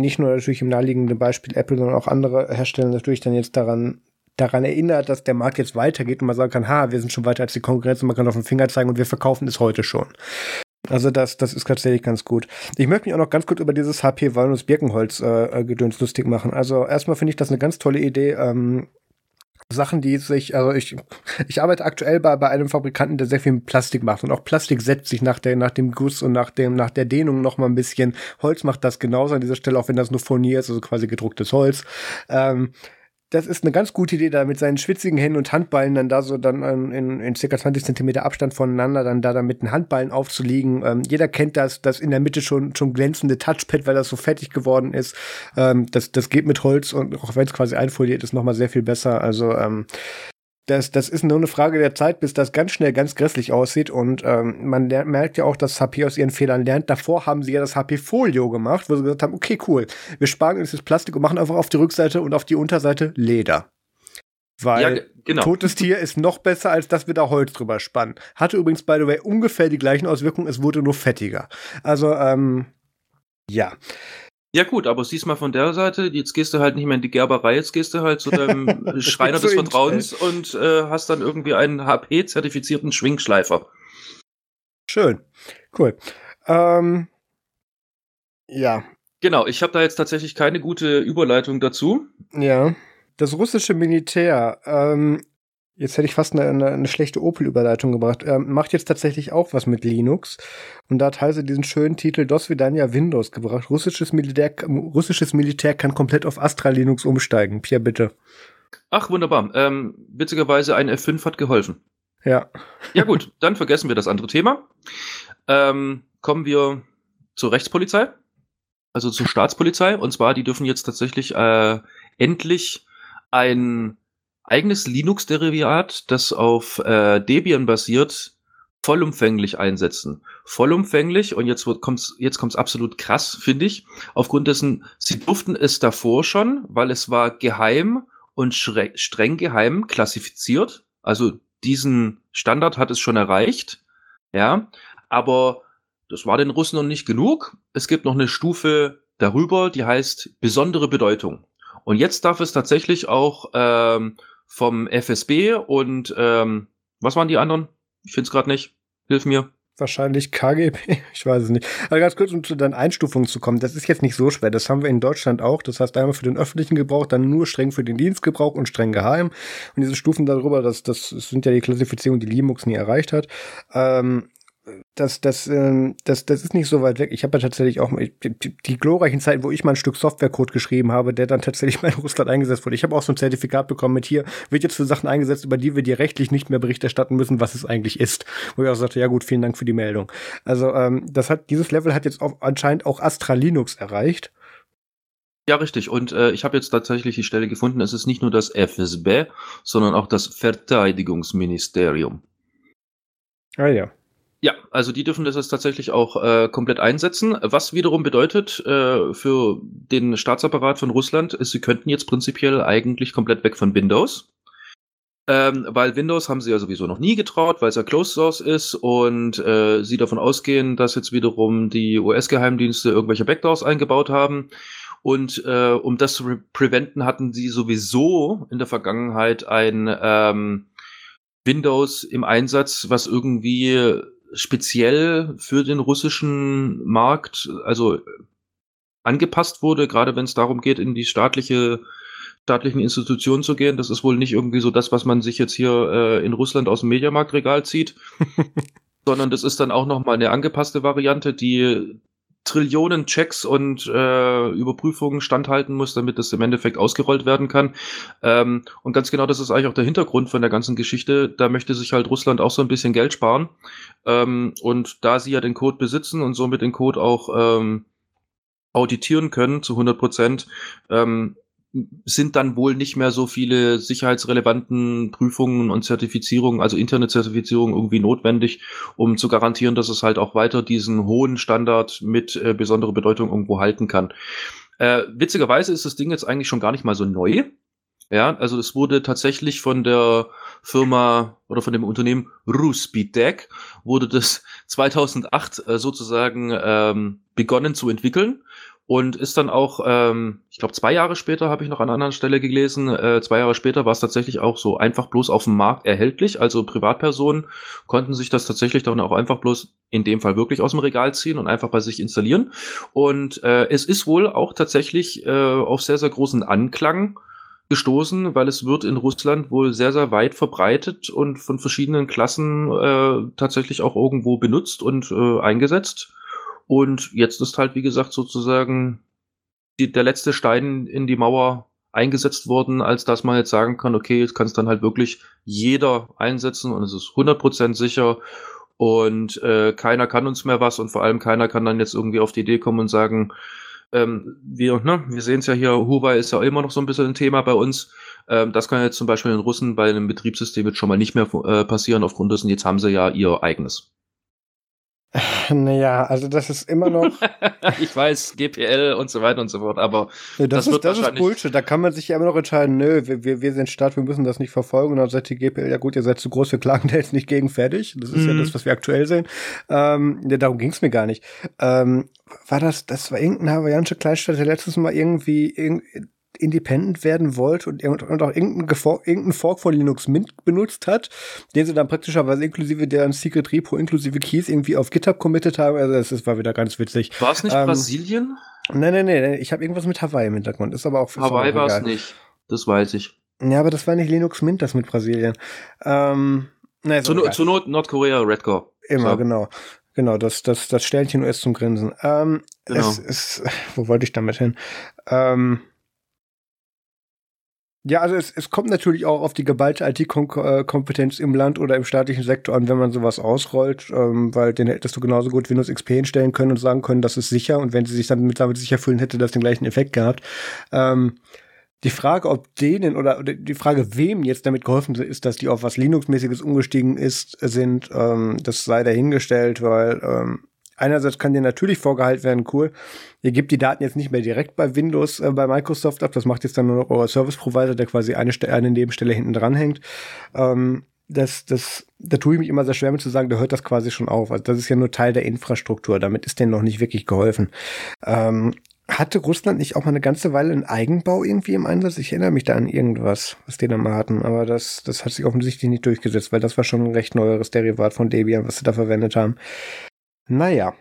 nicht nur natürlich im naheliegenden Beispiel Apple, sondern auch andere Hersteller natürlich dann jetzt daran daran erinnert, dass der Markt jetzt weitergeht und man sagen kann, ha, wir sind schon weiter als die Konkurrenz und man kann auf den Finger zeigen und wir verkaufen es heute schon. Also das, das ist tatsächlich ganz gut. Ich möchte mich auch noch ganz kurz über dieses HP Walnuss Birkenholz äh, Gedöns lustig machen. Also erstmal finde ich das eine ganz tolle Idee. Ähm, Sachen, die sich, also ich, ich arbeite aktuell bei, bei einem Fabrikanten, der sehr viel Plastik macht und auch Plastik setzt sich nach der, nach dem Guss und nach dem, nach der Dehnung noch mal ein bisschen. Holz macht das genauso an dieser Stelle, auch wenn das nur Furnier ist, also quasi gedrucktes Holz. Ähm, das ist eine ganz gute Idee, da mit seinen schwitzigen Händen und Handballen dann da so dann ähm, in, in circa 20 Zentimeter Abstand voneinander dann da dann mit den Handballen aufzuliegen. Ähm, jeder kennt das, das in der Mitte schon schon glänzende Touchpad, weil das so fertig geworden ist. Ähm, das das geht mit Holz und auch wenn es quasi einfoliert ist, noch mal sehr viel besser. Also ähm, das, das ist nur eine Frage der Zeit, bis das ganz schnell ganz grässlich aussieht. Und ähm, man lernt, merkt ja auch, dass HP aus ihren Fehlern lernt. Davor haben sie ja das HP Folio gemacht, wo sie gesagt haben, okay, cool, wir sparen uns das Plastik und machen einfach auf die Rückseite und auf die Unterseite Leder. Weil ja, genau. totes Tier ist noch besser, als dass wir da Holz drüber spannen. Hatte übrigens, by the way, ungefähr die gleichen Auswirkungen, es wurde nur fettiger. Also, ähm, ja. Ja gut, aber siehst mal von der Seite, jetzt gehst du halt nicht mehr in die Gerberei, jetzt gehst du halt zu deinem Schreiner des Vertrauens und äh, hast dann irgendwie einen HP-zertifizierten Schwingschleifer. Schön, cool. Ähm, ja. Genau, ich habe da jetzt tatsächlich keine gute Überleitung dazu. Ja. Das russische Militär ähm, Jetzt hätte ich fast eine, eine, eine schlechte Opel-Überleitung gebracht. Ähm, macht jetzt tatsächlich auch was mit Linux. Und da hat Heise diesen schönen Titel DOS Vidania Windows gebracht. Russisches Militär, russisches Militär kann komplett auf Astra Linux umsteigen. Pierre, bitte. Ach, wunderbar. Ähm, witzigerweise ein F5 hat geholfen. Ja. Ja gut, dann vergessen wir das andere Thema. Ähm, kommen wir zur Rechtspolizei, also zur Staatspolizei. Und zwar, die dürfen jetzt tatsächlich äh, endlich ein eigenes Linux-Derivat, das auf äh, Debian basiert, vollumfänglich einsetzen. Vollumfänglich, und jetzt kommt's, jetzt kommt's absolut krass, finde ich. Aufgrund dessen, sie durften es davor schon, weil es war geheim und streng geheim klassifiziert. Also diesen Standard hat es schon erreicht. Ja, aber das war den Russen noch nicht genug. Es gibt noch eine Stufe darüber, die heißt besondere Bedeutung. Und jetzt darf es tatsächlich auch ähm, vom FSB und ähm, was waren die anderen? Ich finde es gerade nicht. Hilf mir. Wahrscheinlich KGB, ich weiß es nicht. Aber ganz kurz, um zu den Einstufungen zu kommen, das ist jetzt nicht so schwer. Das haben wir in Deutschland auch. Das heißt einmal für den öffentlichen Gebrauch, dann nur streng für den Dienstgebrauch und streng geheim. Und diese Stufen darüber, das, das sind ja die Klassifizierungen, die Linux nie erreicht hat. Ähm, das, das, ähm, das, das ist nicht so weit weg. Ich habe ja tatsächlich auch die, die glorreichen Zeiten, wo ich mal ein Stück Softwarecode geschrieben habe, der dann tatsächlich mal in Russland eingesetzt wurde. Ich habe auch so ein Zertifikat bekommen mit hier, wird jetzt für Sachen eingesetzt, über die wir dir rechtlich nicht mehr Bericht erstatten müssen, was es eigentlich ist. Wo ich auch sagte, ja gut, vielen Dank für die Meldung. Also ähm, das hat, dieses Level hat jetzt auch anscheinend auch Astra Linux erreicht. Ja, richtig. Und äh, ich habe jetzt tatsächlich die Stelle gefunden, es ist nicht nur das FSB, sondern auch das Verteidigungsministerium. Ah ja. Ja, also die dürfen das jetzt tatsächlich auch äh, komplett einsetzen, was wiederum bedeutet äh, für den Staatsapparat von Russland, ist, sie könnten jetzt prinzipiell eigentlich komplett weg von Windows. Ähm, weil Windows haben sie ja sowieso noch nie getraut, weil es ja Closed Source ist und äh, sie davon ausgehen, dass jetzt wiederum die US-Geheimdienste irgendwelche Backdoors eingebaut haben. Und äh, um das zu preventen, hatten sie sowieso in der Vergangenheit ein ähm, Windows im Einsatz, was irgendwie speziell für den russischen Markt, also angepasst wurde, gerade wenn es darum geht, in die staatliche staatlichen Institutionen zu gehen. Das ist wohl nicht irgendwie so das, was man sich jetzt hier äh, in Russland aus dem Mediamarktregal zieht, sondern das ist dann auch noch mal eine angepasste Variante, die Trillionen Checks und äh, Überprüfungen standhalten muss, damit das im Endeffekt ausgerollt werden kann. Ähm, und ganz genau, das ist eigentlich auch der Hintergrund von der ganzen Geschichte. Da möchte sich halt Russland auch so ein bisschen Geld sparen. Ähm, und da sie ja den Code besitzen und somit den Code auch ähm, auditieren können zu 100 Prozent, ähm, sind dann wohl nicht mehr so viele sicherheitsrelevanten Prüfungen und Zertifizierungen, also interne Zertifizierungen irgendwie notwendig, um zu garantieren, dass es halt auch weiter diesen hohen Standard mit äh, besonderer Bedeutung irgendwo halten kann. Äh, witzigerweise ist das Ding jetzt eigentlich schon gar nicht mal so neu. Ja, also es wurde tatsächlich von der Firma oder von dem Unternehmen Ruspeeddeck wurde das 2008 äh, sozusagen ähm, begonnen zu entwickeln und ist dann auch, ähm, ich glaube, zwei Jahre später habe ich noch an einer anderen Stelle gelesen, äh, zwei Jahre später war es tatsächlich auch so einfach bloß auf dem Markt erhältlich. Also Privatpersonen konnten sich das tatsächlich dann auch einfach bloß in dem Fall wirklich aus dem Regal ziehen und einfach bei sich installieren. Und äh, es ist wohl auch tatsächlich äh, auf sehr, sehr großen Anklang gestoßen, weil es wird in Russland wohl sehr, sehr weit verbreitet und von verschiedenen Klassen äh, tatsächlich auch irgendwo benutzt und äh, eingesetzt. Und jetzt ist halt, wie gesagt, sozusagen die, der letzte Stein in die Mauer eingesetzt worden, als dass man jetzt sagen kann, okay, jetzt kann es dann halt wirklich jeder einsetzen und es ist 100% sicher und äh, keiner kann uns mehr was und vor allem keiner kann dann jetzt irgendwie auf die Idee kommen und sagen, ähm, wir, ne, wir sehen es ja hier, Huawei ist ja immer noch so ein bisschen ein Thema bei uns. Ähm, das kann jetzt zum Beispiel in Russen bei einem Betriebssystem jetzt schon mal nicht mehr äh, passieren aufgrund dessen, jetzt haben sie ja ihr eigenes. Naja, also das ist immer noch. ich weiß, GPL und so weiter und so fort, aber ja, das, das, ist, das ist Bullshit. Da kann man sich ja immer noch entscheiden, nö, wir, wir sind Staat, wir müssen das nicht verfolgen. Und dann sagt die GPL, ja gut, ihr seid zu groß, wir klagen da jetzt nicht gegen fertig. Das ist mhm. ja das, was wir aktuell sehen. Ähm, ja, darum ging's mir gar nicht. Ähm, war das, das war irgendein hawaiianische Kleinstadt, der letztes Mal irgendwie, irgendwie independent werden wollte und, und auch irgendeinen irgendein Fork von Linux Mint benutzt hat, den sie dann praktischerweise inklusive deren Secret Repo, inklusive Keys irgendwie auf GitHub committed haben. Also das, das war wieder ganz witzig. War es nicht ähm, Brasilien? Nein, nein, nein, ich habe irgendwas mit Hawaii im Hintergrund. Ist aber auch Hawaii war es nicht. Das weiß ich. Ja, aber das war nicht Linux Mint, das mit Brasilien. Ähm, na, zu, no, Not Nordkorea Redcore. Immer, so. genau. Genau, das, das, das Sternchen US zum Grinsen. Ähm, genau. es ist, wo wollte ich damit hin? Ähm, ja, also es, es kommt natürlich auch auf die geballte IT-Kompetenz im Land oder im staatlichen Sektor an, wenn man sowas ausrollt, ähm, weil den hättest du genauso gut Windows XP hinstellen können und sagen können, das ist sicher und wenn sie sich dann damit, damit sicher fühlen, hätte das den gleichen Effekt gehabt. Ähm, die Frage, ob denen oder, oder, die Frage, wem jetzt damit geholfen ist, dass die auf was Linux-mäßiges umgestiegen ist, sind, ähm, das sei dahingestellt, weil ähm, einerseits kann dir natürlich vorgehalten werden, cool, ihr gebt die Daten jetzt nicht mehr direkt bei Windows, äh, bei Microsoft ab, das macht jetzt dann nur noch euer Service Provider, der quasi eine, eine Nebenstelle hinten dran hängt. Ähm, das, das, da tue ich mich immer sehr schwer mit zu sagen, da hört das quasi schon auf. Also das ist ja nur Teil der Infrastruktur, damit ist denen noch nicht wirklich geholfen. Ähm, hatte Russland nicht auch mal eine ganze Weile einen Eigenbau irgendwie im Einsatz? Ich erinnere mich da an irgendwas, was die da mal hatten, aber das, das hat sich offensichtlich nicht durchgesetzt, weil das war schon ein recht neueres Derivat von Debian, was sie da verwendet haben. Naja.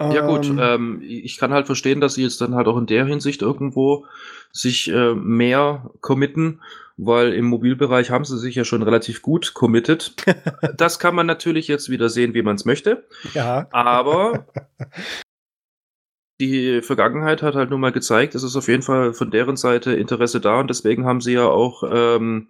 Ja gut, ähm, ähm, ich kann halt verstehen, dass sie jetzt dann halt auch in der Hinsicht irgendwo sich äh, mehr committen, weil im Mobilbereich haben sie sich ja schon relativ gut committed. das kann man natürlich jetzt wieder sehen, wie man es möchte. Ja. Aber die Vergangenheit hat halt nun mal gezeigt, es ist auf jeden Fall von deren Seite Interesse da und deswegen haben sie ja auch ähm,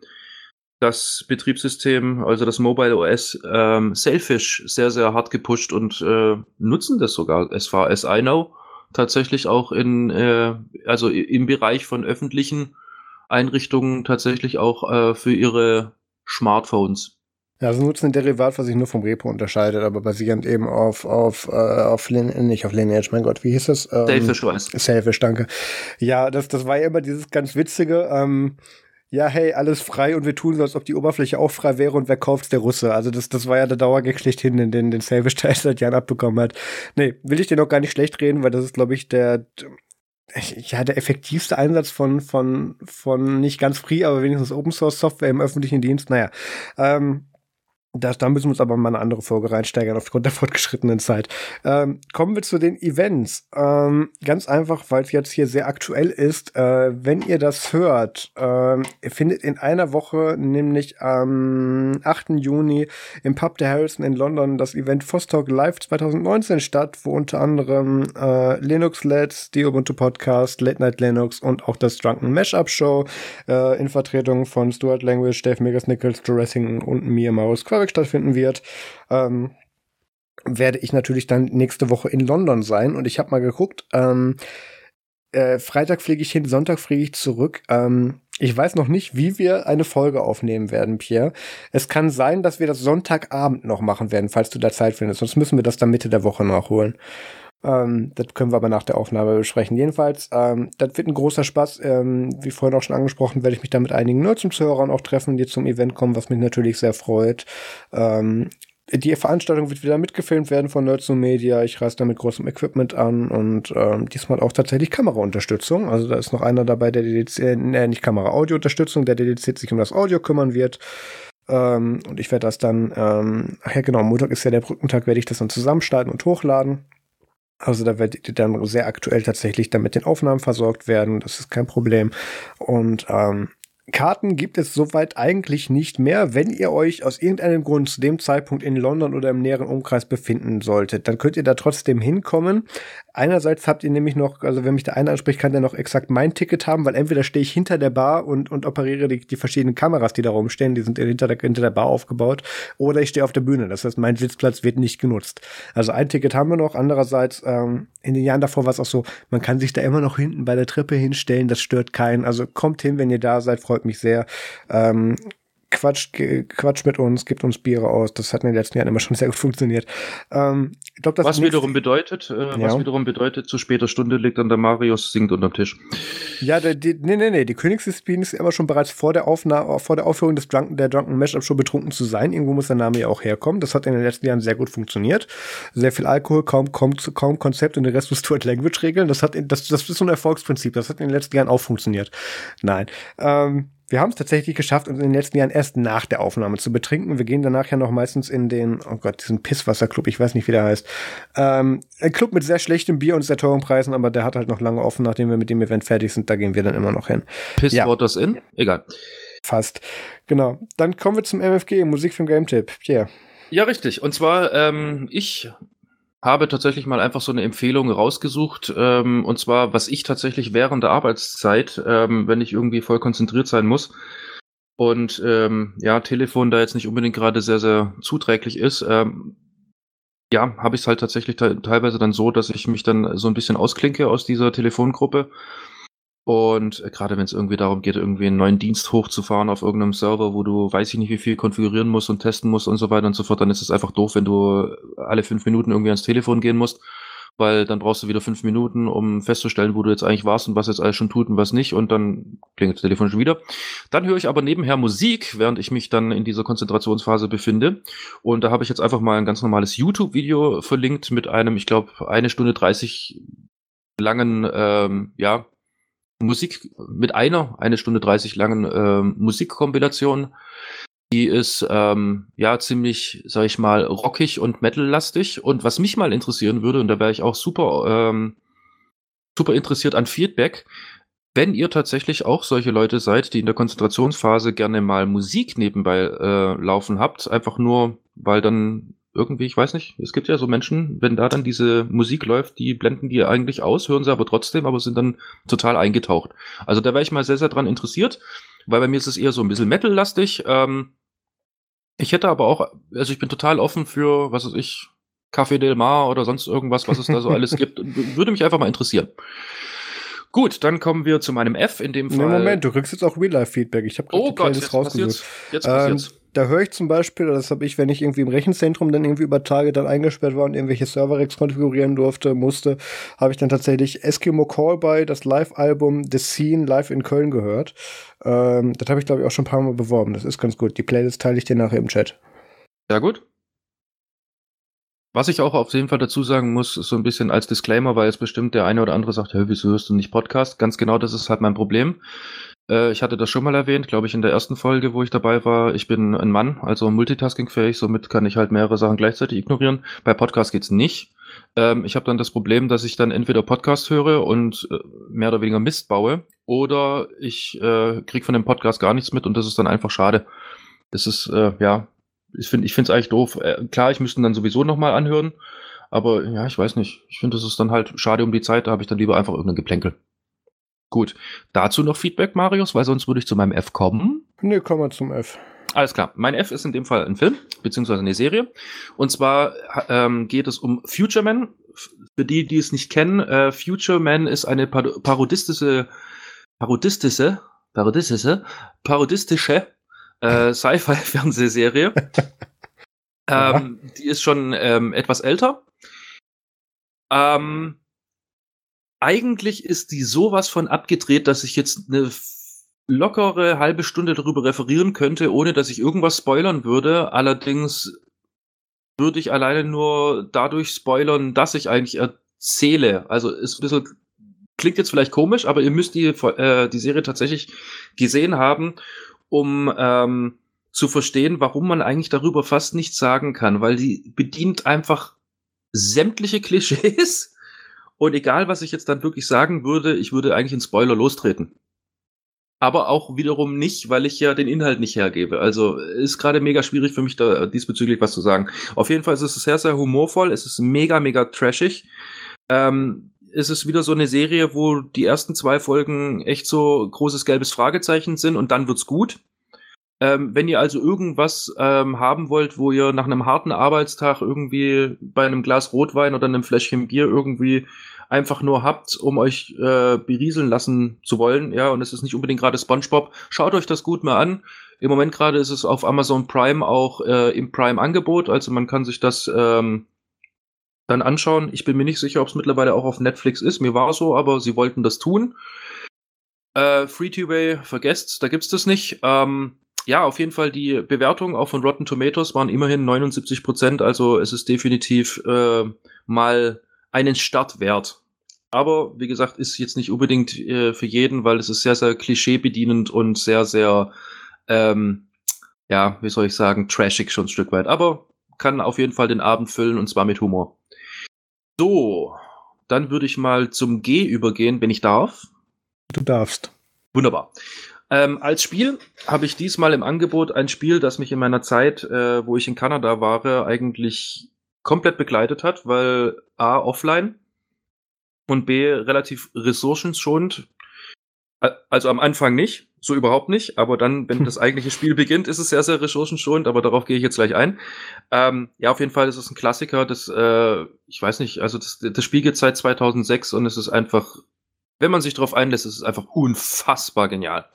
das Betriebssystem, also das Mobile OS, ähm, Selfish sehr, sehr hart gepusht und äh, nutzen das sogar, as far as I know, tatsächlich auch in, äh, also im Bereich von öffentlichen Einrichtungen tatsächlich auch äh, für ihre Smartphones. Ja, sie nutzen ein Derivat, was sich nur vom Repo unterscheidet, aber basierend eben auf, auf, äh, auf Lin nicht auf Lineage, mein Gott, wie hieß das? Ähm, Selfish OS. Selfish, danke. Ja, das, das war ja immer dieses ganz Witzige, ähm, ja, hey, alles frei und wir tun so, als ob die Oberfläche auch frei wäre und wer kauft's? Der Russe. Also das, das war ja der Dauergag schlechthin, den, den, den Savage Teil seit Jahren abbekommen hat. Nee, will ich dir noch gar nicht schlecht reden, weil das ist, glaube ich, der, ja, der effektivste Einsatz von, von, von nicht ganz free, aber wenigstens Open Source Software im öffentlichen Dienst. Naja, ähm, Das, da müssen wir uns aber mal eine andere Folge reinsteigern aufgrund der fortgeschrittenen Zeit. Ähm, kommen wir zu den Events. Ähm, ganz einfach, weil es jetzt hier sehr aktuell ist. Äh, wenn ihr das hört, äh, findet in einer Woche, nämlich am 8. Juni im Pub der Harrison in London das Event Vostok Live 2019 statt, wo unter anderem äh, Linux Let's, die Ubuntu Podcast, Late Night Linux und auch das Drunken Mashup Show äh, in Vertretung von Stuart Language, Dave Megas Nichols, Racing und mir, Maus Quavic stattfinden wird, ähm, werde ich natürlich dann nächste Woche in London sein. Und ich habe mal geguckt, ähm, äh, Freitag fliege ich hin, Sonntag fliege ich zurück. Ähm, ich weiß noch nicht, wie wir eine Folge aufnehmen werden, Pierre. Es kann sein, dass wir das Sonntagabend noch machen werden, falls du da Zeit findest. Sonst müssen wir das dann Mitte der Woche nachholen. Ähm, das können wir aber nach der Aufnahme besprechen. Jedenfalls, ähm, das wird ein großer Spaß. Ähm, wie vorhin auch schon angesprochen, werde ich mich da mit einigen Nerds und Zuhörern auch treffen, die zum Event kommen, was mich natürlich sehr freut. Ähm, die Veranstaltung wird wieder mitgefilmt werden von Nerds und Media. Ich reise da mit großem Equipment an und ähm, diesmal auch tatsächlich Kameraunterstützung. Also da ist noch einer dabei, der dediziert, äh, nicht Kamera-Audio-Unterstützung, der dediziert sich um das Audio kümmern wird. Ähm, und ich werde das dann, ähm, ach ja genau, Montag ist ja der Brückentag, werde ich das dann zusammenschneiden und hochladen. Also da werdet ihr dann sehr aktuell tatsächlich dann mit den Aufnahmen versorgt werden. Das ist kein Problem. Und ähm, Karten gibt es soweit eigentlich nicht mehr. Wenn ihr euch aus irgendeinem Grund zu dem Zeitpunkt in London oder im näheren Umkreis befinden solltet, dann könnt ihr da trotzdem hinkommen. Einerseits habt ihr nämlich noch, also wenn mich der eine anspricht, kann der noch exakt mein Ticket haben, weil entweder stehe ich hinter der Bar und, und operiere die, die verschiedenen Kameras, die da rumstehen, die sind hinter der, hinter der Bar aufgebaut, oder ich stehe auf der Bühne. Das heißt, mein Sitzplatz wird nicht genutzt. Also ein Ticket haben wir noch. Andererseits, ähm, in den Jahren davor war es auch so, man kann sich da immer noch hinten bei der Treppe hinstellen, das stört keinen. Also kommt hin, wenn ihr da seid, freut mich sehr. Ähm, quatscht, quatscht mit uns, gibt uns Biere aus. Das hat in den letzten Jahren immer schon sehr gut funktioniert. Ähm, ich glaub, das was wiederum bedeutet, äh, ja. was wiederum bedeutet, zu später Stunde liegt dann der Marius singt unterm Tisch. Ja, der, die, nee, nee, nee, die Königsdisziplin ist immer schon bereits vor der Aufnahme, vor der Aufführung des Drunken, der Drunken Mashup schon betrunken zu sein. Irgendwo muss der Name ja auch herkommen. Das hat in den letzten Jahren sehr gut funktioniert. Sehr viel Alkohol, kaum, kaum, kaum Konzept und den Rest muss Stuart Language regeln. Das hat, das, das ist so ein Erfolgsprinzip. Das hat in den letzten Jahren auch funktioniert. Nein. Ähm, wir haben es tatsächlich geschafft, uns in den letzten Jahren erst nach der Aufnahme zu betrinken. Wir gehen danach ja noch meistens in den, oh Gott, diesen Pisswasserclub, ich weiß nicht, wie der heißt. Ähm, ein Club mit sehr schlechtem Bier und sehr teuren Preisen, aber der hat halt noch lange offen, nachdem wir mit dem Event fertig sind. Da gehen wir dann immer noch hin. Piss ja. Waters in? Egal. Fast. Genau. Dann kommen wir zum MFG, Musik für Game Tip. Pierre. Ja, richtig. Und zwar, ähm, ich habe tatsächlich mal einfach so eine Empfehlung rausgesucht. Ähm, und zwar, was ich tatsächlich während der Arbeitszeit, ähm, wenn ich irgendwie voll konzentriert sein muss und ähm, ja, Telefon da jetzt nicht unbedingt gerade sehr, sehr zuträglich ist, ähm, ja, habe ich es halt tatsächlich teilweise dann so, dass ich mich dann so ein bisschen ausklinke aus dieser Telefongruppe und äh, gerade wenn es irgendwie darum geht, irgendwie einen neuen Dienst hochzufahren auf irgendeinem Server, wo du weiß ich nicht, wie viel konfigurieren musst und testen musst und so weiter und so fort, dann ist es einfach doof, wenn du alle fünf Minuten irgendwie ans Telefon gehen musst, weil dann brauchst du wieder fünf Minuten, um festzustellen, wo du jetzt eigentlich warst und was jetzt alles schon tut und was nicht und dann klingelt das Telefon schon wieder. Dann höre ich aber nebenher Musik, während ich mich dann in dieser Konzentrationsphase befinde und da habe ich jetzt einfach mal ein ganz normales YouTube-Video verlinkt mit einem, ich glaube, eine Stunde dreißig langen, ähm, ja, Musik mit einer, eine Stunde 30 langen äh, Musikkombination. Die ist ähm, ja ziemlich, sag ich mal, rockig und metal-lastig. Und was mich mal interessieren würde, und da wäre ich auch super, ähm, super interessiert an Feedback, wenn ihr tatsächlich auch solche Leute seid, die in der Konzentrationsphase gerne mal Musik nebenbei äh, laufen habt, einfach nur, weil dann irgendwie, ich weiß nicht, es gibt ja so Menschen, wenn da dann diese Musik läuft, die blenden die eigentlich aus, hören sie aber trotzdem, aber sind dann total eingetaucht. Also da wäre ich mal sehr, sehr dran interessiert, weil bei mir ist es eher so ein bisschen Metal-lastig. Ähm, ich hätte aber auch, also ich bin total offen für, was weiß ich, Café Del Mar oder sonst irgendwas, was es da so alles gibt. Würde mich einfach mal interessieren. Gut, dann kommen wir zu meinem F in dem Fall. Nee, Moment, du kriegst jetzt auch Real-Life-Feedback. Ich habe gerade oh die Gott, jetzt rausgesucht. Jetzt passiert's. Da höre ich zum Beispiel, das habe ich, wenn ich irgendwie im Rechenzentrum dann irgendwie über Tage dann eingesperrt war und irgendwelche Server-Rex konfigurieren durfte, musste, habe ich dann tatsächlich Eskimo Callby, das Live-Album The Scene live in Köln gehört. Ähm, das habe ich, glaube ich, auch schon ein paar Mal beworben. Das ist ganz gut. Die Playlist teile ich dir nachher im Chat. Ja, gut. Was ich auch auf jeden Fall dazu sagen muss, so ein bisschen als Disclaimer, weil jetzt bestimmt der eine oder andere sagt, hey, wieso hörst du nicht Podcast? Ganz genau, das ist halt mein Problem. Äh, ich hatte das schon mal erwähnt, glaube ich, in der ersten Folge, wo ich dabei war. Ich bin ein Mann, also multitaskingfähig, somit kann ich halt mehrere Sachen gleichzeitig ignorieren. Bei Podcast geht's nicht. Ähm, ich habe dann das Problem, dass ich dann entweder Podcast höre und äh, mehr oder weniger Mist baue, oder ich äh, kriege von dem Podcast gar nichts mit und das ist dann einfach schade. Das ist, äh, ja, ich finde ich finde es eigentlich doof. Äh, klar, ich müsste dann sowieso nochmal anhören, aber ja, ich weiß nicht. Ich finde, das ist dann halt schade um die Zeit, da habe ich dann lieber einfach irgendein Geplänkel. Gut, dazu noch Feedback, Marius, weil sonst würde ich zu meinem F kommen. Nee, kommen wir zum F. Alles klar. Mein F ist in dem Fall ein Film, beziehungsweise eine Serie. Und zwar ähm, geht es um Future Man. Für die, die es nicht kennen, äh, Future Man ist eine parodistische, parodistische, parodistische, parodistische äh, Sci-Fi-Fernsehserie. ähm, die ist schon ähm, etwas älter. Ähm, eigentlich ist die sowas von abgedreht, dass ich jetzt eine lockere halbe Stunde darüber referieren könnte, ohne dass ich irgendwas spoilern würde. Allerdings würde ich alleine nur dadurch spoilern, dass ich eigentlich erzähle. Also ist ein bisschen, klingt jetzt vielleicht komisch, aber ihr müsst die, äh, die Serie tatsächlich gesehen haben, um ähm, zu verstehen, warum man eigentlich darüber fast nichts sagen kann, weil die bedient einfach sämtliche Klischees und egal, was ich jetzt dann wirklich sagen würde, ich würde eigentlich einen Spoiler lostreten aber auch wiederum nicht, weil ich ja den Inhalt nicht hergebe. Also ist gerade mega schwierig für mich da diesbezüglich was zu sagen. Auf jeden Fall ist es sehr, sehr humorvoll, es ist mega, mega trashig. Ähm, es ist wieder so eine Serie, wo die ersten zwei Folgen echt so großes gelbes Fragezeichen sind und dann wird's gut. Ähm, wenn ihr also irgendwas ähm, haben wollt, wo ihr nach einem harten Arbeitstag irgendwie bei einem Glas Rotwein oder einem Fläschchen Bier irgendwie einfach nur habt, um euch äh, berieseln lassen zu wollen, ja, und es ist nicht unbedingt gerade SpongeBob, schaut euch das gut mal an. Im Moment gerade ist es auf Amazon Prime auch äh, im Prime-Angebot, also man kann sich das ähm, dann anschauen. Ich bin mir nicht sicher, ob es mittlerweile auch auf Netflix ist. Mir war so, aber sie wollten das tun. Äh, Free-to-Way, vergesst, da gibt's das nicht. Ähm, ja, auf jeden Fall die Bewertungen auch von Rotten Tomatoes waren immerhin 79 Prozent, also es ist definitiv äh, mal einen Start wert. Aber wie gesagt, ist jetzt nicht unbedingt äh, für jeden, weil es ist sehr, sehr klischeebedienend und sehr, sehr, ähm, ja, wie soll ich sagen, trashig schon ein Stück weit. Aber kann auf jeden Fall den Abend füllen und zwar mit Humor. So, dann würde ich mal zum G übergehen, wenn ich darf. Du darfst. Wunderbar. Ähm, als Spiel habe ich diesmal im Angebot ein Spiel, das mich in meiner Zeit, äh, wo ich in Kanada war, eigentlich komplett begleitet hat, weil A, offline und B, relativ ressourcenschonend. Also am Anfang nicht, so überhaupt nicht, aber dann, wenn das eigentliche Spiel beginnt, ist es sehr, sehr ressourcenschonend, aber darauf gehe ich jetzt gleich ein. Ähm, ja, auf jeden Fall ist es ein Klassiker, das, äh, ich weiß nicht, also das, das Spiel geht seit 2006 und es ist einfach, wenn man sich darauf einlässt, ist es einfach unfassbar genial.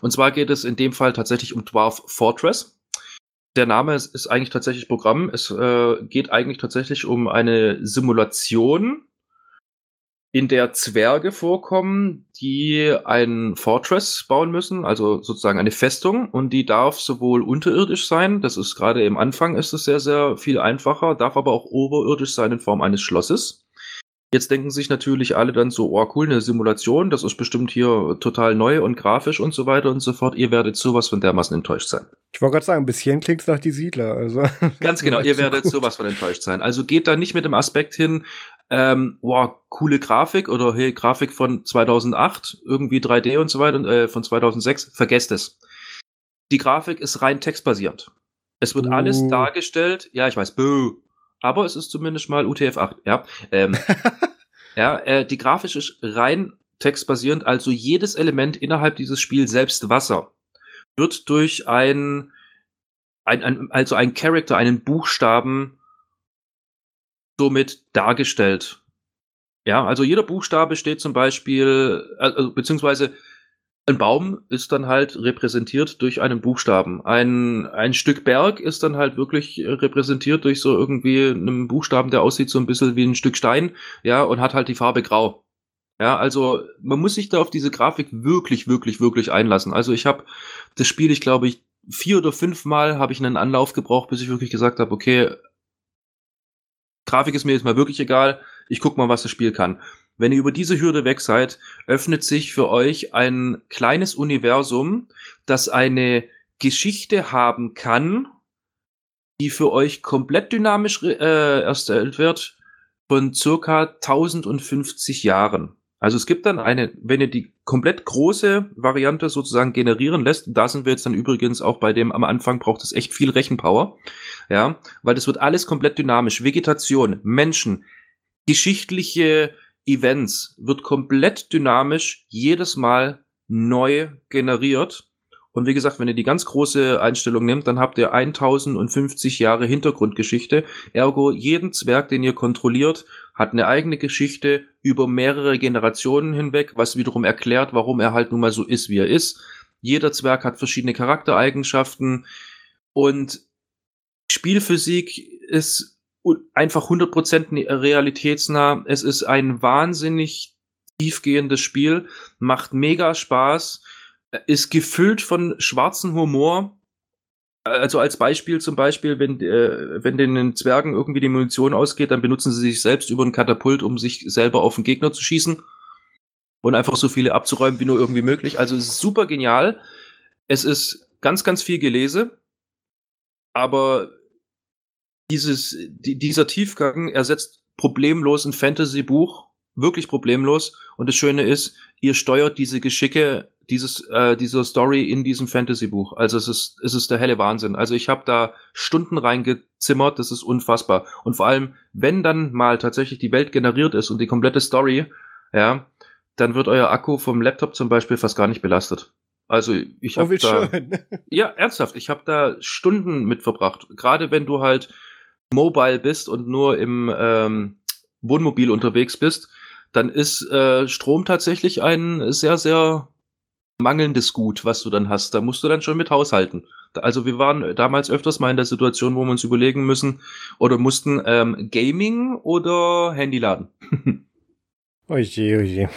Und zwar geht es in dem Fall tatsächlich um Dwarf Fortress. Der Name ist, ist eigentlich tatsächlich Programm. Es äh, geht eigentlich tatsächlich um eine Simulation in der Zwerge vorkommen, die ein Fortress bauen müssen, also sozusagen eine Festung, und die darf sowohl unterirdisch sein, das ist gerade im Anfang ist es sehr, sehr viel einfacher, darf aber auch oberirdisch sein in Form eines Schlosses. Jetzt denken sich natürlich alle dann so, oh cool, eine Simulation, das ist bestimmt hier total neu und grafisch und so weiter und so fort. Ihr werdet sowas von dermaßen enttäuscht sein. Ich wollte gerade sagen, ein bisschen klingt es nach die Siedler. Also. Ganz genau, ihr werdet so sowas von enttäuscht sein. Also geht da nicht mit dem Aspekt hin, ähm, wow, coole Grafik oder hey, Grafik von 2008, irgendwie 3D und so weiter, äh, von 2006, vergesst es. Die Grafik ist rein textbasierend. Es wird uh. alles dargestellt, ja, ich weiß, böh, aber es ist zumindest mal UTF-8, ja. Ähm, ja, äh, die Grafik ist rein textbasierend, also jedes Element innerhalb dieses Spiels, selbst Wasser, wird durch ein, ein, ein also ein Character, einen Buchstaben somit dargestellt. Ja, also jeder Buchstabe steht zum Beispiel, also, beziehungsweise ein Baum ist dann halt repräsentiert durch einen Buchstaben. Ein, ein Stück Berg ist dann halt wirklich repräsentiert durch so irgendwie einen Buchstaben, der aussieht so ein bisschen wie ein Stück Stein, ja, und hat halt die Farbe grau. Ja, also man muss sich da auf diese Grafik wirklich, wirklich, wirklich einlassen. Also ich habe das Spiel, ich glaube, ich vier oder fünf Mal habe ich einen Anlauf gebraucht, bis ich wirklich gesagt habe, okay, Grafik ist mir jetzt mal wirklich egal. Ich guck mal, was das Spiel kann. Wenn ihr über diese Hürde weg seid, öffnet sich für euch ein kleines Universum, das eine Geschichte haben kann, die für euch komplett dynamisch äh, erstellt wird von circa 1050 Jahren. Also es gibt dann eine, wenn ihr die komplett große Variante sozusagen generieren lässt, da sind wir jetzt dann übrigens auch bei dem, am Anfang braucht es echt viel Rechenpower, ja, weil das wird alles komplett dynamisch. Vegetation, Menschen, geschichtliche Events wird komplett dynamisch jedes Mal neu generiert. Und wie gesagt, wenn ihr die ganz große Einstellung nehmt, dann habt ihr 1050 Jahre Hintergrundgeschichte. Ergo, jeden Zwerg, den ihr kontrolliert, hat eine eigene Geschichte über mehrere Generationen hinweg, was wiederum erklärt, warum er halt nun mal so ist, wie er ist. Jeder Zwerg hat verschiedene Charaktereigenschaften und Spielphysik ist einfach 100% realitätsnah. Es ist ein wahnsinnig tiefgehendes Spiel, macht mega Spaß, ist gefüllt von schwarzem Humor, also als Beispiel zum Beispiel, wenn, äh, wenn den Zwergen irgendwie die Munition ausgeht, dann benutzen sie sich selbst über ein Katapult, um sich selber auf den Gegner zu schießen und einfach so viele abzuräumen wie nur irgendwie möglich. Also es ist super genial. Es ist ganz, ganz viel Gelese, aber dieses, die, dieser Tiefgang ersetzt problemlos ein Fantasy-Buch, wirklich problemlos. Und das Schöne ist, ihr steuert diese Geschicke dieses, äh, dieser Story in diesem Fantasy-Buch. Also es ist, es ist der helle Wahnsinn. Also ich habe da Stunden reingezimmert, das ist unfassbar. Und vor allem, wenn dann mal tatsächlich die Welt generiert ist und die komplette Story, ja, dann wird euer Akku vom Laptop zum Beispiel fast gar nicht belastet. Also ich habe oh, da, schön. ja ernsthaft, ich habe da Stunden mit verbracht. Gerade wenn du halt mobile bist und nur im ähm, Wohnmobil unterwegs bist, dann ist äh, Strom tatsächlich ein sehr, sehr mangelndes Gut, was du dann hast. Da musst du dann schon mit haushalten. Also wir waren damals öfters mal in der Situation, wo wir uns überlegen müssen oder mussten ähm, Gaming oder Handy laden. oje, oje.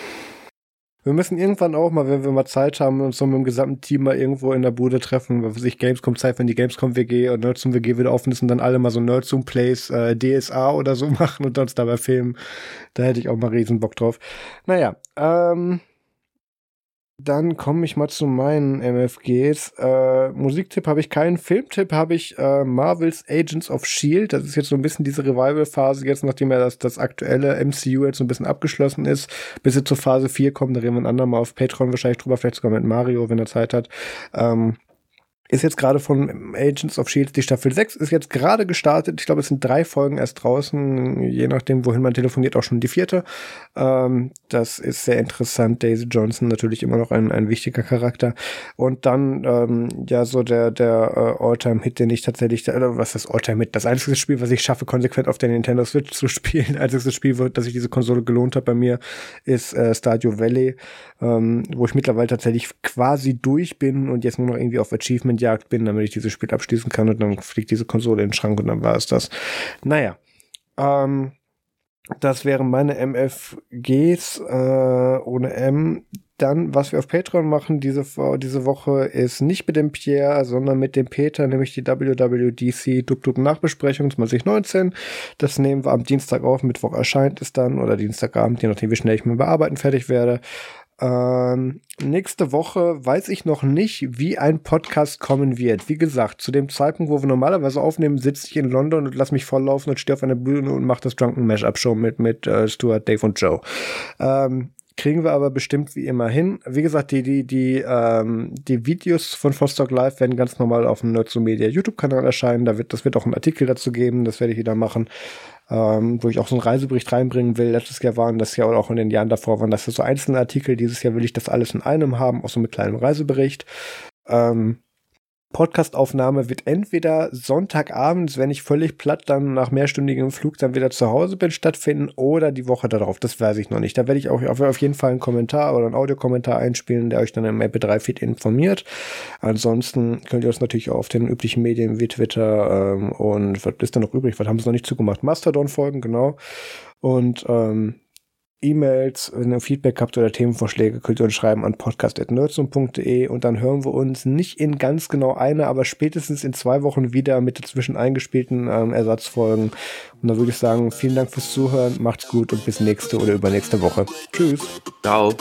Wir müssen irgendwann auch mal, wenn wir mal Zeit haben, uns so mit dem gesamten Team mal irgendwo in der Bude treffen, was sich Gamescom Zeit, wenn die Gamescom WG und Nerdsum WG wieder offen ist und dann alle mal so Nerdsum Plays äh, DSA oder so machen und uns dabei filmen. Da hätte ich auch mal riesen Bock drauf. Naja, ähm, dann komme ich mal zu meinen MFGs. Äh, Musiktipp habe ich keinen. Filmtipp habe ich äh, Marvel's Agents of Shield. Das ist jetzt so ein bisschen diese Revival-Phase jetzt, nachdem ja das, das aktuelle MCU jetzt so ein bisschen abgeschlossen ist, bis sie zur Phase 4 kommen. Da reden wir ein andermal auf Patreon wahrscheinlich drüber, vielleicht sogar mit Mario, wenn er Zeit hat. Ähm, ist jetzt gerade von Agents of Shield, die Staffel 6 ist jetzt gerade gestartet. Ich glaube, es sind drei Folgen erst draußen, je nachdem, wohin man telefoniert, auch schon die vierte. Ähm, das ist sehr interessant. Daisy Johnson natürlich immer noch ein, ein wichtiger Charakter. Und dann, ähm, ja, so der, der äh, All-Time-Hit, den ich tatsächlich, oder was ist All-Time-Hit? Das einzige Spiel, was ich schaffe, konsequent auf der Nintendo Switch zu spielen, einziges Spiel, wo, dass ich diese Konsole gelohnt habe bei mir, ist äh, Stardew Valley, ähm, wo ich mittlerweile tatsächlich quasi durch bin und jetzt nur noch irgendwie auf Achievement Diamantjagd bin, damit ich dieses Spiel abschließen kann und dann fliegt diese Konsole in den Schrank und dann war es das. Naja, ähm, das wären meine MFGs äh, ohne M. Dann, was wir auf Patreon machen diese, diese Woche, ist nicht mit dem Pierre, sondern mit dem Peter, nämlich die WWDC Dub Dub Nachbesprechung 2019. Das nehmen wir am Dienstag auf, Mittwoch erscheint es dann oder Dienstagabend, je nachdem, wie schnell ich mit Bearbeiten fertig werde. Ähm, nächste Woche weiß ich noch nicht, wie ein Podcast kommen wird. Wie gesagt, zu dem Zeitpunkt, wo wir normalerweise aufnehmen, sitze ich in London und lass mich volllaufen und stehe auf einer Bühne und mache das Drunken Mashup Show mit, mit äh, Stuart, Dave und Joe. Ähm, kriegen wir aber bestimmt wie immer hin. Wie gesagt, die, die, die, ähm, die Videos von Vostok Live werden ganz normal auf dem Nerdzo Media YouTube-Kanal erscheinen. Da wird, das wird auch einen Artikel dazu geben, das werde ich wieder machen ähm, wo ich auch so einen Reisebericht reinbringen will. Letztes Jahr waren das ja oder auch in den Jahren davor waren das so einzelne Artikel. Dieses Jahr will ich das alles in einem haben, auch so mit kleinem Reisebericht. Ähm, Podcastaufnahme wird entweder Sonntagabends, wenn ich völlig platt dann nach mehrstündigem Flug dann wieder zu Hause bin, stattfinden oder die Woche darauf. Das weiß ich noch nicht. Da werde ich auch auf jeden Fall einen Kommentar oder einen Audiokommentar einspielen, der euch dann im MP3-Feed informiert. Ansonsten könnt ihr uns natürlich auch auf den üblichen Medien wie Twitter ähm, und was ist da noch übrig? Was haben sie noch nicht zugemacht? Mastodon folgen, genau. Und ähm, E-Mails, wenn ihr Feedback habt oder Themenvorschläge, könnt ihr uns schreiben an podcast.nerdsum.de und dann hören wir uns nicht in ganz genau einer, aber spätestens in zwei Wochen wieder mit dazwischen eingespielten ähm, Ersatzfolgen. Und dann würde ich sagen, vielen Dank fürs Zuhören, macht's gut und bis nächste oder übernächste Woche. Tschüss. Ciao.